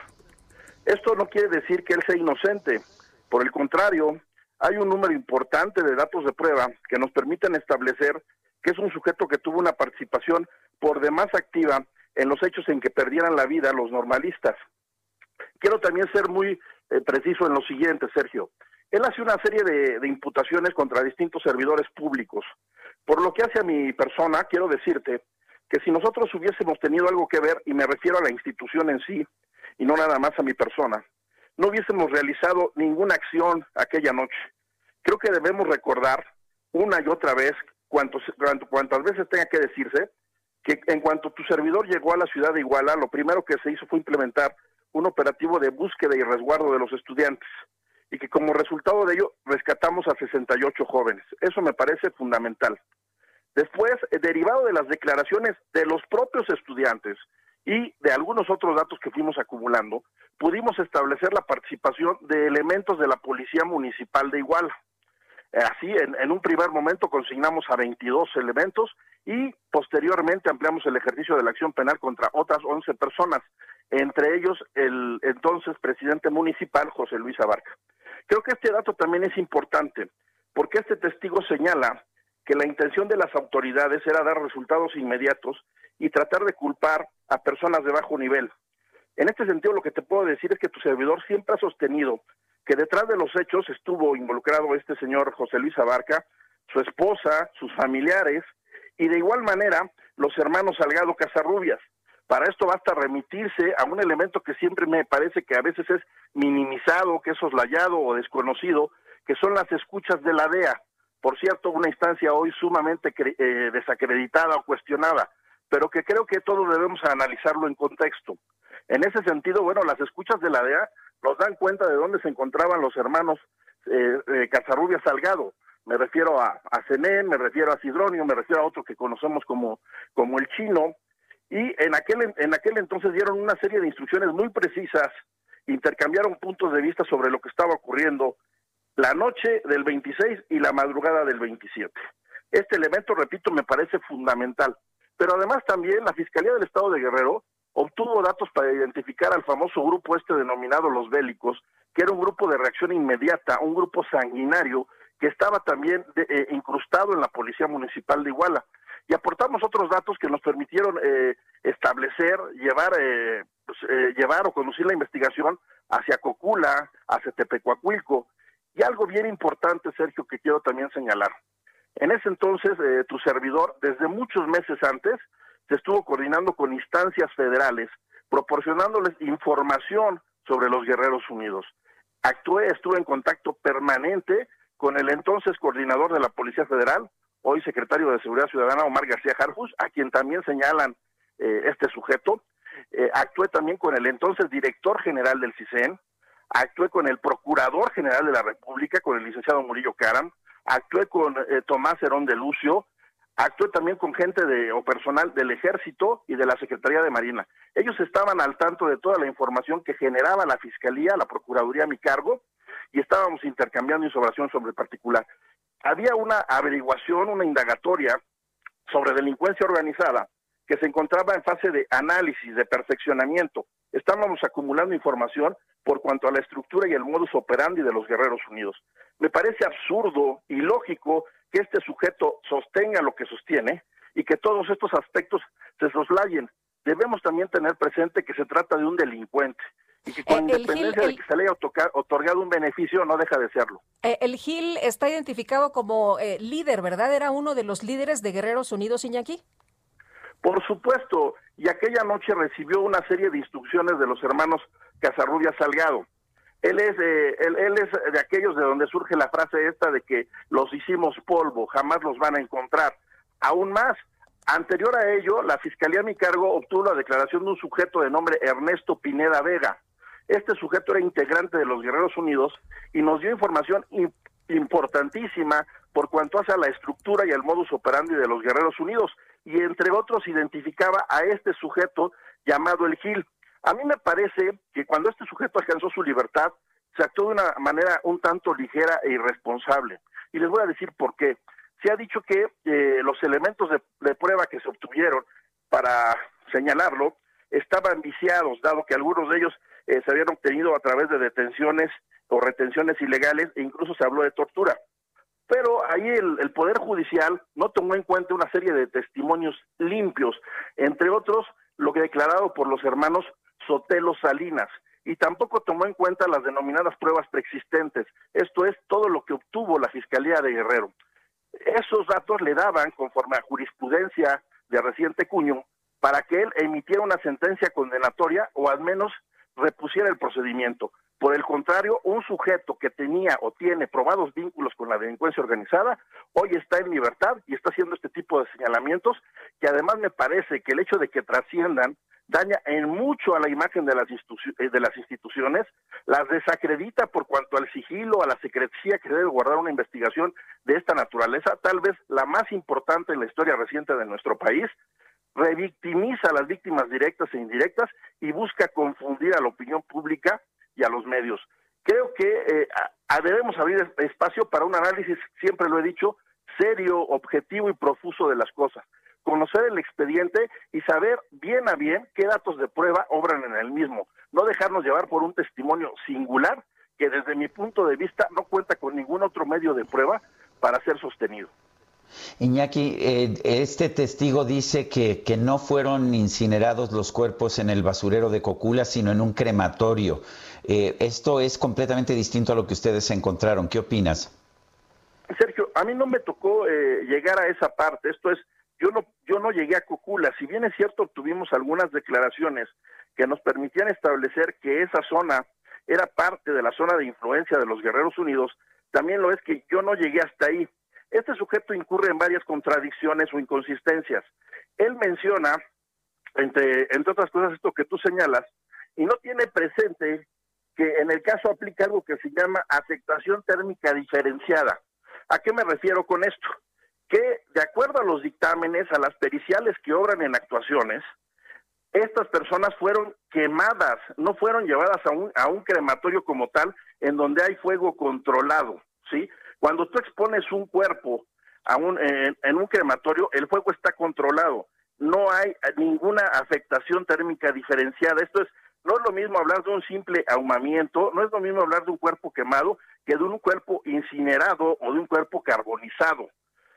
Esto no quiere decir que él sea inocente, por el contrario, hay un número importante de datos de prueba que nos permiten establecer que es un sujeto que tuvo una participación por demás activa en los hechos en que perdieran la vida los normalistas. Quiero también ser muy eh, preciso en lo siguiente, Sergio. Él hace una serie de, imputaciones contra distintos servidores públicos. Por lo que hace a mi persona, quiero decirte que si nosotros hubiésemos tenido algo que ver, y me refiero a la institución en sí, y no nada más a mi persona, no hubiésemos realizado ninguna acción aquella noche. Creo que debemos recordar una y otra vez, cuantos, cuantas veces tenga que decirse, que en cuanto tu servidor llegó a la ciudad de Iguala, lo primero que se hizo fue implementar un operativo de búsqueda y resguardo de los estudiantes y que como resultado de ello rescatamos a 68 jóvenes. Eso me parece fundamental. Después, eh, derivado de las declaraciones de los propios estudiantes y de algunos otros datos que fuimos acumulando, pudimos establecer la participación de elementos de la Policía Municipal de Iguala. Eh, así, en, en, un primer momento consignamos a 22 elementos y posteriormente ampliamos el ejercicio de la acción penal contra otras 11 personas, entre ellos el entonces presidente municipal José Luis Abarca. Creo que este dato también es importante, porque este testigo señala que la intención de las autoridades era dar resultados inmediatos y tratar de culpar a personas de bajo nivel. En este sentido, lo que te puedo decir es que tu servidor siempre ha sostenido que detrás de los hechos estuvo involucrado este señor José Luis Abarca, su esposa, sus familiares y de igual manera los hermanos Salgado Casarrubias. Para esto basta remitirse a un elemento que siempre me parece que a veces es minimizado, que es soslayado o desconocido, que son las escuchas de la DEA. Por cierto, una instancia hoy sumamente eh, desacreditada o cuestionada, pero que creo que todos debemos analizarlo en contexto. En ese sentido, bueno, las escuchas de la DEA nos dan cuenta de dónde se encontraban los hermanos eh, eh Casarrubia Salgado. Me refiero a, a Cené, me refiero a Sidronio, me refiero a otro que conocemos como, como el chino, y en aquel, en aquel entonces dieron una serie de instrucciones muy precisas, intercambiaron puntos de vista sobre lo que estaba ocurriendo la noche del 26 y la madrugada del 27. Este elemento, repito, me parece fundamental. Pero además también la Fiscalía del Estado de Guerrero obtuvo datos para identificar al famoso grupo este denominado Los Bélicos, que era un grupo de reacción inmediata, un grupo sanguinario que estaba también eh, incrustado en la Policía Municipal de Iguala y aportamos otros datos que nos permitieron eh, establecer, llevar, eh, pues, eh, llevar o conducir la investigación hacia Cocula, hacia Tepecuacuilco. Y algo bien importante, Sergio, que quiero también señalar. En ese entonces, tu servidor, desde muchos meses antes, se estuvo coordinando con instancias federales, proporcionándoles información sobre los Guerreros Unidos. Actué, estuve en contacto permanente con el entonces coordinador de la Policía Federal, hoy secretario de Seguridad Ciudadana, Omar García Jarfus, a quien también señalan eh, este sujeto. Eh, actué también con el entonces director general del CISEN, actué con el procurador general de la República, con el licenciado Murillo Caram, actué con eh, Tomás Herón de Lucio, actué también con gente de, o personal del Ejército y de la Secretaría de Marina. Ellos estaban al tanto de toda la información que generaba la Fiscalía, la Procuraduría a mi cargo, y estábamos intercambiando información sobre el particular había una averiguación, una indagatoria sobre delincuencia organizada que se encontraba en fase de análisis, de perfeccionamiento. Estábamos acumulando información por cuanto a la estructura y el modus operandi de los Guerreros Unidos. Me parece absurdo y lógico que este sujeto sostenga lo que sostiene y que todos estos aspectos se soslayen. Debemos también tener presente que se trata de un delincuente y que con Eh, el independencia de que se le haya otorga- otorgado un beneficio, no deja de serlo. Eh, el Gil está identificado como eh, líder, ¿verdad? Era uno de los líderes de Guerreros Unidos, Iñaki. Por supuesto, y aquella noche recibió una serie de instrucciones de los hermanos Casarrubia Salgado. Él es, eh, él, él es de aquellos de donde surge la frase esta de que los hicimos polvo, jamás los van a encontrar. Aún más, anterior a ello, la Fiscalía a mi cargo obtuvo la declaración de un sujeto de nombre Ernesto Pineda Vega. Este sujeto era integrante de los Guerreros Unidos y nos dio información im- importantísima por cuanto hace a la estructura y al modus operandi de los Guerreros Unidos y entre otros identificaba a este sujeto llamado el Gil. A mí me parece que cuando este sujeto alcanzó su libertad, se actuó de una manera un tanto ligera e irresponsable. Y les voy a decir por qué. Se ha dicho que eh, los elementos de, prueba que se obtuvieron para señalarlo estaban viciados, dado que algunos de ellos eh, se habían obtenido a través de detenciones o retenciones ilegales e incluso se habló de tortura. Pero ahí el, Poder Judicial no tomó en cuenta una serie de testimonios limpios, entre otros lo que declarado por los hermanos Sotelo Salinas, y tampoco tomó en cuenta las denominadas pruebas preexistentes, esto es todo lo que obtuvo la Fiscalía de Guerrero. Esos datos le daban, conforme a jurisprudencia de reciente cuño, para que él emitiera una sentencia condenatoria o al menos repusiera el procedimiento. Por el contrario, un sujeto que tenía o tiene probados vínculos con la delincuencia organizada, hoy está en libertad y está haciendo este tipo de señalamientos, que además me parece que el hecho de que trasciendan daña en mucho a la imagen de las, eh, de las instituciones, las desacredita por cuanto al sigilo, a la secrecía que debe guardar una investigación de esta naturaleza, tal vez la más importante en la historia reciente de nuestro país, revictimiza a las víctimas directas e indirectas y busca confundir a la opinión pública y a los medios. Creo que eh, debemos abrir es- espacio para un análisis, siempre lo he dicho, serio, objetivo y profuso de las cosas. Conocer el expediente y saber bien a bien qué datos de prueba obran en el mismo. No dejarnos llevar por un testimonio singular que desde mi punto de vista no cuenta con ningún otro medio de prueba para ser sostenido. Iñaki, eh, este testigo dice que no fueron incinerados los cuerpos en el basurero de Cocula, sino en un crematorio. Eh, esto es completamente distinto a lo que ustedes encontraron. ¿Qué opinas? Sergio, a mí no me tocó eh, llegar a esa parte. Esto es, yo no, yo no llegué a Cocula. Si bien es cierto, obtuvimos algunas declaraciones que nos permitían establecer que esa zona era parte de la zona de influencia de los Guerreros Unidos, también lo es que yo no llegué hasta ahí. Este sujeto incurre en varias contradicciones o inconsistencias. Él menciona, entre, entre otras cosas, esto que tú señalas, y no tiene presente que en el caso aplica algo que se llama afectación térmica diferenciada. ¿A qué me refiero con esto? Que de acuerdo a los dictámenes, a las periciales que obran en actuaciones, estas personas fueron quemadas, no fueron llevadas a un, a un crematorio como tal, en donde hay fuego controlado, ¿sí? Cuando tú expones un cuerpo a un, en, en un crematorio, el fuego está controlado, no hay ninguna afectación térmica diferenciada. Esto es, no es lo mismo hablar de un simple ahumamiento, no es lo mismo hablar de un cuerpo quemado que de un cuerpo incinerado o de un cuerpo carbonizado.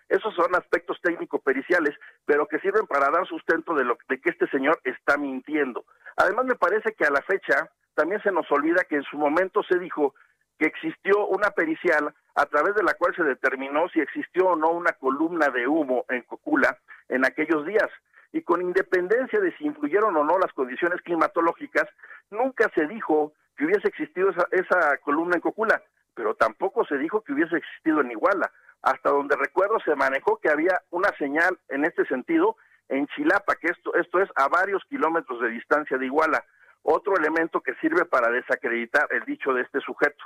Esos son aspectos técnico-periciales, pero que sirven para dar sustento de, lo, de que este señor está mintiendo. Además, me parece que a la fecha también se nos olvida que en su momento se dijo que existió una pericial a través de la cual se determinó si existió o no una columna de humo en Cocula en aquellos días. Y con independencia de si influyeron o no las condiciones climatológicas, nunca se dijo que hubiese existido esa, esa columna en Cocula, pero tampoco se dijo que hubiese existido en Iguala hasta donde recuerdo se manejó que había una señal en este sentido en Chilapa, que esto, esto es a varios kilómetros de distancia de Iguala, otro elemento que sirve para desacreditar el dicho de este sujeto.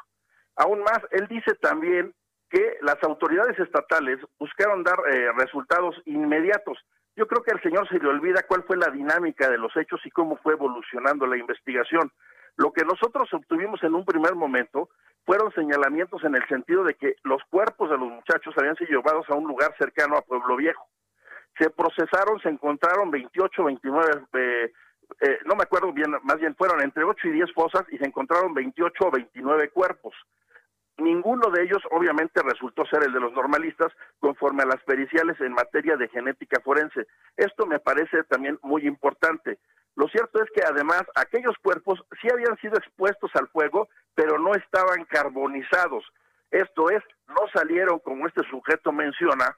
Aún más, él dice también que las autoridades estatales buscaron dar eh, resultados inmediatos. Yo creo que al señor se le olvida cuál fue la dinámica de los hechos y cómo fue evolucionando la investigación. Lo que nosotros obtuvimos en un primer momento fueron señalamientos en el sentido de que los cuerpos de los muchachos habían sido llevados a un lugar cercano a Pueblo Viejo. Se procesaron, se encontraron 28, 29, eh, eh, no me acuerdo bien, más bien fueron entre 8 y 10 fosas y se encontraron 28 o 29 cuerpos. Ninguno de ellos obviamente resultó ser el de los normalistas conforme a las periciales en materia de genética forense. Esto me parece también muy importante. Lo cierto es que además aquellos cuerpos sí habían sido expuestos al fuego, pero no estaban carbonizados. Esto es, no salieron como este sujeto menciona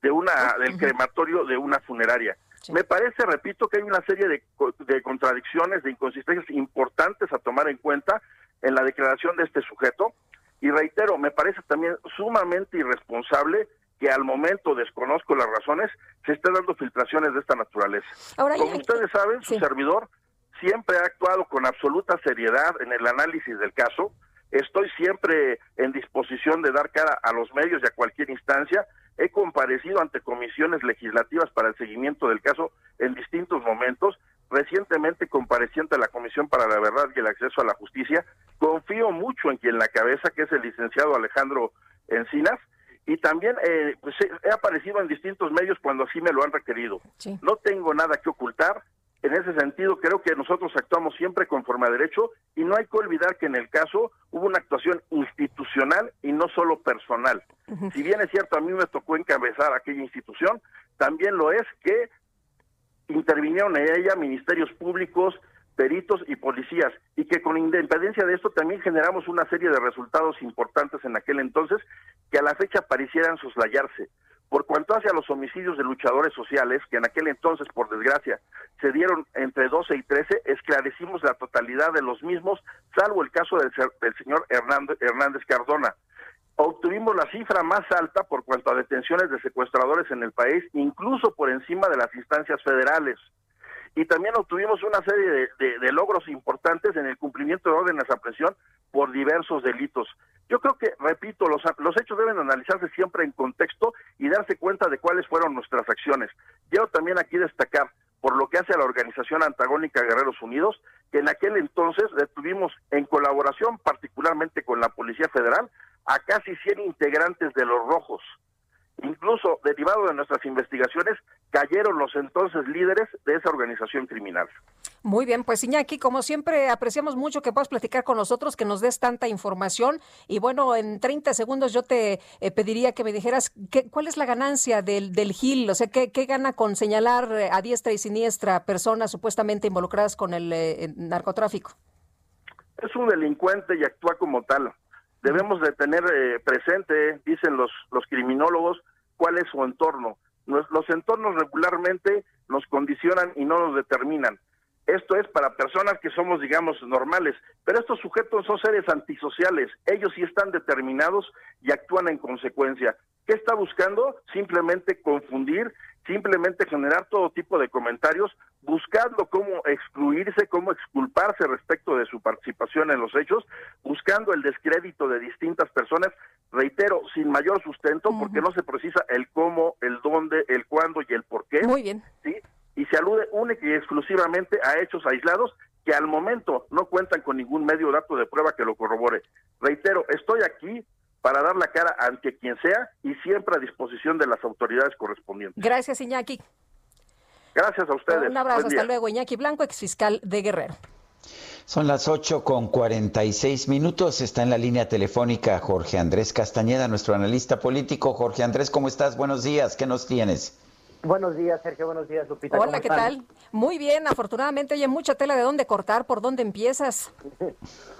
de una del crematorio de una funeraria. Me parece, repito, que hay una serie de, de contradicciones, de inconsistencias importantes a tomar en cuenta en la declaración de este sujeto. Y reitero, me parece también sumamente irresponsable que al momento desconozco las razones, se estén dando filtraciones de esta naturaleza. Ahora, Como ustedes saben, su servidor siempre ha actuado con absoluta seriedad en el análisis del caso. Estoy siempre en disposición de dar cara a los medios y a cualquier instancia. He comparecido ante comisiones legislativas para el seguimiento del caso en distintos momentos. Recientemente comparecí ante la Comisión para la Verdad y el Acceso a la Justicia. Confío mucho en quien la cabeza, que es el licenciado Alejandro Encinas, y también eh, pues, he- he aparecido en distintos medios cuando así me lo han requerido. No tengo nada que ocultar. En ese sentido, creo que nosotros actuamos siempre conforme a derecho y no hay que olvidar que en el caso hubo una actuación institucional y no solo personal. Si bien es cierto, a mí me tocó encabezar aquella institución, también lo es que intervinieron en ella ministerios públicos, peritos y policías, y que con independencia de esto también generamos una serie de resultados importantes en aquel entonces que a la fecha parecieran soslayarse. Por cuanto hace a los homicidios de luchadores sociales, que en aquel entonces, por desgracia, se dieron entre 12 y 13, esclarecimos la totalidad de los mismos, salvo el caso del, del señor Hernández Cardona. Obtuvimos la cifra más alta por cuanto a detenciones de secuestradores en el país, incluso por encima de las instancias federales y también obtuvimos una serie de, logros importantes en el cumplimiento de órdenes de aprehensión por diversos delitos. Yo creo que, repito, los, los hechos deben analizarse siempre en contexto y darse cuenta de cuáles fueron nuestras acciones. Quiero también aquí destacar, por lo que hace a la organización antagónica Guerreros Unidos, que en aquel entonces detuvimos, en colaboración particularmente con la Policía Federal, a casi 100 integrantes de los Rojos. Incluso, derivado de nuestras investigaciones, cayeron los entonces líderes de esa organización criminal. Muy bien, pues Iñaki, como siempre, apreciamos mucho que puedas platicar con nosotros, que nos des tanta información. Y bueno, en 30 segundos yo te eh, pediría que me dijeras qué, cuál es la ganancia del, del GIL, o sea, qué, qué gana con señalar eh, a diestra y siniestra personas supuestamente involucradas con el eh, narcotráfico. Es un delincuente y actúa como tal. Debemos de tener eh, presente, dicen los, los criminólogos, cuál es su entorno. Los entornos regularmente nos condicionan y no nos determinan. Esto es para personas que somos, digamos, normales, pero estos sujetos son seres antisociales. Ellos sí están determinados y actúan en consecuencia. ¿Qué está buscando? Simplemente confundir, simplemente generar todo tipo de comentarios, buscando cómo excluirse, cómo exculparse respecto de su participación en los hechos, buscando el descrédito de distintas personas, reitero, sin mayor sustento, porque no se precisa el cómo, el dónde, el cuándo y el por qué. Muy bien. ¿sí? Y se alude única y exclusivamente a hechos aislados que al momento no cuentan con ningún medio o dato de prueba que lo corrobore. Reitero, estoy aquí para dar la cara ante quien sea y siempre a disposición de las autoridades correspondientes. Gracias, Iñaki. Gracias a ustedes. Un abrazo, Buen día. hasta luego. Iñaki Blanco, exfiscal de Guerrero. Son las 8 con 46 minutos. Está en la línea telefónica Jorge Andrés Castañeda, nuestro analista político. Jorge Andrés, ¿cómo estás? Buenos días. ¿Qué nos tienes? Buenos días, Sergio. Buenos días, Lupita. Hola, ¿cómo ¿qué están? tal? Muy bien, afortunadamente, oye, mucha tela de dónde cortar, por dónde empiezas.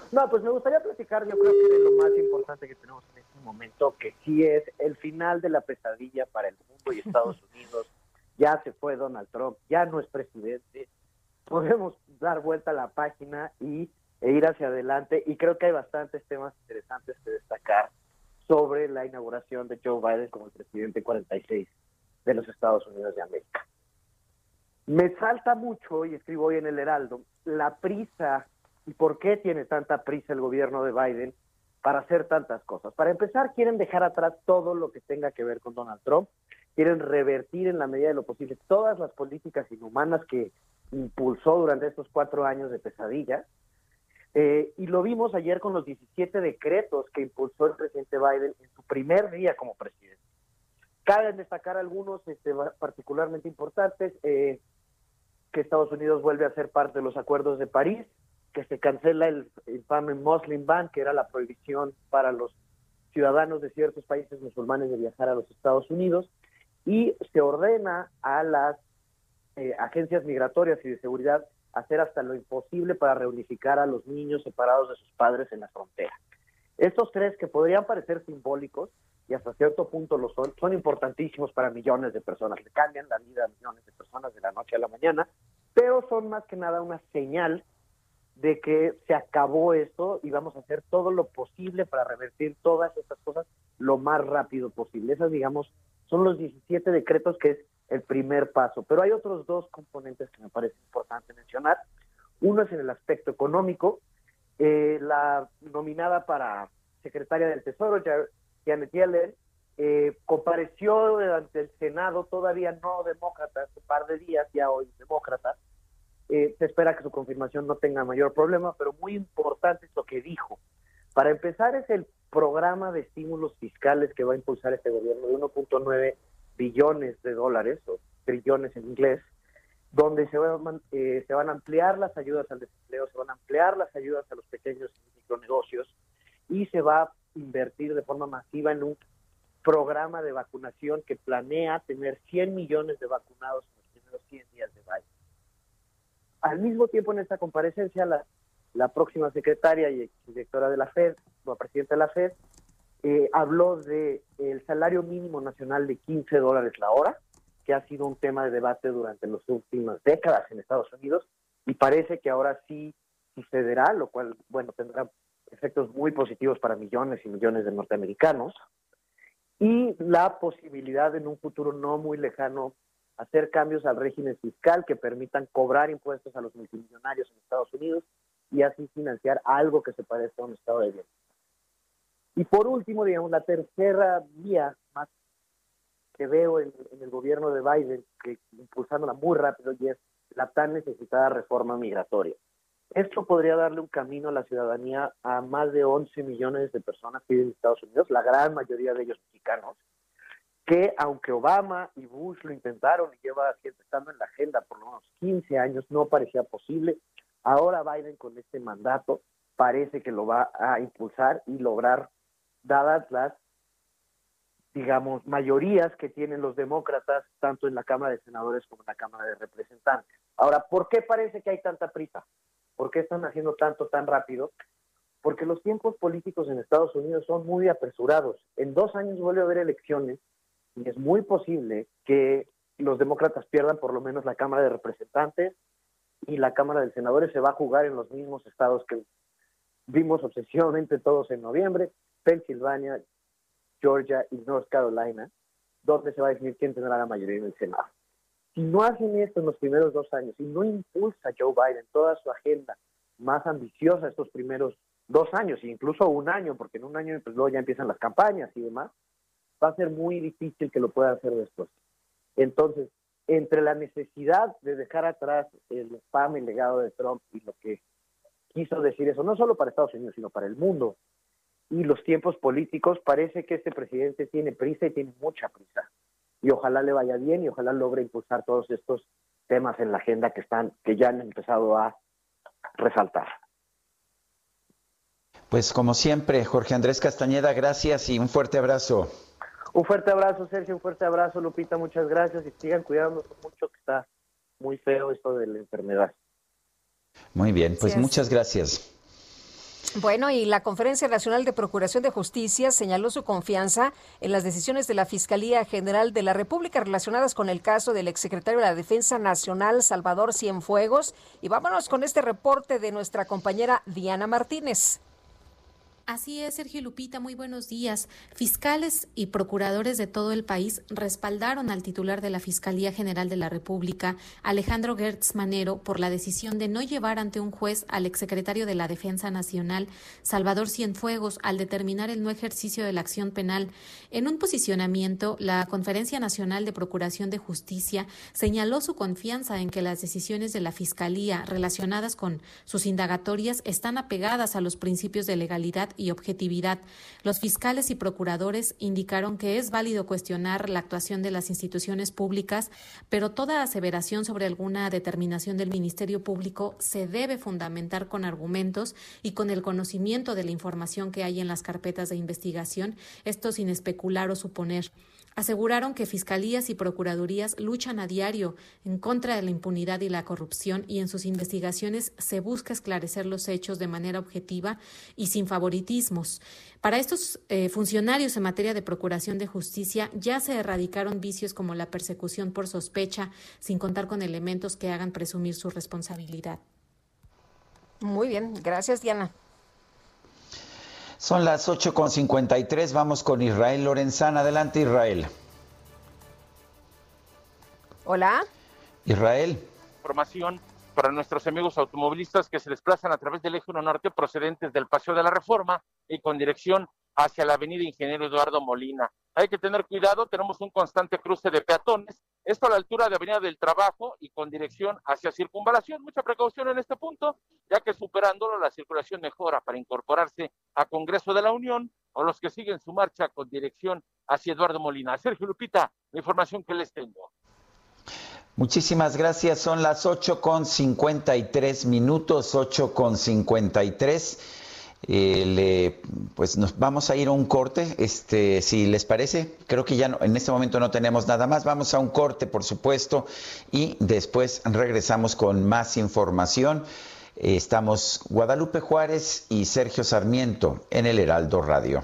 No, pues me gustaría platicar, yo creo que de lo más importante que tenemos en este momento, que sí es el final de la pesadilla para el mundo y Estados Unidos. Ya se fue Donald Trump, ya no es presidente. Podemos dar vuelta a la página y e ir hacia adelante. Y creo que hay bastantes temas interesantes que destacar sobre la inauguración de Joe Biden como el presidente 46 de los Estados Unidos de América. Me salta mucho, y escribo hoy en el Heraldo, la prisa y por qué tiene tanta prisa el gobierno de Biden para hacer tantas cosas. Para empezar, quieren dejar atrás todo lo que tenga que ver con Donald Trump, quieren revertir en la medida de lo posible todas las políticas inhumanas que impulsó durante estos cuatro años de pesadilla. Eh, y lo vimos ayer con los 17 decretos que impulsó el presidente Biden en su primer día como presidente. Cabe destacar algunos este, particularmente importantes, eh, que Estados Unidos vuelve a ser parte de los acuerdos de París, que se cancela el infame Muslim Ban, que era la prohibición para los ciudadanos de ciertos países musulmanes de viajar a los Estados Unidos, y se ordena a las eh, agencias migratorias y de seguridad hacer hasta lo imposible para reunificar a los niños separados de sus padres en la frontera. Estos tres que podrían parecer simbólicos y hasta cierto punto lo son, son importantísimos para millones de personas, le cambian la vida a millones de personas de la noche a la mañana, pero son más que nada una señal de que se acabó esto y vamos a hacer todo lo posible para revertir todas estas cosas lo más rápido posible. Esas, digamos, son los 17 decretos que es el primer paso. Pero hay otros dos componentes que me parece importante mencionar. Uno es en el aspecto económico. Eh, la nominada para secretaria del Tesoro, Janet Yellen, eh, compareció ante el Senado, todavía no demócrata, hace un par de días, ya hoy demócrata. Eh, se espera que su confirmación no tenga mayor problema, pero muy importante es lo que dijo. Para empezar, es el programa de estímulos fiscales que va a impulsar este gobierno de 1.9 billones de dólares, o trillones en inglés, donde se, eh, se van a ampliar las ayudas al desempleo, se van a ampliar las ayudas a los pequeños y micronegocios y se va a invertir de forma masiva en un programa de vacunación que planea tener 100 millones de vacunados en los primeros 100 días de Biden. Al mismo tiempo, en esta comparecencia, la, la próxima secretaria y directora de la FED, o presidenta de la FED, eh, habló de salario mínimo nacional de 15 dólares la hora, que ha sido un tema de debate durante las últimas décadas en Estados Unidos y parece que ahora sí sucederá, lo cual, bueno, tendrá efectos muy positivos para millones y millones de norteamericanos y la posibilidad en un futuro no muy lejano hacer cambios al régimen fiscal que permitan cobrar impuestos a los multimillonarios en Estados Unidos y así financiar algo que se parezca a un estado de bienestar. Y por último, digamos, la tercera vía más que veo en, el gobierno de Biden, que impulsándola muy rápido, y es la tan necesitada reforma migratoria. Esto podría darle un camino a la ciudadanía a más de 11 millones de personas que viven en Estados Unidos, la gran mayoría de ellos mexicanos, que aunque Obama y Bush lo intentaron y lleva estando en la agenda por menos 15 años, no parecía posible. Ahora Biden con este mandato parece que lo va a impulsar y lograr dadas las, digamos, mayorías que tienen los demócratas, tanto en la Cámara de Senadores como en la Cámara de Representantes. Ahora, ¿por qué parece que hay tanta prisa? ¿Por qué están haciendo tanto tan rápido? Porque los tiempos políticos en Estados Unidos son muy apresurados. En dos años vuelve a haber elecciones y es muy posible que los demócratas pierdan por lo menos la Cámara de Representantes y la Cámara de Senadores se va a jugar en los mismos estados que vimos obsesivamente todos en noviembre, Pensilvania, Georgia y North Carolina, donde se va a definir quién tendrá la mayoría en el Senado. Si no hacen esto en los primeros dos años y no impulsa Joe Biden toda su agenda más ambiciosa estos primeros dos años, incluso un año, porque en un año pues, luego ya empiezan las campañas y demás, va a ser muy difícil que lo pueda hacer después. Entonces, entre la necesidad de dejar atrás el spam y legado de Trump y lo que quiso decir eso, no solo para Estados Unidos, sino para el mundo, y los tiempos políticos, parece que este presidente tiene prisa y tiene mucha prisa. Y ojalá le vaya bien y ojalá logre impulsar todos estos temas en la agenda que están, que ya han empezado a resaltar. Pues como siempre, Jorge Andrés Castañeda, gracias y un fuerte abrazo. Un fuerte abrazo, Sergio, un fuerte abrazo, Lupita, muchas gracias y sigan cuidándose mucho que está muy feo esto de la enfermedad. Muy bien, pues muchas gracias. Bueno, y la Conferencia Nacional de Procuración de Justicia señaló su confianza en las decisiones de la Fiscalía General de la República relacionadas con el caso del exsecretario de la Defensa Nacional, Salvador Cienfuegos. Y vámonos con este reporte de nuestra compañera Diana Martínez. Así es, Sergio Lupita, muy buenos días. Fiscales y procuradores de todo el país respaldaron al titular de la Fiscalía General de la República, Alejandro Gertz Manero, por la decisión de no llevar ante un juez al exsecretario de la Defensa Nacional, Salvador Cienfuegos, al determinar el no ejercicio de la acción penal. En un posicionamiento, la Conferencia Nacional de Procuración de Justicia señaló su confianza en que las decisiones de la Fiscalía relacionadas con sus indagatorias están apegadas a los principios de legalidad y objetividad. Los fiscales y procuradores indicaron que es válido cuestionar la actuación de las instituciones públicas, pero toda aseveración sobre alguna determinación del Ministerio Público se debe fundamentar con argumentos y con el conocimiento de la información que hay en las carpetas de investigación, esto sin especular o suponer. Aseguraron que fiscalías y procuradurías luchan a diario en contra de la impunidad y la corrupción y en sus investigaciones se busca esclarecer los hechos de manera objetiva y sin favoritismos. Para estos eh, funcionarios en materia de procuración de justicia ya se erradicaron vicios como la persecución por sospecha, sin contar con elementos que hagan presumir su responsabilidad. Muy bien, gracias Diana. Son las 8.53, vamos con Israel Lorenzana. Adelante Israel. Hola. Israel. Información para nuestros amigos automovilistas que se desplazan a través del eje 1 norte procedentes del Paseo de la Reforma y con dirección hacia la avenida Ingeniero Eduardo Molina. Hay que tener cuidado, tenemos un constante cruce de peatones, esto a la altura de Avenida del Trabajo y con dirección hacia Circunvalación. Mucha precaución en este punto, ya que superándolo la circulación mejora para incorporarse a Congreso de la Unión o los que siguen su marcha con dirección hacia Eduardo Molina. Sergio Lupita, la información que les tengo. Muchísimas gracias. Son las 8 con 53 minutos, 8 con 53. Eh, le, pues nos vamos a ir a un corte, este, si les parece. Creo que ya no, en este momento no tenemos nada más. Vamos a un corte, por supuesto, y después regresamos con más información. Eh, estamos Guadalupe Juárez y Sergio Sarmiento en el Heraldo Radio.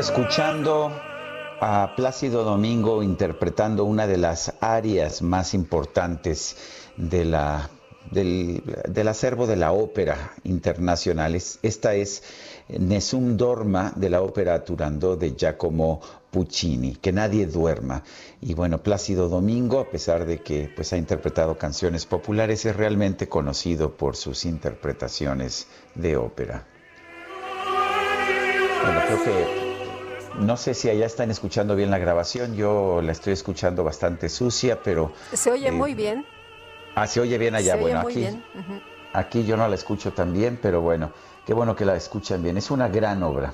Escuchando a Plácido Domingo interpretando una de las áreas más importantes de la, del, del, acervo de la ópera internacional. Esta es Nessun Dorma de la ópera Turandot de Giacomo Puccini, que nadie duerma. Y bueno, Plácido Domingo, a pesar de que pues, ha interpretado canciones populares, es realmente conocido por sus interpretaciones de ópera. Bueno, creo que no sé si allá están escuchando bien la grabación, yo la estoy escuchando bastante sucia, pero... Se oye eh, muy bien. Ah, se oye bien allá. Se bueno, oye aquí, muy bien. Uh -huh. aquí yo no la escucho tan bien, pero bueno, qué bueno que la escuchan bien. Es una gran obra.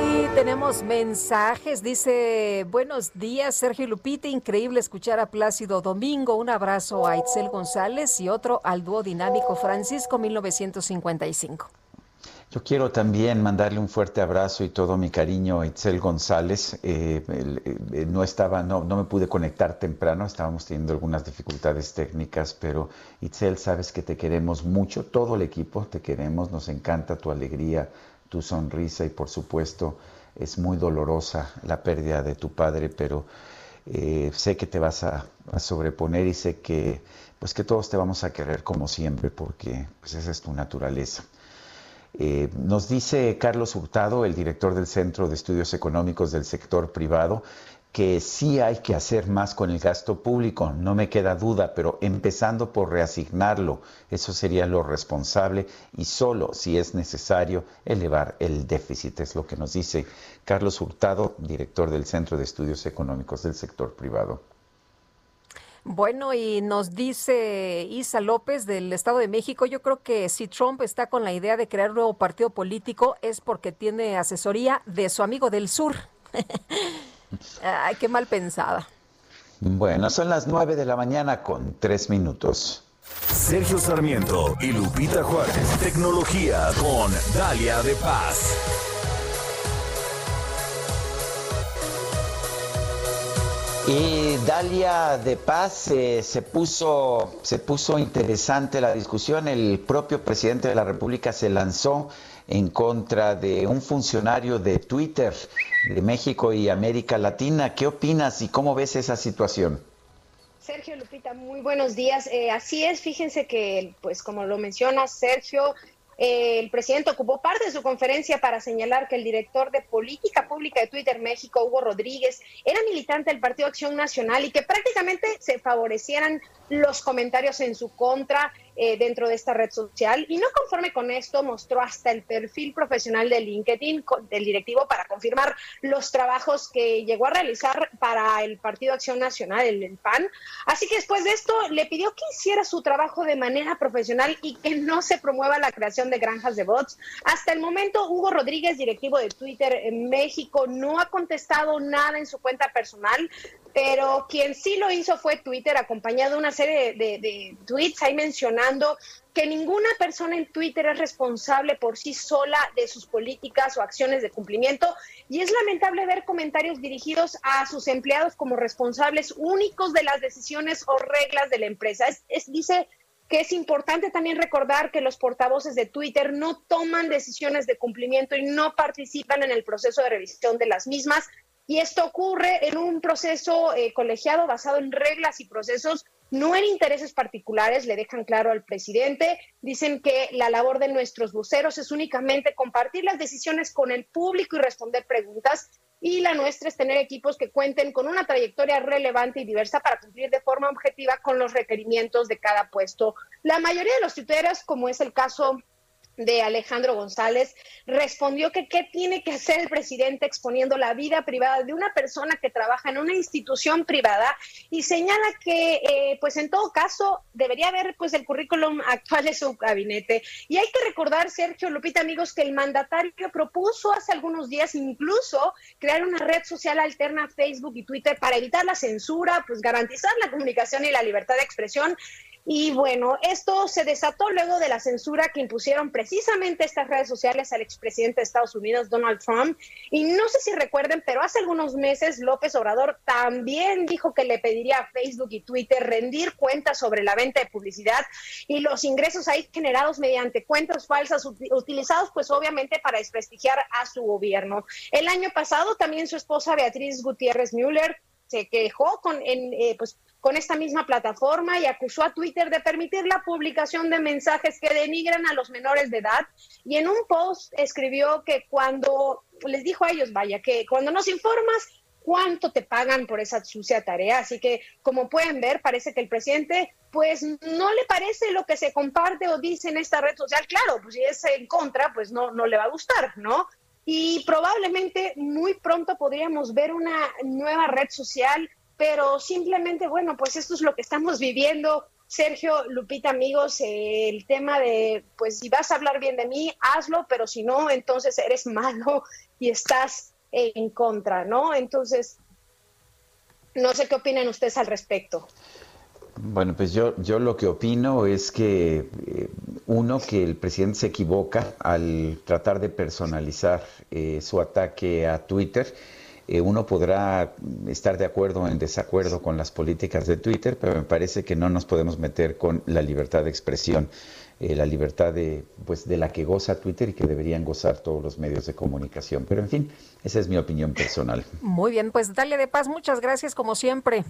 Y tenemos mensajes, dice, buenos días Sergio Lupita, increíble escuchar a Plácido Domingo, un abrazo a Itzel González y otro al dúo dinámico Francisco 1955. Yo quiero también mandarle un fuerte abrazo y todo mi cariño a Itzel González. Eh, eh, no estaba, no, no me pude conectar temprano, estábamos teniendo algunas dificultades técnicas, pero Itzel, sabes que te queremos mucho, todo el equipo te queremos, nos encanta tu alegría, tu sonrisa y por supuesto es muy dolorosa la pérdida de tu padre, pero eh, sé que te vas a, a, sobreponer y sé que, pues que todos te vamos a querer como siempre, porque pues esa es tu naturaleza. Eh, nos dice Carlos Hurtado, el director del Centro de Estudios Económicos del Sector Privado, que sí hay que hacer más con el gasto público, no me queda duda, pero empezando por reasignarlo, eso sería lo responsable y solo si es necesario elevar el déficit, es lo que nos dice Carlos Hurtado, director del Centro de Estudios Económicos del Sector Privado. Bueno, y nos dice Isa López del Estado de México, yo creo que si Trump está con la idea de crear un nuevo partido político es porque tiene asesoría de su amigo del sur. Ay, qué mal pensada. Bueno, son las nueve de la mañana con tres minutos. Sergio Sarmiento y Lupita Juárez. Tecnología con Dalia de Paz. Y Dalia de Paz eh, se puso se puso interesante la discusión. El propio presidente de la República se lanzó en contra de un funcionario de Twitter de México y América Latina. ¿Qué opinas y cómo ves esa situación? Sergio Lupita, muy buenos días. Eh, así es, fíjense que, pues como lo menciona Sergio, el presidente ocupó parte de su conferencia para señalar que el director de política pública de Twitter México, Hugo Rodríguez, era militante del Partido Acción Nacional y que prácticamente se favorecieran los comentarios en su contra eh, dentro de esta red social. Y no conforme con esto, mostró hasta el perfil profesional de LinkedIn del directivo para confirmar los trabajos que llegó a realizar para el Partido Acción Nacional, el, el PAN. Así que después de esto, le pidió que hiciera su trabajo de manera profesional y que no se promueva la creación de granjas de bots. Hasta el momento, Hugo Rodríguez, directivo de Twitter en México, no ha contestado nada en su cuenta personal pero quien sí lo hizo fue Twitter, acompañado de una serie de, de, tweets ahí mencionando que ninguna persona en Twitter es responsable por sí sola de sus políticas o acciones de cumplimiento. Y es lamentable ver comentarios dirigidos a sus empleados como responsables únicos de las decisiones o reglas de la empresa. Es, dice que es importante también recordar que los portavoces de Twitter no toman decisiones de cumplimiento y no participan en el proceso de revisión de las mismas. Y esto ocurre en un proceso eh, colegiado basado en reglas y procesos, no en intereses particulares, le dejan claro al presidente. Dicen que la labor de nuestros voceros es únicamente compartir las decisiones con el público y responder preguntas. Y la nuestra es tener equipos que cuenten con una trayectoria relevante y diversa para cumplir de forma objetiva con los requerimientos de cada puesto. La mayoría de los tuiteros, como es el caso de Alejandro González, respondió que qué tiene que hacer el presidente exponiendo la vida privada de una persona que trabaja en una institución privada y señala que, eh, pues en todo caso, debería ver pues el currículum actual de su gabinete. Y hay que recordar, Sergio Lupita, amigos, que el mandatario propuso hace algunos días incluso crear una red social alterna a Facebook y Twitter para evitar la censura, pues garantizar la comunicación y la libertad de expresión. Y bueno, esto se desató luego de la censura que impusieron precisamente estas redes sociales al expresidente de Estados Unidos, Donald Trump. Y no sé si recuerden, pero hace algunos meses López Obrador también dijo que le pediría a Facebook y Twitter rendir cuentas sobre la venta de publicidad y los ingresos ahí generados mediante cuentas falsas utilizados pues obviamente para desprestigiar a su gobierno. El año pasado también su esposa Beatriz Gutiérrez Müller se quejó con, en, eh, pues, con esta misma plataforma y acusó a Twitter de permitir la publicación de mensajes que denigran a los menores de edad. Y en un post escribió que cuando les dijo a ellos, vaya, que cuando nos informas cuánto te pagan por esa sucia tarea. Así que, como pueden ver, parece que el presidente, pues no le parece lo que se comparte o dice en esta red social. Claro, pues si es en contra, pues no, no le va a gustar, ¿no? Y probablemente muy pronto podríamos ver una nueva red social pero simplemente, bueno, pues esto es lo que estamos viviendo. Sergio, Lupita, amigos, eh, el tema de, pues si vas a hablar bien de mí, hazlo, pero si no, entonces eres malo y estás en contra, ¿no? Entonces, no sé qué opinan ustedes al respecto. Bueno, pues yo, yo lo que opino es que, eh, uno, que el presidente se equivoca al tratar de personalizar eh, su ataque a Twitter Eh, uno podrá estar de acuerdo o en desacuerdo con las políticas de Twitter, pero me parece que no nos podemos meter con la libertad de expresión. Eh, la libertad de, pues, de la que goza Twitter y que deberían gozar todos los medios de comunicación. Pero en fin, esa es mi opinión personal. Muy bien, pues Dalia de Paz, muchas gracias como siempre.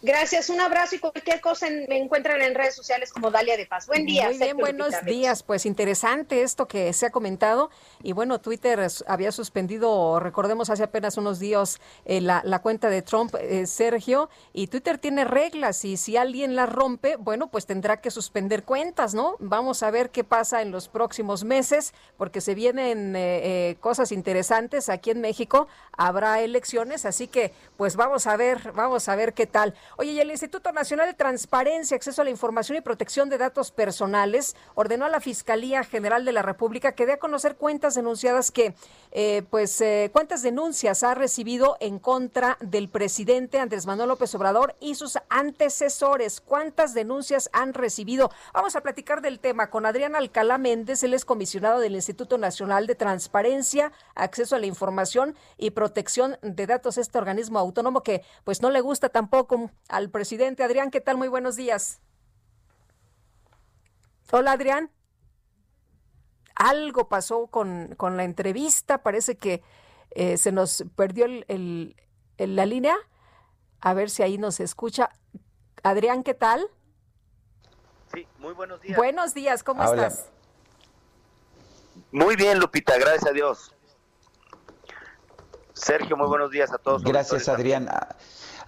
Gracias, un abrazo y cualquier cosa en- me encuentran en redes sociales como Dalia de Paz. Buen día. Muy bien, buenos días. Pues interesante esto que se ha comentado. Y bueno, Twitter había suspendido, recordemos, hace apenas unos días eh, la, la cuenta de Trump, eh, Sergio. Y Twitter tiene reglas y si alguien las rompe, bueno, pues tendrá que suspender cuentas, ¿no? Vamos a ver qué pasa en los próximos meses, porque se vienen eh, eh, cosas interesantes aquí en México. Habrá elecciones, así que pues vamos a ver, vamos a ver qué tal. Oye, y el Instituto Nacional de Transparencia, Acceso a la Información y Protección de Datos Personales ordenó a la Fiscalía General de la República que dé a conocer cuentas denunciadas que, eh, pues, eh, cuántas denuncias ha recibido en contra del presidente Andrés Manuel López Obrador y sus antecesores. ¿Cuántas denuncias han recibido? Vamos a platicar del tema con Adrián Alcalá Méndez, él es comisionado del Instituto Nacional de Transparencia, Acceso a la Información y Protección de Datos, este organismo autónomo que, pues, no le gusta tampoco al presidente. Adrián, ¿qué tal? Muy buenos días. Hola, Adrián. Algo pasó con, con la entrevista, parece que eh, se nos perdió el, el- el- la línea. A ver si ahí nos escucha. Adrián, ¿qué tal? Sí, muy buenos días. Buenos días, ¿cómo Hola. estás? Muy bien, Lupita, gracias a Dios. Sergio, muy buenos días a todos. Gracias, Adrián.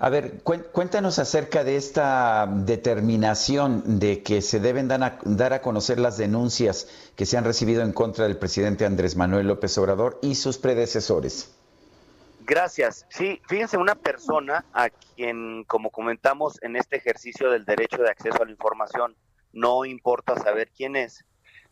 A ver, cuéntanos acerca de esta determinación de que se deben dan a- dar a conocer las denuncias que se han recibido en contra del presidente Andrés Manuel López Obrador y sus predecesores. Gracias. Sí, fíjense, una persona a quien, como comentamos en este ejercicio del derecho de acceso a la información, no importa saber quién es,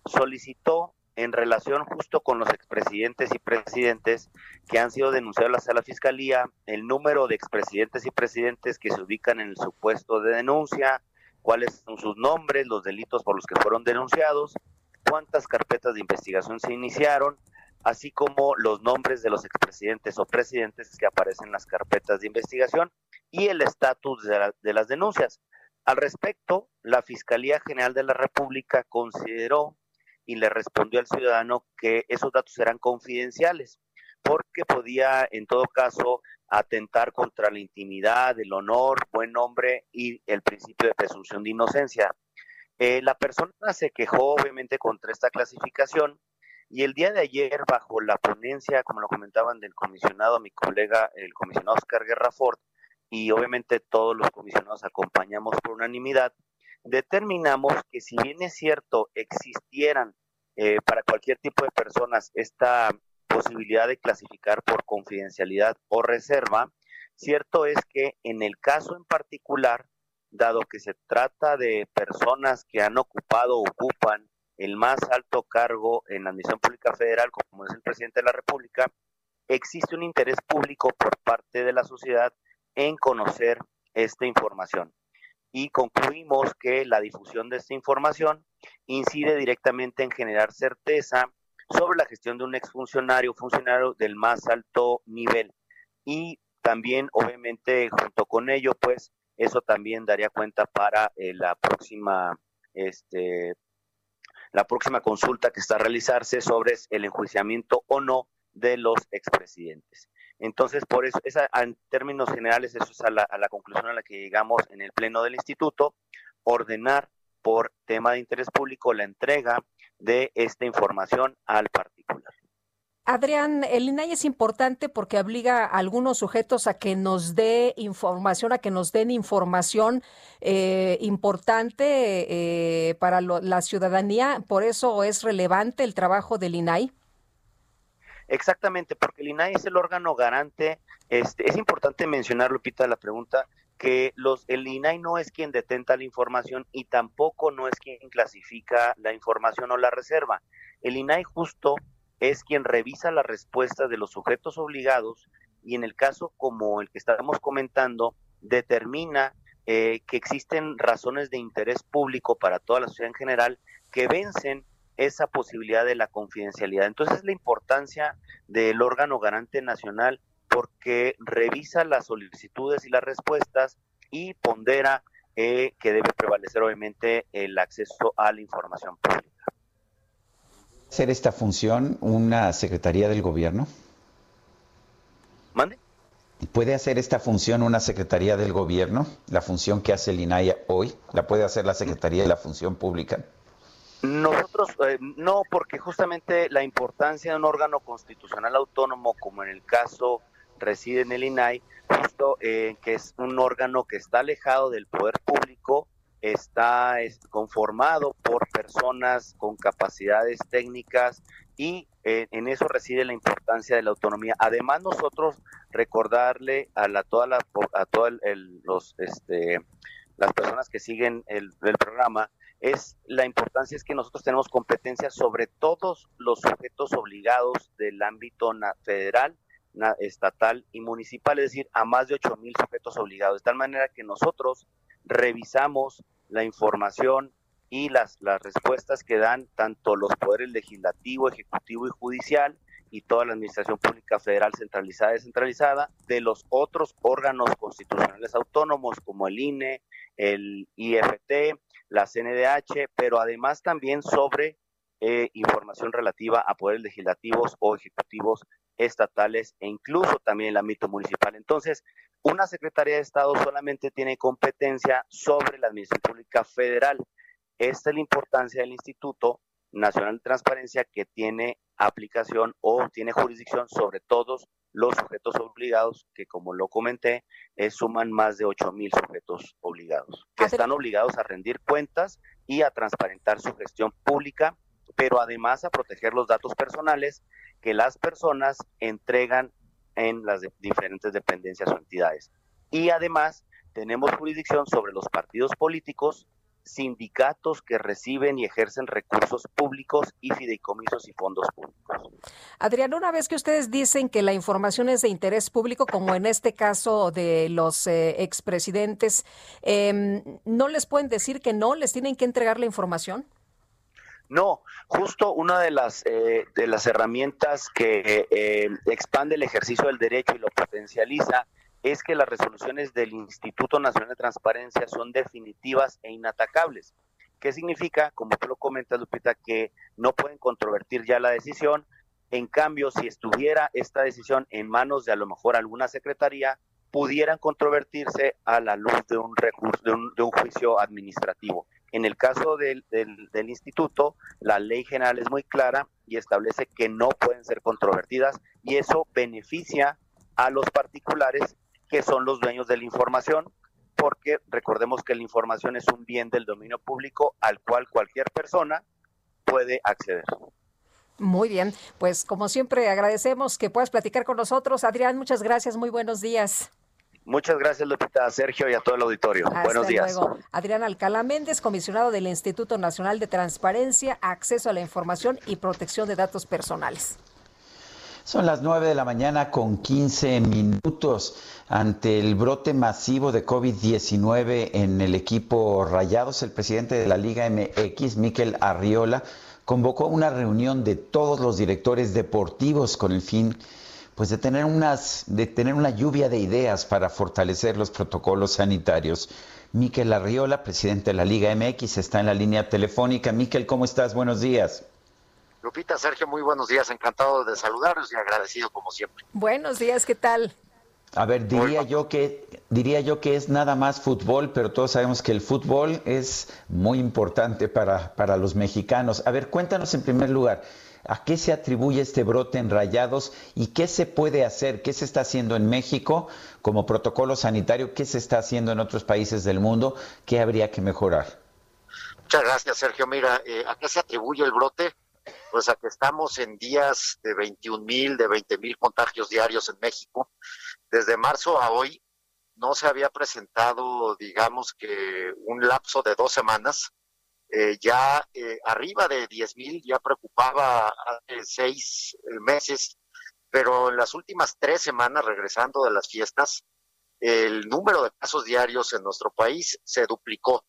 solicitó en relación justo con los expresidentes y presidentes que han sido denunciados a la fiscalía, el número de expresidentes y presidentes que se ubican en el supuesto de denuncia, cuáles son sus nombres, los delitos por los que fueron denunciados, cuántas carpetas de investigación se iniciaron, así como los nombres de los expresidentes o presidentes que aparecen en las carpetas de investigación y el estatus de, de las denuncias. Al respecto, la Fiscalía General de la República consideró y le respondió al ciudadano que esos datos eran confidenciales porque podía en todo caso atentar contra la intimidad, el honor, buen nombre y el principio de presunción de inocencia. Eh, la persona se quejó obviamente contra esta clasificación y el día de ayer, bajo la ponencia, como lo comentaban del comisionado, mi colega, el comisionado Oscar Guerra Ford, y obviamente todos los comisionados acompañamos por unanimidad, determinamos que si bien es cierto existieran eh, para cualquier tipo de personas esta posibilidad de clasificar por confidencialidad o reserva, cierto es que en el caso en particular, dado que se trata de personas que han ocupado o ocupan el más alto cargo en la Administración Pública Federal, como es el presidente de la República, existe un interés público por parte de la sociedad en conocer esta información. Y concluimos que la difusión de esta información incide directamente en generar certeza sobre la gestión de un exfuncionario funcionario del más alto nivel. Y también, obviamente, junto con ello, pues eso también daría cuenta para eh, la próxima este, la próxima consulta que está a realizarse sobre el enjuiciamiento o no de los expresidentes. Entonces, por eso, esa, en términos generales, eso es a la, conclusión a la que llegamos en el Pleno del Instituto, ordenar por tema de interés público la entrega de esta información al particular. Adrián, el INAI es importante porque obliga a algunos sujetos a que nos dé información, a que nos den información eh, importante eh, para la ciudadanía. Por eso es relevante el trabajo del INAI. Exactamente, porque el INAI es el órgano garante. Este, es importante mencionar, Lupita, la pregunta, que los, el INAI no es quien detenta la información y tampoco no es quien clasifica la información o la reserva. El INAI justo es quien revisa la respuesta de los sujetos obligados y en el caso como el que estábamos comentando, determina eh, que existen razones de interés público para toda la sociedad en general que vencen esa posibilidad de la confidencialidad. Entonces, la importancia del órgano garante nacional porque revisa las solicitudes y las respuestas y pondera eh, que debe prevalecer obviamente el acceso a la información pública. ¿Hacer esta función una secretaría del gobierno? ¿Mande? ¿Puede hacer esta función una secretaría del gobierno? La función que hace el INAI hoy, ¿la puede hacer la Secretaría de la Función Pública? Nosotros eh, no, porque justamente la importancia de un órgano constitucional autónomo, como en el caso reside en el INAI, justo eh, que es un órgano que está alejado del poder público, está es, conformado por personas con capacidades técnicas y eh, en eso reside la importancia de la autonomía. Además, nosotros recordarle a la toda la a todas los este las personas que siguen el, el programa es la importancia es que nosotros tenemos competencias sobre todos los sujetos obligados del ámbito federal, estatal y municipal, es decir, a más de 8 mil sujetos obligados, de tal manera que nosotros revisamos la información y las, las respuestas que dan tanto los poderes legislativo, ejecutivo y judicial y toda la administración pública federal centralizada y descentralizada de los otros órganos constitucionales autónomos como el INE, el IFT, la CNDH, pero además también sobre eh, información relativa a poderes legislativos o ejecutivos estatales e incluso también el ámbito municipal. Entonces, una Secretaría de Estado solamente tiene competencia sobre la Administración Pública Federal. Esta es la importancia del Instituto Nacional de Transparencia que tiene aplicación o tiene jurisdicción sobre todos los sujetos obligados, que como lo comenté, eh, suman más de 8 mil sujetos obligados, que están obligados a rendir cuentas y a transparentar su gestión pública, pero además a proteger los datos personales que las personas entregan en las de diferentes dependencias o entidades. Y además tenemos jurisdicción sobre los partidos políticos, sindicatos que reciben y ejercen recursos públicos y fideicomisos y fondos públicos. Adrián, una vez que ustedes dicen que la información es de interés público, como en este caso de los eh, expresidentes, eh, ¿no les pueden decir que no? ¿Les tienen que entregar la información? No, justo una de las eh, de las herramientas que eh, expande el ejercicio del derecho y lo potencializa es que las resoluciones del Instituto Nacional de Transparencia son definitivas e inatacables. ¿Qué significa? Como tú lo comentas, Lupita, que no pueden controvertir ya la decisión. En cambio, si estuviera esta decisión en manos de a lo mejor alguna secretaría, pudieran controvertirse a la luz de un recurso, de un, juicio administrativo. En el caso del, del, instituto, la ley general es muy clara y establece que no pueden ser controvertidas y eso beneficia a los particulares que son los dueños de la información, porque recordemos que la información es un bien del dominio público al cual cualquier persona puede acceder. Muy bien, pues como siempre agradecemos que puedas platicar con nosotros. Adrián, muchas gracias, muy buenos días. Muchas gracias, Lupita, a Sergio y a todo el auditorio. Hasta Buenos días. Luego. Adrián Alcalá Méndez, comisionado del Instituto Nacional de Transparencia, Acceso a la Información y Protección de Datos Personales. Son las 9 de la mañana con 15 minutos. Ante el brote masivo de COVID-19 en el equipo Rayados, el presidente de la Liga MX, Miquel Arriola, convocó una reunión de todos los directores deportivos con el fin pues de tener unas de tener una lluvia de ideas para fortalecer los protocolos sanitarios. Miquel Arriola, presidente de la Liga MX, está en la línea telefónica. Miquel, ¿cómo estás? Buenos días. Lupita, Sergio, muy buenos días. Encantado de saludarlos y agradecido como siempre. Buenos días, ¿qué tal? A ver, diría yo que diría yo que es nada más fútbol, pero todos sabemos que el fútbol es muy importante para, para los mexicanos. A ver, cuéntanos en primer lugar, ¿a qué se atribuye este brote en Rayados y qué se puede hacer? ¿Qué se está haciendo en México como protocolo sanitario? ¿Qué se está haciendo en otros países del mundo? ¿Qué habría que mejorar? Muchas gracias, Sergio. Mira, eh, ¿a qué se atribuye el brote? Pues a que estamos en días de 21 mil, de 20 mil contagios diarios en México. Desde marzo a hoy no se había presentado, digamos que un lapso de dos semanas. Eh, ya eh, arriba de 10 mil ya preocupaba seis meses, pero en las últimas tres semanas, regresando de las fiestas, el número de casos diarios en nuestro país se duplicó.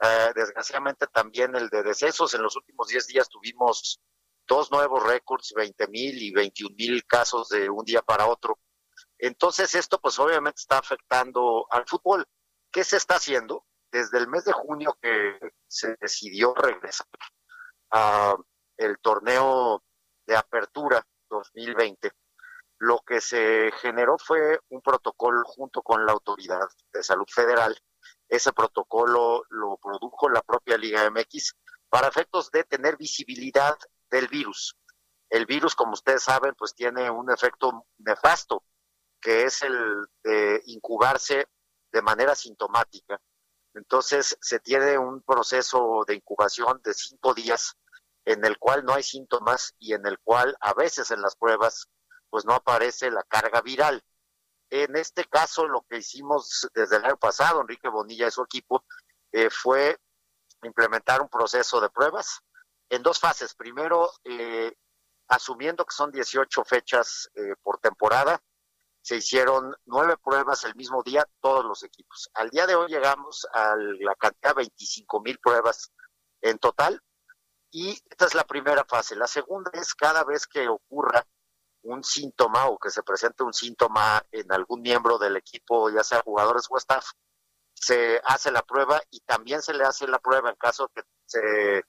Uh, desgraciadamente también el de decesos. En los últimos 10 días tuvimos dos nuevos récords, 20 mil y 21 mil casos de un día para otro. Entonces esto pues obviamente está afectando al fútbol. ¿Qué se está haciendo? Desde el mes de junio que se decidió regresar a el torneo de apertura 2020, lo que se generó fue un protocolo junto con la Autoridad de Salud Federal. Ese protocolo lo produjo la propia Liga MX para efectos de tener visibilidad del virus. El virus, como ustedes saben, pues tiene un efecto nefasto, que es el de incubarse de manera sintomática. Entonces se tiene un proceso de incubación de cinco días en el cual no hay síntomas y en el cual a veces en las pruebas pues no aparece la carga viral. En este caso lo que hicimos desde el año pasado, Enrique Bonilla y su equipo, eh, fue implementar un proceso de pruebas en dos fases. Primero, eh, asumiendo que son 18 fechas eh, por temporada, se hicieron nueve pruebas el mismo día, todos los equipos. Al día de hoy llegamos a la cantidad de 25 mil pruebas en total y esta es la primera fase. La segunda es cada vez que ocurra un síntoma o que se presente un síntoma en algún miembro del equipo, ya sea jugadores o staff, se hace la prueba y también se le hace la prueba en caso que se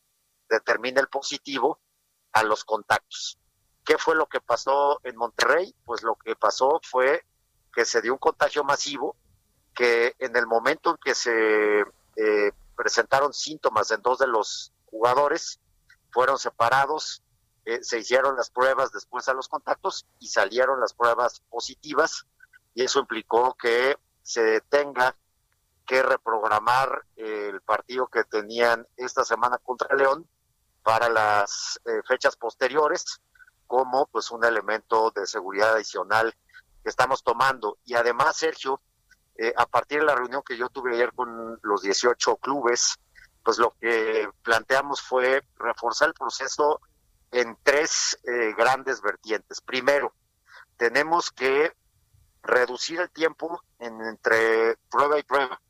determine el positivo a los contactos. ¿Qué fue lo que pasó en Monterrey? Pues lo que pasó fue que se dio un contagio masivo, que en el momento en que se eh, presentaron síntomas en dos de los jugadores, fueron separados, eh, se hicieron las pruebas después a los contactos y salieron las pruebas positivas y eso implicó que se tenga que reprogramar el partido que tenían esta semana contra León para las eh, fechas posteriores como pues un elemento de seguridad adicional que estamos tomando. Y además, Sergio, eh, a partir de la reunión que yo tuve ayer con los 18 clubes, pues lo que planteamos fue reforzar el proceso en tres eh, grandes vertientes. Primero, tenemos que reducir el tiempo entre prueba y prueba.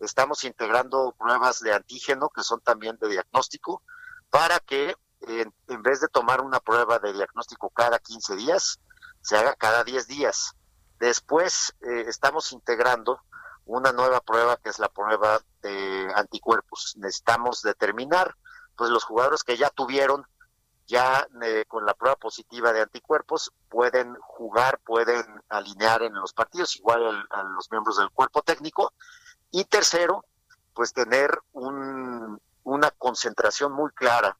Estamos integrando pruebas de antígeno que son también de diagnóstico para que en, en, vez de tomar una prueba de diagnóstico cada 15 días, se haga cada 10 días. Después eh, estamos integrando una nueva prueba que es la prueba de anticuerpos. Necesitamos determinar pues los jugadores que ya tuvieron ya eh, con la prueba positiva de anticuerpos pueden jugar, pueden alinear en los partidos, igual a los miembros del cuerpo técnico. Y tercero, pues tener un, una concentración muy clara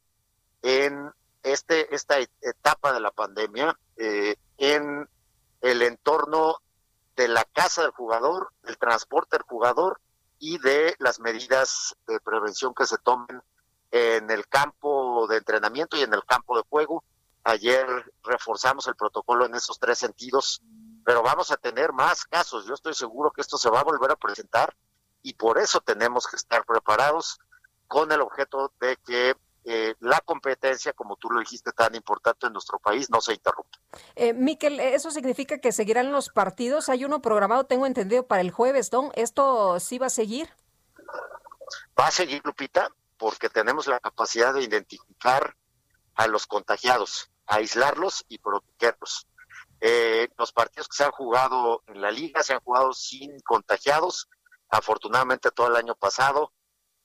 en este, esta etapa de la pandemia, eh, en el entorno de la casa del jugador, el transporte del jugador y de las medidas de prevención que se tomen en el campo de entrenamiento y en el campo de juego. Ayer reforzamos el protocolo en esos tres sentidos, pero vamos a tener más casos. Yo estoy seguro que esto se va a volver a presentar y por eso tenemos que estar preparados con el objeto de que eh, la competencia, como tú lo dijiste, tan importante en nuestro país, no se interrumpa. Eh, Miquel, ¿eso significa que seguirán los partidos? Hay uno programado, tengo entendido, para el jueves, ¿no? ¿Esto sí va a seguir? Va a seguir, Lupita, porque tenemos la capacidad de identificar a los contagiados, aislarlos y protegerlos. Eh, los partidos que se han jugado en la liga se han jugado sin contagiados, afortunadamente todo el año pasado.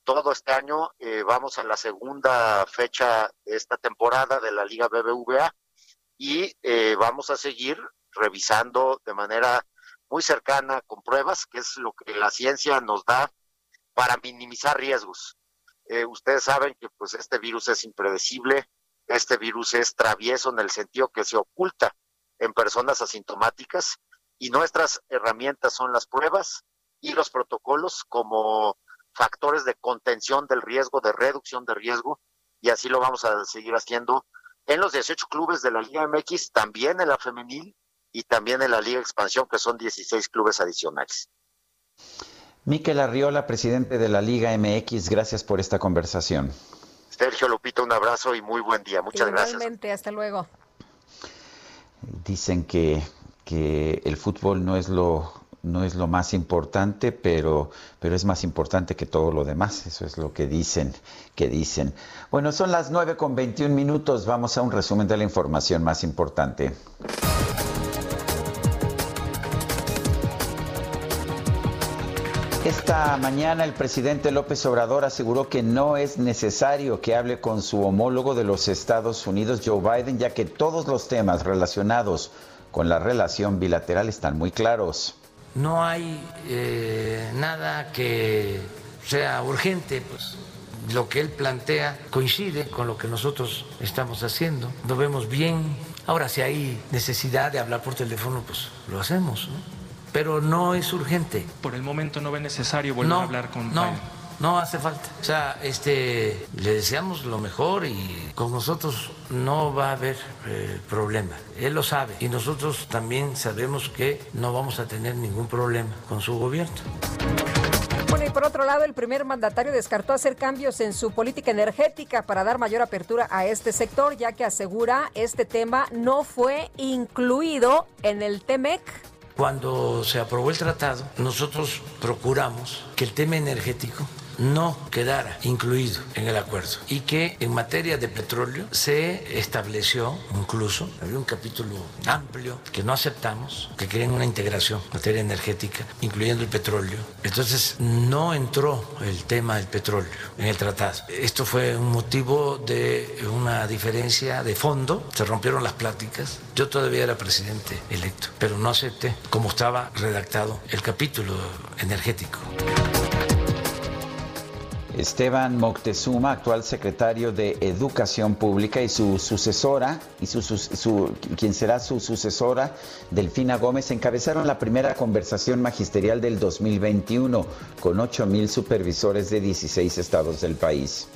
Todo este año eh, vamos a la segunda fecha de esta temporada de la Liga BBVA y eh, vamos a seguir revisando de manera muy cercana con pruebas, que es lo que la ciencia nos da para minimizar riesgos. Eh, ustedes saben que pues este virus es impredecible, este virus es travieso en el sentido que se oculta en personas asintomáticas y nuestras herramientas son las pruebas y los protocolos como factores de contención del riesgo, de reducción de riesgo y así lo vamos a seguir haciendo en los 18 clubes de la Liga MX, también en la femenil y también en la Liga Expansión, que son 16 clubes adicionales. Miquel Arriola, presidente de la Liga MX, gracias por esta conversación. Sergio Lupita, un abrazo y muy buen día. Muchas Igualmente, gracias. hasta luego. Dicen que, que el fútbol no es lo no es lo más importante, pero, pero es más importante que todo lo demás. Eso es lo que dicen, que dicen. Bueno, son las 9 con 21 minutos. Vamos a un resumen de la información más importante. Esta mañana el presidente López Obrador aseguró que no es necesario que hable con su homólogo de los Estados Unidos, Joe Biden, ya que todos los temas relacionados con la relación bilateral están muy claros. No hay eh, nada que sea urgente, pues lo que él plantea coincide con lo que nosotros estamos haciendo, lo vemos bien. Ahora, si hay necesidad de hablar por teléfono, pues lo hacemos, ¿no? Pero no es urgente. Por el momento no ve necesario volver No, a hablar con no, Biden. no hace falta. O sea, este, le deseamos lo mejor y con nosotros no va a haber eh, problema. Él lo sabe y nosotros también sabemos que no vamos a tener ningún problema con su gobierno. Bueno, y por otro lado, el primer mandatario descartó hacer cambios en su política energética para dar mayor apertura a este sector, ya que asegura este tema no fue incluido en el TEMEC. Cuando se aprobó el tratado, nosotros procuramos que el tema energético no quedara incluido en el acuerdo y que en materia de petróleo se estableció incluso, había un capítulo amplio que no aceptamos, que querían una integración en materia energética, incluyendo el petróleo. Entonces no entró el tema del petróleo en el tratado. Esto fue un motivo de una diferencia de fondo, se rompieron las pláticas. Yo todavía era presidente electo, pero no acepté como estaba redactado el capítulo energético. Esteban Moctezuma, actual secretario de Educación Pública, y su sucesora, y su, su- quien será su sucesora, Delfina Gómez, encabezaron la primera conversación magisterial del 2021 con 8 mil supervisores de 16 estados del país.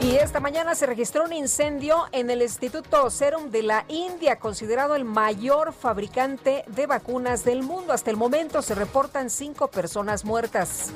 Y esta mañana se registró un incendio en el Instituto Serum de la India, considerado el mayor fabricante de vacunas del mundo. Hasta el momento se reportan cinco personas muertas.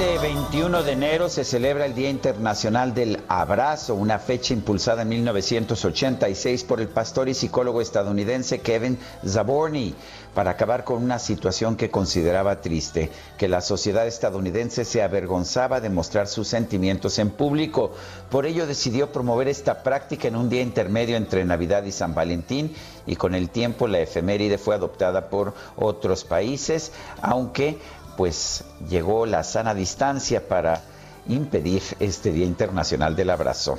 Este 21 de enero se celebra el Día Internacional del Abrazo, una fecha impulsada en 1986 por el pastor y psicólogo estadounidense Kevin Zaborni para acabar con una situación que consideraba triste, que la sociedad estadounidense se avergonzaba de mostrar sus sentimientos en público. Por ello decidió promover esta práctica en un día intermedio entre Navidad y San Valentín y con el tiempo la efeméride fue adoptada por otros países, aunque pues llegó la sana distancia para impedir este Día Internacional del Abrazo.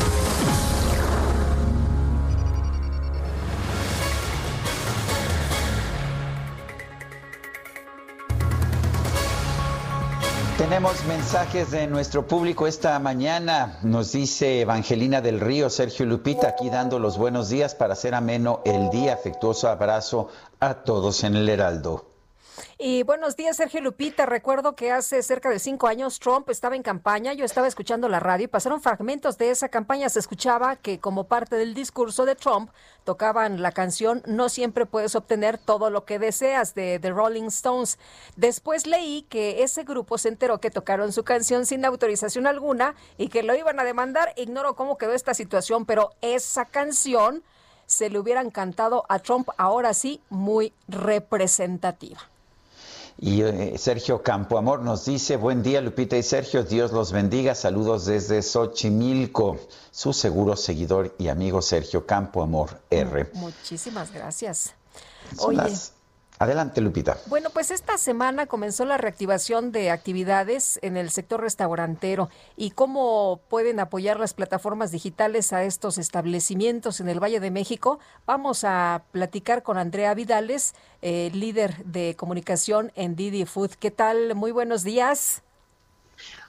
Tenemos mensajes de nuestro público esta mañana. Nos dice Evangelina del Río, Sergio Lupita, aquí dando los buenos días para hacer ameno el día. Afectuoso abrazo a todos en el Heraldo. Y buenos días, Sergio Lupita. Recuerdo que hace cerca de cinco años Trump estaba en campaña. Yo estaba escuchando la radio y pasaron fragmentos de esa campaña. Se escuchaba que como parte del discurso de Trump tocaban la canción No siempre puedes obtener todo lo que deseas de The Rolling Stones. Después leí que ese grupo se enteró que tocaron su canción sin autorización alguna y que lo iban a demandar. Ignoro cómo quedó esta situación, pero esa canción se le hubieran cantado a Trump ahora sí muy representativa. Y eh, Sergio Campoamor nos dice, buen día Lupita y Sergio, Dios los bendiga, saludos desde Xochimilco, su seguro seguidor y amigo Sergio Campoamor R. Muchísimas gracias. Oye, las- Adelante Lupita. bueno, pues esta semana comenzó la reactivación de actividades en el sector restaurantero y cómo pueden apoyar las plataformas digitales a estos establecimientos en el Valle de México. Vamos a platicar con Andrea Vidales, eh, líder de comunicación en Didi Food. ¿Qué tal? Muy buenos días.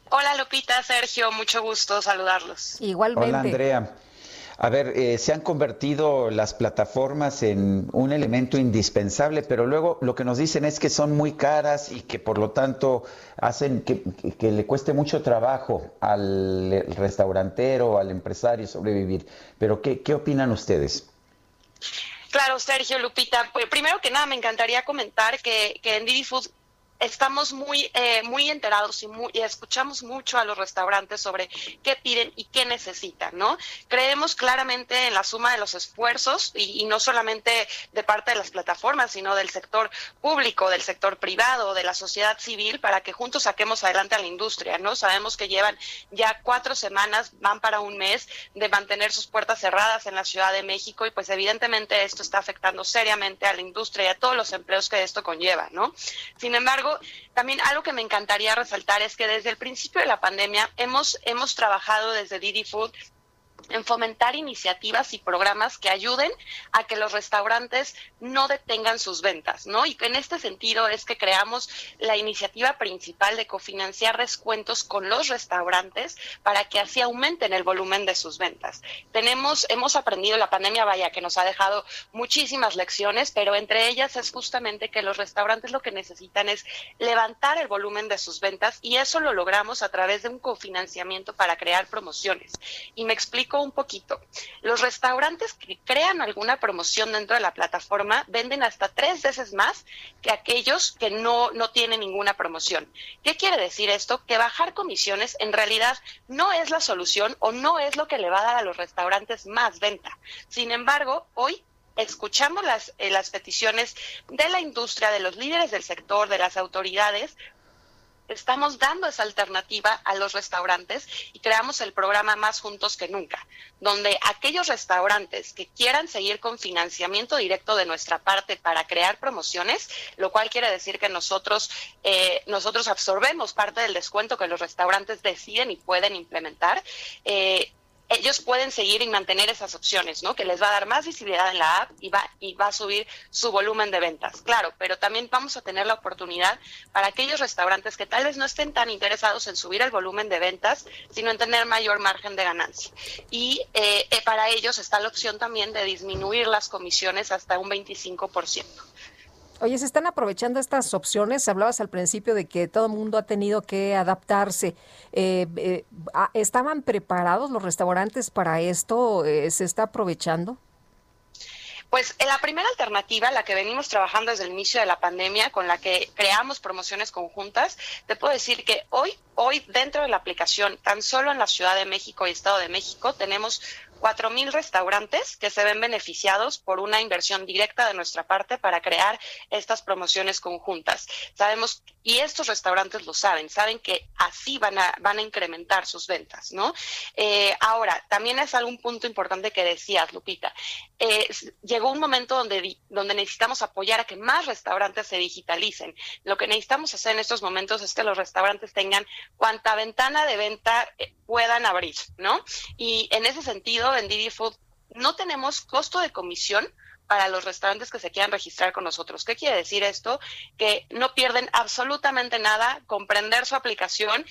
Hola Lupita, Sergio, mucho gusto saludarlos. Igualmente. Hola Andrea. A ver, eh, se han convertido las plataformas en un elemento indispensable, pero luego lo que nos dicen es que son muy caras y que por lo tanto hacen que, que le cueste mucho trabajo al restaurantero, al empresario sobrevivir. Pero ¿qué, qué opinan ustedes? Claro, Sergio Lupita. Pues primero que nada, me encantaría comentar que, que en Didi Food estamos muy, eh, muy enterados y, muy, escuchamos mucho a los restaurantes sobre qué piden y qué necesitan, ¿no? Creemos claramente en la suma de los esfuerzos y, no solamente de parte de las plataformas, sino del sector público, del sector privado, de la sociedad civil, para que juntos saquemos adelante a la industria, ¿no? Sabemos que llevan ya cuatro semanas, van para un mes de mantener sus puertas cerradas en la Ciudad de México y pues evidentemente esto está afectando seriamente a la industria y a todos los empleos que esto conlleva, ¿no? Sin embargo, también algo que me encantaría resaltar es que desde el principio de la pandemia hemos, hemos trabajado desde Didi Food en fomentar iniciativas y programas que ayuden a que los restaurantes no detengan sus ventas, ¿no? Y en este sentido es que creamos la iniciativa principal de cofinanciar descuentos con los restaurantes para que así aumenten el volumen de sus ventas. Tenemos, hemos aprendido la pandemia, vaya, que nos ha dejado muchísimas lecciones, pero entre ellas es justamente que los restaurantes lo que necesitan es levantar el volumen de sus ventas y eso lo logramos a través de un cofinanciamiento para crear promociones. Y me explico un poquito. Los restaurantes que crean alguna promoción dentro de la plataforma venden hasta tres veces más que aquellos que no, no tienen ninguna promoción. ¿Qué quiere decir esto? Que bajar comisiones en realidad no es la solución o no es lo que le va a dar a los restaurantes más venta. Sin embargo, hoy escuchamos las, eh, las peticiones de la industria, de los líderes del sector, de las autoridades, estamos dando esa alternativa a los restaurantes y creamos el programa Más Juntos que Nunca, donde aquellos restaurantes que quieran seguir con financiamiento directo de nuestra parte para crear promociones, lo cual quiere decir que nosotros, eh, nosotros absorbemos parte del descuento que los restaurantes deciden y pueden implementar. Eh, ellos pueden seguir y mantener esas opciones, ¿no? Que les va a dar más visibilidad en la app y va, y va a subir su volumen de ventas, claro, pero también vamos a tener la oportunidad para aquellos restaurantes que tal vez no estén tan interesados en subir el volumen de ventas, sino en tener mayor margen de ganancia. Y eh, eh, para ellos está la opción también de disminuir las comisiones hasta un 25%. Oye, ¿se están aprovechando estas opciones? Hablabas al principio de que todo el mundo ha tenido que adaptarse. Eh, eh, ah, ¿Estaban preparados los restaurantes para esto? Eh, ¿Se está aprovechando? Pues la primera alternativa, la que venimos trabajando desde el inicio de la pandemia, con la que creamos promociones conjuntas, te puedo decir que hoy, hoy dentro de la aplicación, tan solo en la Ciudad de México y Estado de México, tenemos mil restaurantes que se ven beneficiados por una inversión directa de nuestra parte para crear estas promociones conjuntas. Sabemos, y estos restaurantes lo saben, saben que así van a, van a incrementar sus ventas, ¿no? Eh, ahora, también es algún punto importante que decías, Lupita. Eh, llegó un momento donde, donde necesitamos apoyar a que más restaurantes se digitalicen. Lo que necesitamos hacer en estos momentos es que los restaurantes tengan cuanta ventana de venta eh, puedan abrir, ¿no? Y en ese sentido, en Didi Food no tenemos costo de comisión para los restaurantes que se quieran registrar con nosotros. ¿Qué quiere decir esto? Que no pierden absolutamente nada comprender su aplicación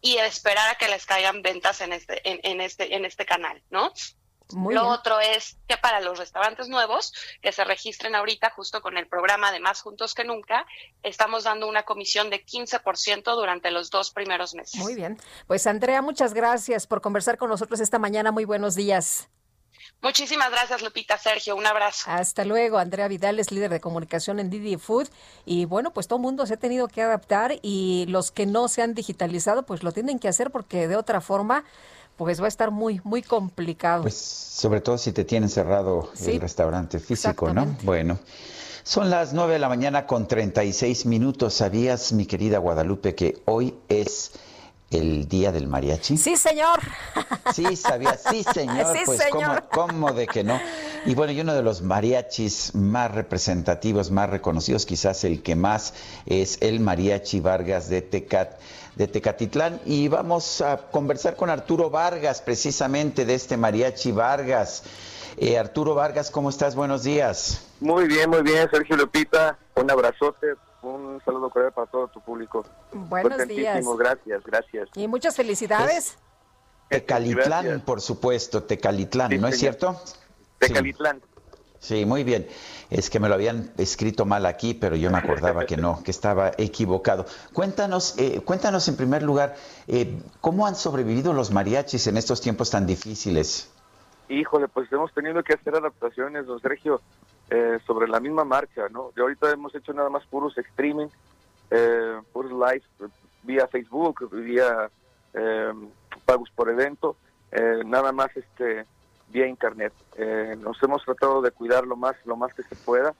y esperar a que les caigan ventas en este, en este, en este canal, ¿no? Lo otro es que para los restaurantes nuevos que se registren ahorita justo con el programa de Más Juntos que Nunca, estamos dando una comisión de 15% durante los dos primeros meses. Muy bien. Pues Andrea, muchas gracias por conversar con nosotros esta mañana. Muy buenos días. Muchísimas gracias, Lupita. Sergio, un abrazo. Hasta luego. Andrea Vidal es líder de comunicación en Didi Food. Y bueno, pues todo el mundo se ha tenido que adaptar y los que no se han digitalizado, pues lo tienen que hacer porque de otra forma pues va a estar muy, muy complicado. Pues sobre todo si te tienen cerrado el restaurante físico, ¿no? Bueno. Son las 9 de la mañana con 36 minutos. ¿Sabías, mi querida Guadalupe, que hoy es el día del mariachi? Sí, señor. Sí, sabía, sí, señor. pues señor. ¿cómo, ¿cómo, de que no? Y bueno, y uno de los mariachis más representativos, más reconocidos, quizás el que más, es el mariachi Vargas de Tecat de Tecatitlán y vamos a conversar con Arturo Vargas precisamente de este mariachi Vargas. Eh, Arturo Vargas, ¿cómo estás? Buenos días. Muy bien, muy bien, Sergio Lupita. Un abrazote, un saludo cordial para todo tu público. Buenos días. Gracias, gracias. Y muchas felicidades. Tecalitlán, por supuesto, Tecalitlán, ¿no es cierto? Tecalitlán. Sí. Muy bien. Es que me lo habían escrito mal aquí, pero yo me acordaba que no, que estaba equivocado. Cuéntanos, eh, cuéntanos en primer lugar, eh, ¿cómo han sobrevivido los mariachis en estos tiempos tan difíciles? Híjole, pues hemos tenido que hacer adaptaciones, don Sergio, eh, sobre la misma marcha, ¿no? Y ahorita hemos hecho nada más puros streaming, puros live vía Facebook, vía pagos por evento, nada más este vía internet. Eh, nos hemos tratado de cuidar lo más, lo más que se pueda.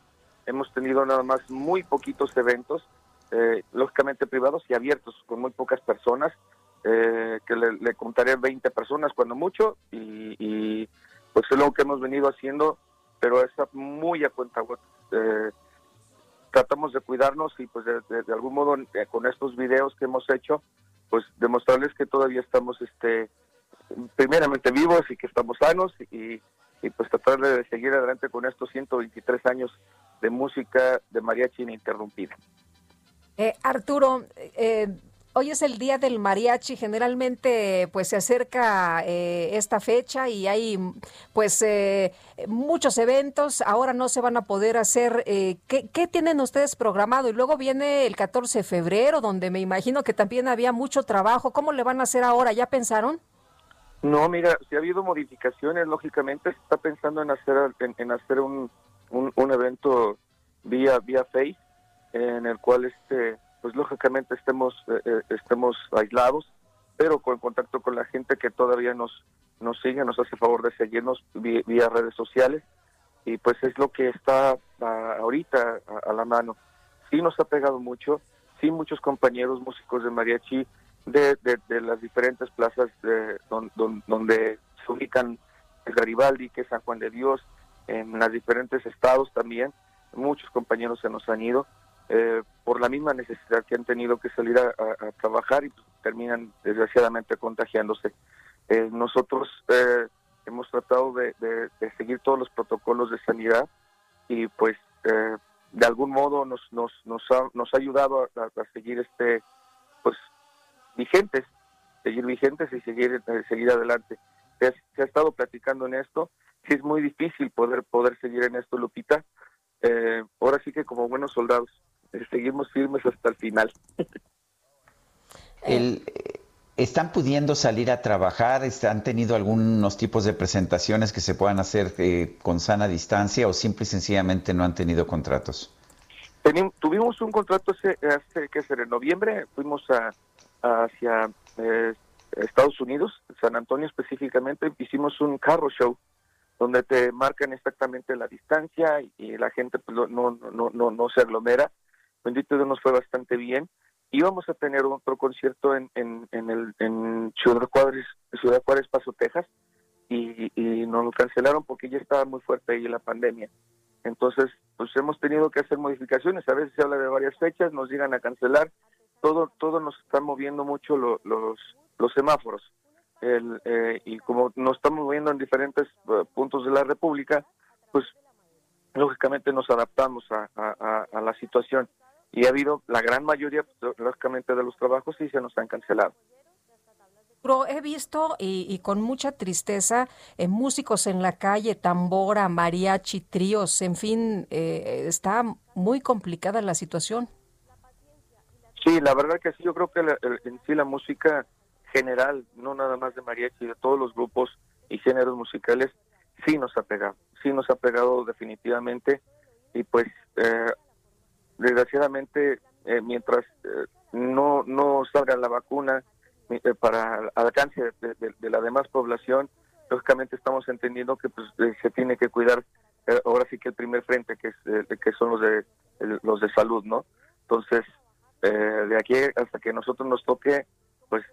Hemos tenido nada más muy poquitos eventos, eh, lógicamente privados y abiertos, con muy pocas personas, eh, que le, contaré 20 personas cuando mucho, y, pues es lo que hemos venido haciendo, pero está muy a cuenta. tratamos de cuidarnos y pues de, de algún modo con estos videos que hemos hecho, pues demostrarles que todavía estamos este primeramente vivos y que estamos sanos y, pues tratar de seguir adelante con estos 123 años de música de mariachi ininterrumpida. Eh, Arturo, eh, hoy es el día del mariachi. Generalmente, pues se acerca eh, esta fecha y hay, pues, muchos eventos. Ahora no se van a poder hacer. ¿qué, ¿Qué tienen ustedes programado? Y luego viene el 14 de febrero, donde me imagino que también había mucho trabajo. ¿Cómo le van a hacer ahora? ¿Ya pensaron? No, mira, si ha habido modificaciones, lógicamente se está pensando en hacer en, hacer un, un, evento vía vía Face en el cual este pues lógicamente estemos eh, eh, estemos aislados, pero con contacto con la gente que todavía nos nos sigue, nos hace favor de seguirnos vía, redes sociales y pues es lo que está ahorita a, a, la mano. Sí nos ha pegado mucho, sí muchos compañeros músicos de mariachi de, de, las diferentes plazas de, donde se ubican el Garibaldi, que es San Juan de Dios, en los diferentes estados también. Muchos compañeros se nos han ido eh, por la misma necesidad que han tenido que salir a, trabajar y terminan desgraciadamente contagiándose. Eh, nosotros eh, hemos tratado de, seguir todos los protocolos de sanidad y pues de algún modo nos, nos, nos, ha, nos ha ayudado a, a seguir este pues vigentes, seguir vigentes y seguir, eh, seguir adelante. Se ha, estado platicando en esto, sí es muy difícil poder, poder seguir en esto, Lupita. Eh, ahora sí que como buenos soldados, eh, seguimos firmes hasta el final. ¿Están pudiendo salir a trabajar? ¿Han tenido algunos tipos de presentaciones que se puedan hacer con sana distancia o simple y sencillamente no han tenido contratos? tuvimos un contrato hace, hace que ser en noviembre, fuimos a, hacia eh, Estados Unidos, San Antonio específicamente, hicimos un carro show donde te marcan exactamente la distancia y, la gente pues, no, no, no, no, se aglomera. Bendito Dios nos fue bastante bien. Íbamos a tener otro concierto en, en, en, el, en Ciudad Juárez, Ciudad Juárez, Paso, Texas, y, y nos lo cancelaron porque ya estaba muy fuerte ahí la pandemia. Entonces, pues hemos tenido que hacer modificaciones. A veces se habla de varias fechas, nos llegan a cancelar todo, todo nos está moviendo mucho los, los semáforos. El, eh, y como nos estamos moviendo en diferentes eh, puntos de la República, pues lógicamente nos adaptamos a, la situación. Y ha habido la gran mayoría, pues, lógicamente, de los trabajos y se nos han cancelado. Pero he visto y, con mucha tristeza eh, músicos en la calle, tambora, mariachi, tríos, en fin, está muy complicada la situación. Sí, la verdad que sí, yo creo que en sí la música general, no nada más de mariachi, de todos los grupos y géneros musicales, sí nos ha pegado, sí nos ha pegado definitivamente y pues eh, desgraciadamente eh, mientras eh, no, no salga la vacuna para alcance de, la demás población, lógicamente estamos entendiendo que pues, se tiene que cuidar ahora sí que el primer frente que, es, que son los de los de salud, ¿no? Entonces, eh, de aquí hasta que nosotros nos toque, pues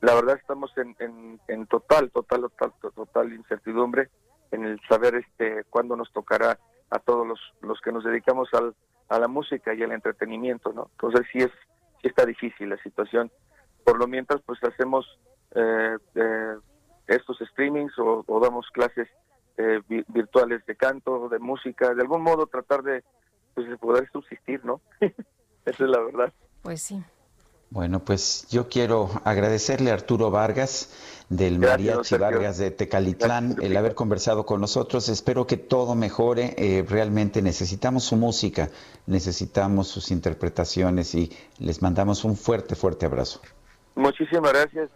la verdad estamos en, en, total, total, total, total incertidumbre en el saber este cuándo nos tocará a todos los, los que nos dedicamos al, a la música y al entretenimiento, ¿no? Entonces sí es sí está difícil la situación. Por lo mientras, pues hacemos eh, eh, estos streamings o, damos clases virtuales de canto, de música, de algún modo tratar de, pues, de poder subsistir, ¿no? Esa es la verdad. Pues sí. Bueno, pues yo quiero agradecerle a Arturo Vargas del Mariachi Vargas de Tecalitlán el haber conversado con nosotros. Espero que todo mejore. Eh, realmente necesitamos su música, necesitamos sus interpretaciones y les mandamos un fuerte, fuerte abrazo. Muchísimas gracias.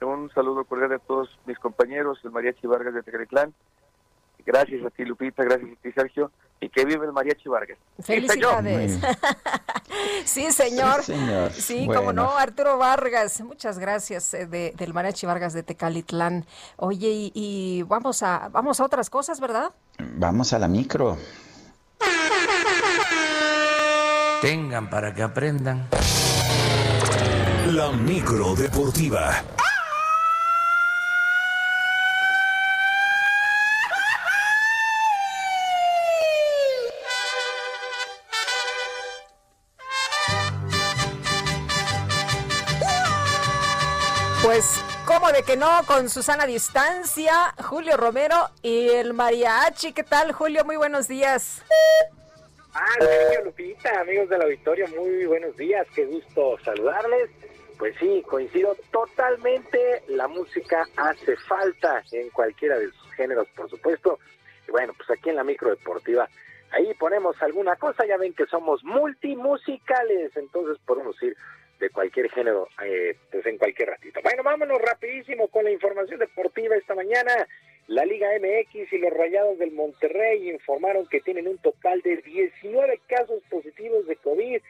Un saludo cordial a todos mis compañeros, el Mariachi Vargas de Tecalitlán. Gracias a ti, Lupita, gracias a ti, Sergio, y que vive el Mariachi Vargas. Felicidades. sí, señor. Sí, como no, Arturo Vargas. Muchas gracias eh, del Mariachi Vargas de Tecalitlán. Oye, y, vamos a vamos a otras cosas, ¿verdad? Vamos a la micro. Tengan para que aprendan. La micro deportiva. De que no? Con Susana Distancia, Julio Romero y el mariachi. ¿Qué tal, Julio? Muy buenos días. Ah, Sergio Lupita, amigos del auditorio, muy buenos días. Qué gusto saludarles. Pues sí, coincido totalmente. La música hace falta en cualquiera de sus géneros, por supuesto. Y bueno, pues aquí en la micro deportiva, ahí ponemos alguna cosa. Ya ven que somos multimusicales, entonces podemos ir de cualquier género, eh, pues en cualquier ratito. Bueno, vámonos rapidísimo con la información deportiva esta mañana. La Liga MX y los Rayados del Monterrey informaron que tienen un total de 19 casos positivos de COVID,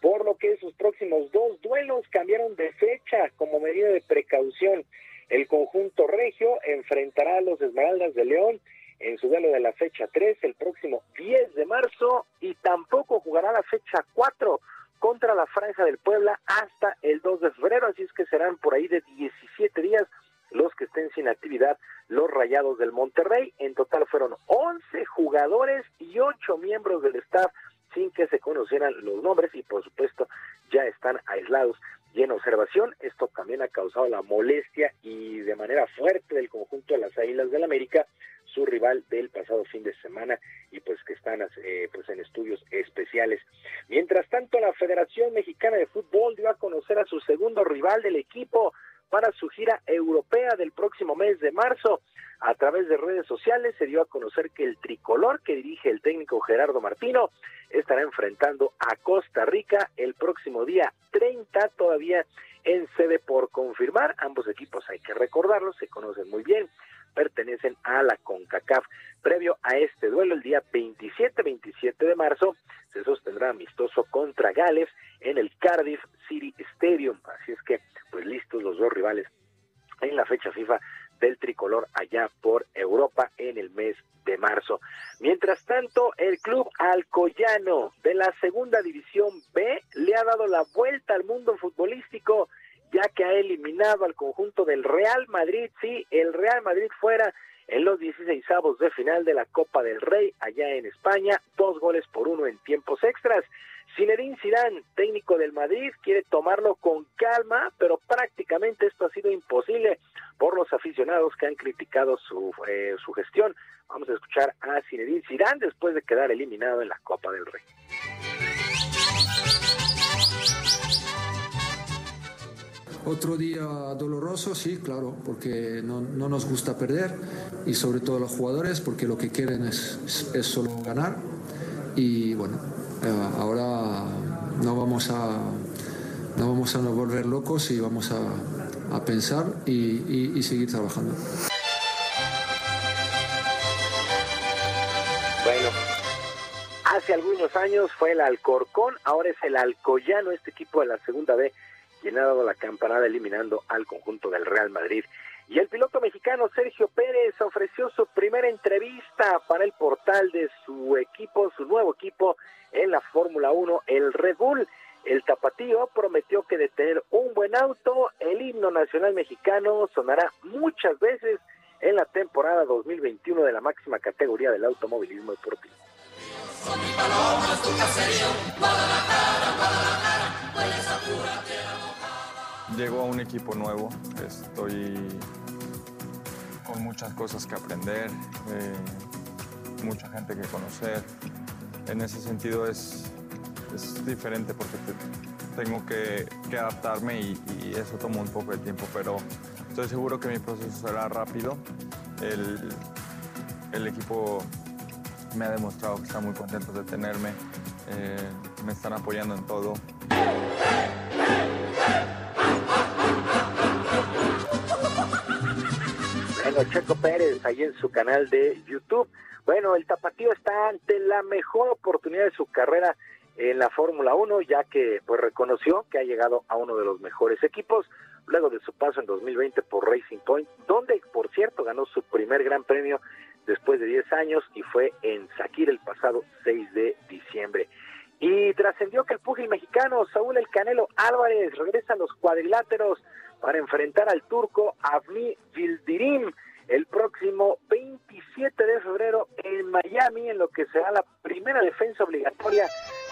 por lo que sus próximos dos duelos cambiaron de fecha como medida de precaución. El conjunto regio enfrentará a los Esmeraldas de León en su duelo de la fecha 3 el próximo 10 de marzo y tampoco jugará la fecha 4 contra la Franja del Puebla hasta el 2 de febrero, así es que serán por ahí de 17 días los que estén sin actividad los Rayados del Monterrey. En total fueron 11 jugadores y 8 miembros del staff sin que se conocieran los nombres y por supuesto ya están aislados y en observación. Esto también ha causado la molestia y de manera fuerte del conjunto de las Águilas del América, su rival del pasado fin de semana y pues que están eh, pues en estudios especiales. Mientras tanto, la Federación Mexicana de Fútbol dio a conocer a su segundo rival del equipo para su gira europea del próximo mes de marzo. A través de redes sociales se dio a conocer que el tricolor que dirige el técnico Gerardo Martino estará enfrentando a Costa Rica el próximo día 30, todavía en sede por confirmar. Ambos equipos, hay que recordarlo, se conocen muy bien pertenecen a la CONCACAF. Previo a este duelo, el día 27-27 de marzo, se sostendrá amistoso contra Gales en el Cardiff City Stadium. Así es que, pues listos los dos rivales en la fecha FIFA del tricolor allá por Europa en el mes de marzo. Mientras tanto, el club alcoyano de la segunda división B le ha dado la vuelta al mundo futbolístico ya que ha eliminado al conjunto del Real Madrid. Sí, el Real Madrid fuera en los 16 avos de final de la Copa del Rey allá en España, dos goles por uno en tiempos extras. Zinedine Zidane, técnico del Madrid, quiere tomarlo con calma, pero prácticamente esto ha sido imposible por los aficionados que han criticado su, eh, su gestión. Vamos a escuchar a Zinedine Zidane después de quedar eliminado en la Copa del Rey. Otro día doloroso, sí, claro, porque no, nos gusta perder y sobre todo los jugadores porque lo que quieren es, es, solo ganar y bueno, eh, ahora no vamos a no vamos a nos volver locos y vamos a, a pensar y, y, seguir trabajando. Bueno, hace algunos años fue el Alcorcón, ahora es el Alcoyano, este equipo de la segunda B quien ha dado la campanada eliminando al conjunto del Real Madrid. Y el piloto mexicano Sergio Pérez ofreció su primera entrevista para el portal de su equipo, su nuevo equipo en la Fórmula 1, el Red Bull. El tapatío prometió que de tener un buen auto, el himno nacional mexicano sonará muchas veces en la temporada 2021 de la máxima categoría del automovilismo deportivo. Llego a un equipo nuevo, estoy con muchas cosas que aprender, eh, mucha gente que conocer. En ese sentido es, diferente porque tengo que, adaptarme y, eso toma un poco de tiempo, pero estoy seguro que mi proceso será rápido. El, el equipo me ha demostrado que está muy contento de tenerme, eh, me están apoyando en todo. Bueno, Checo Pérez, ahí en su canal de YouTube. Bueno, el tapatío está ante la mejor oportunidad de su carrera en la Fórmula 1, ya que pues reconoció que ha llegado a uno de los mejores equipos luego de su paso en 2020 por Racing Point, donde por cierto ganó su primer gran premio después de 10 años y fue en Sakir el pasado 6 de diciembre. Y trascendió que el pugil mexicano Saúl El Canelo Álvarez regresa a los cuadriláteros para enfrentar al turco Avni Vildirim el próximo 27 de febrero en Miami, en lo que será la primera defensa obligatoria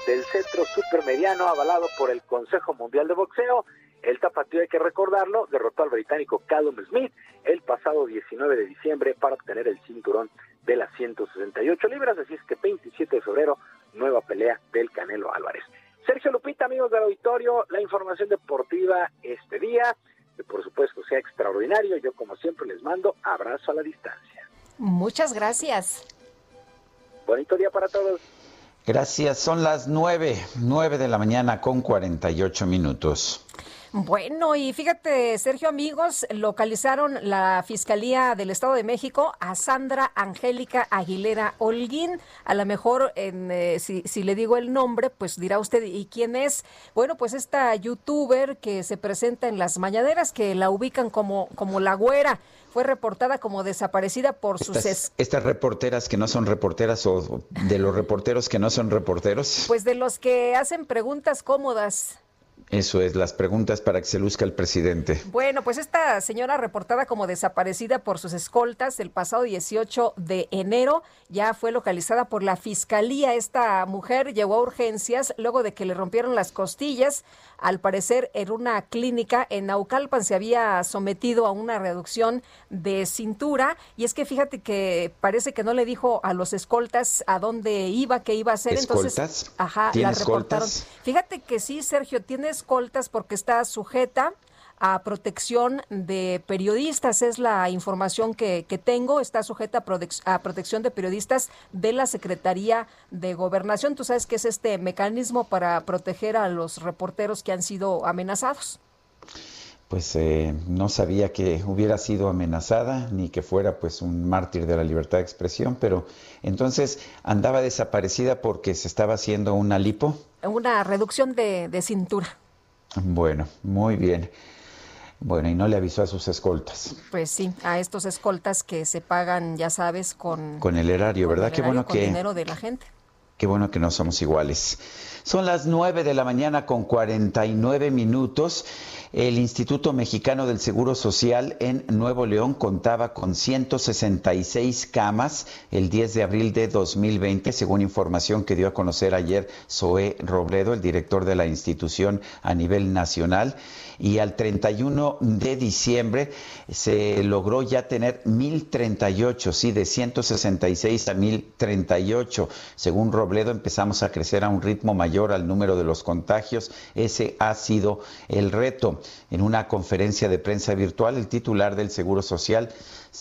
del centro supermediano avalado por el Consejo Mundial de Boxeo. El tapatío, hay que recordarlo, derrotó al británico Callum Smith el pasado 19 de diciembre para obtener el cinturón de las 168 libras, así es que 27 de febrero, nueva pelea del Canelo Álvarez. Sergio Lupita, amigos del auditorio, la información deportiva este día, que por supuesto sea extraordinario, yo como siempre les mando abrazo a la distancia. Muchas gracias. Bonito día para todos. Gracias, son las nueve, nueve de la mañana con 48 minutos. Bueno, y fíjate, Sergio, amigos, localizaron la Fiscalía del Estado de México a Sandra Angélica Aguilera Holguín. A lo mejor, en, eh, si, si, le digo el nombre, pues dirá usted, ¿y quién es? Bueno, pues esta youtuber que se presenta en las mañaneras, que la ubican como, como la güera fue reportada como desaparecida por sus... Estas, reporteras que no son reporteras o de los reporteros que no son reporteros. Pues de los que hacen preguntas cómodas. Eso es, las preguntas para que se luzca el presidente. Bueno, pues esta señora reportada como desaparecida por sus escoltas el pasado 18 de enero ya fue localizada por la fiscalía. Esta mujer llegó a urgencias luego de que le rompieron las costillas. Al parecer, en una clínica en Naucalpan se había sometido a una reducción de cintura. Y es que fíjate que parece que no le dijo a los escoltas a dónde iba, qué iba a hacer. ¿Escoltas? Entonces, ajá, la reportaron. Escoltas? Fíjate que sí, Sergio, tienes escoltas porque está sujeta a protección de periodistas, es la información que, que tengo, está sujeta a, a, protección de periodistas de la Secretaría de Gobernación. Tú sabes que es este mecanismo para proteger a los reporteros que han sido amenazados. Pues eh, no sabía que hubiera sido amenazada ni que fuera pues un mártir de la libertad de expresión, pero entonces andaba desaparecida porque se estaba haciendo una lipo. Una reducción de, de cintura. Bueno, muy bien. Bueno, y no le avisó a sus escoltas. Pues sí, a estos escoltas que se pagan, ya sabes, con... Con el erario, ¿verdad? El Qué bueno con que... dinero de la gente. Qué bueno que no somos iguales. Son las nueve de la mañana con 49 minutos. El Instituto Mexicano del Seguro Social en Nuevo León contaba con 166 camas el 10 de abril de 2020, según información que dio a conocer ayer Zoé Robledo, el director de la institución a nivel nacional. Y al 31 de diciembre se logró ya tener 1038, sí, de 166 a 1038. Según Robledo, empezamos a crecer a un ritmo mayor al número de los contagios. Ese ha sido el reto. En una conferencia de prensa virtual, el titular del Seguro Social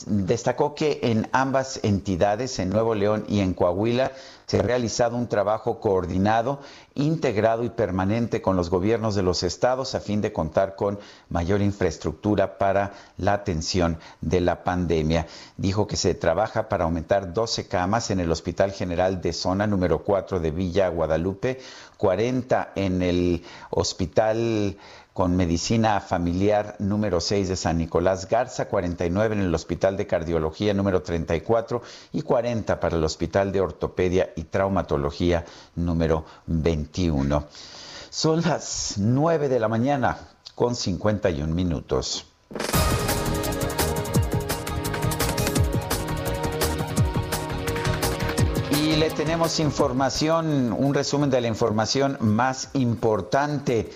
destacó que en ambas entidades, en Nuevo León y en Coahuila, se ha realizado un trabajo coordinado, integrado y permanente con los gobiernos de los estados a fin de contar con mayor infraestructura para la atención de la pandemia. Dijo que se trabaja para aumentar 12 camas en el Hospital General de Zona número 4 de Villa Guadalupe, 40 en el Hospital con medicina familiar número 6 de San Nicolás Garza, 49 en el Hospital de Cardiología número 34 y 40 para el Hospital de Ortopedia y Traumatología número 21. Son las 9 de la mañana con 51 minutos. Y le tenemos información, un resumen de la información más importante.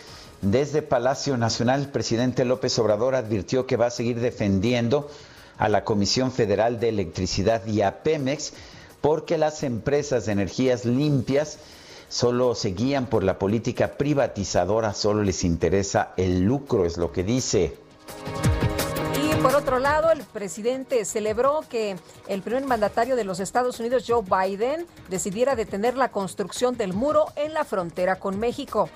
Desde Palacio Nacional, el presidente López Obrador advirtió que va a seguir defendiendo a la Comisión Federal de Electricidad y a Pemex porque las empresas de energías limpias solo se guían por la política privatizadora, solo les interesa el lucro, es lo que dice. Y por otro lado, el presidente celebró que el primer mandatario de los Estados Unidos, Joe Biden, decidiera detener la construcción del muro en la frontera con México.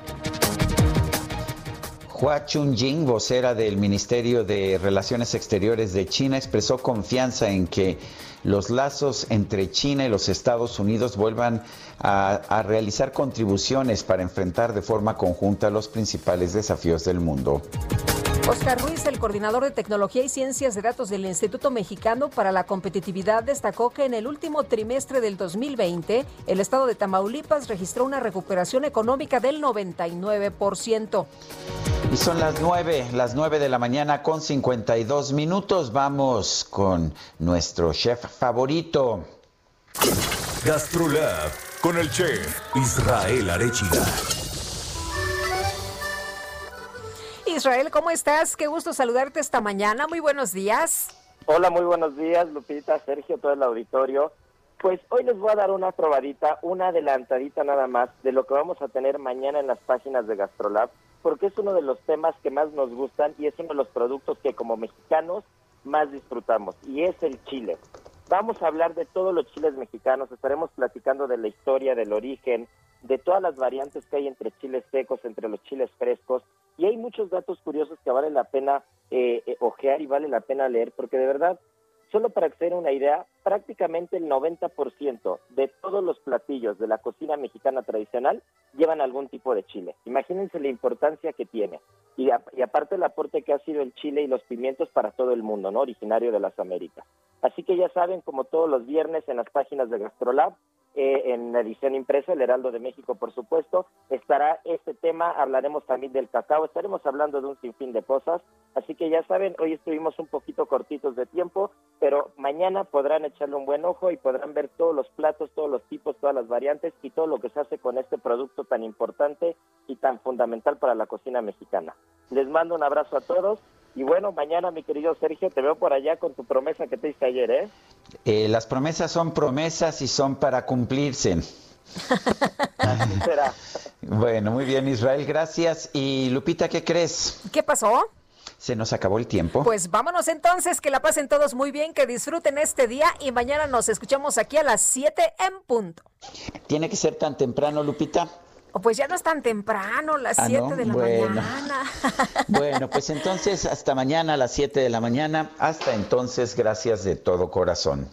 Hua Chunying, vocera del Ministerio de Relaciones Exteriores de China, expresó confianza en que los lazos entre China y los Estados Unidos vuelvan a, a, realizar contribuciones para enfrentar de forma conjunta los principales desafíos del mundo. Oscar Ruiz, el coordinador de tecnología y ciencias de datos del Instituto Mexicano para la Competitividad, destacó que en el último trimestre del 2020 el estado de Tamaulipas registró una recuperación económica del 99%. Y son las 9, las 9 de la mañana con 52 minutos. Vamos con nuestro chef favorito. Gastrolab con el chef Israel Arechiga. Israel, ¿cómo estás? Qué gusto saludarte esta mañana. Muy buenos días. Hola, muy buenos días, Lupita, Sergio, todo el auditorio. Pues hoy les voy a dar una probadita, una adelantadita nada más de lo que vamos a tener mañana en las páginas de Gastrolab, porque es uno de los temas que más nos gustan y es uno de los productos que como mexicanos más disfrutamos, y es el chile. Vamos a hablar de todos los chiles mexicanos, estaremos platicando de la historia, del origen, de todas las variantes que hay entre chiles secos, entre los chiles frescos, y hay muchos datos curiosos que vale la pena eh, eh, ojear y vale la pena leer, porque de verdad, solo para hacer una idea, prácticamente el 90% de todos los platillos de la cocina mexicana tradicional llevan algún tipo de chile. Imagínense la importancia que tiene. Y, y aparte el aporte que ha sido el chile y los pimientos para todo el mundo, ¿no? Originario de las Américas. Así que ya saben, como todos los viernes en las páginas de Gastrolab, eh, en edición impresa, el Heraldo de México, por supuesto, estará este tema, hablaremos también del cacao, estaremos hablando de un sinfín de cosas, así que ya saben, hoy estuvimos un poquito cortitos de tiempo, pero mañana podrán echarle un buen ojo y podrán ver todos los platos, todos los tipos, todas las variantes y todo lo que se hace con este producto tan importante y tan fundamental para la cocina mexicana. Les mando un abrazo a todos y bueno, mañana, mi querido Sergio, te veo por allá con tu promesa que te hice ayer, ¿eh? eh las promesas son promesas y son para cumplirse. será. Bueno, muy bien, Israel, gracias. Y Lupita, ¿qué crees? ¿Qué pasó? Se nos acabó el tiempo. Pues vámonos entonces, que la pasen todos muy bien, que disfruten este día y mañana nos escuchamos aquí a las 7 en punto. ¿Tiene que ser tan temprano, Lupita? Pues ya no es tan temprano, las 7 ah, de la mañana. bueno, pues entonces hasta mañana a las 7 de la mañana. Hasta entonces, gracias de todo corazón.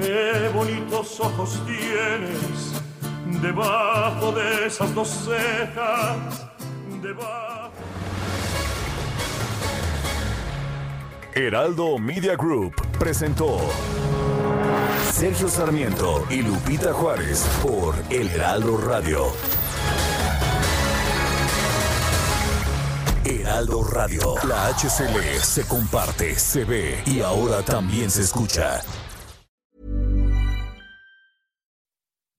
Qué bonitos ojos tienes debajo de esas dos cejas, debajo. Heraldo Media Group presentó Sergio Sarmiento y Lupita Juárez por El Heraldo Radio. Heraldo Radio, la HCL se comparte, se ve y ahora también se escucha.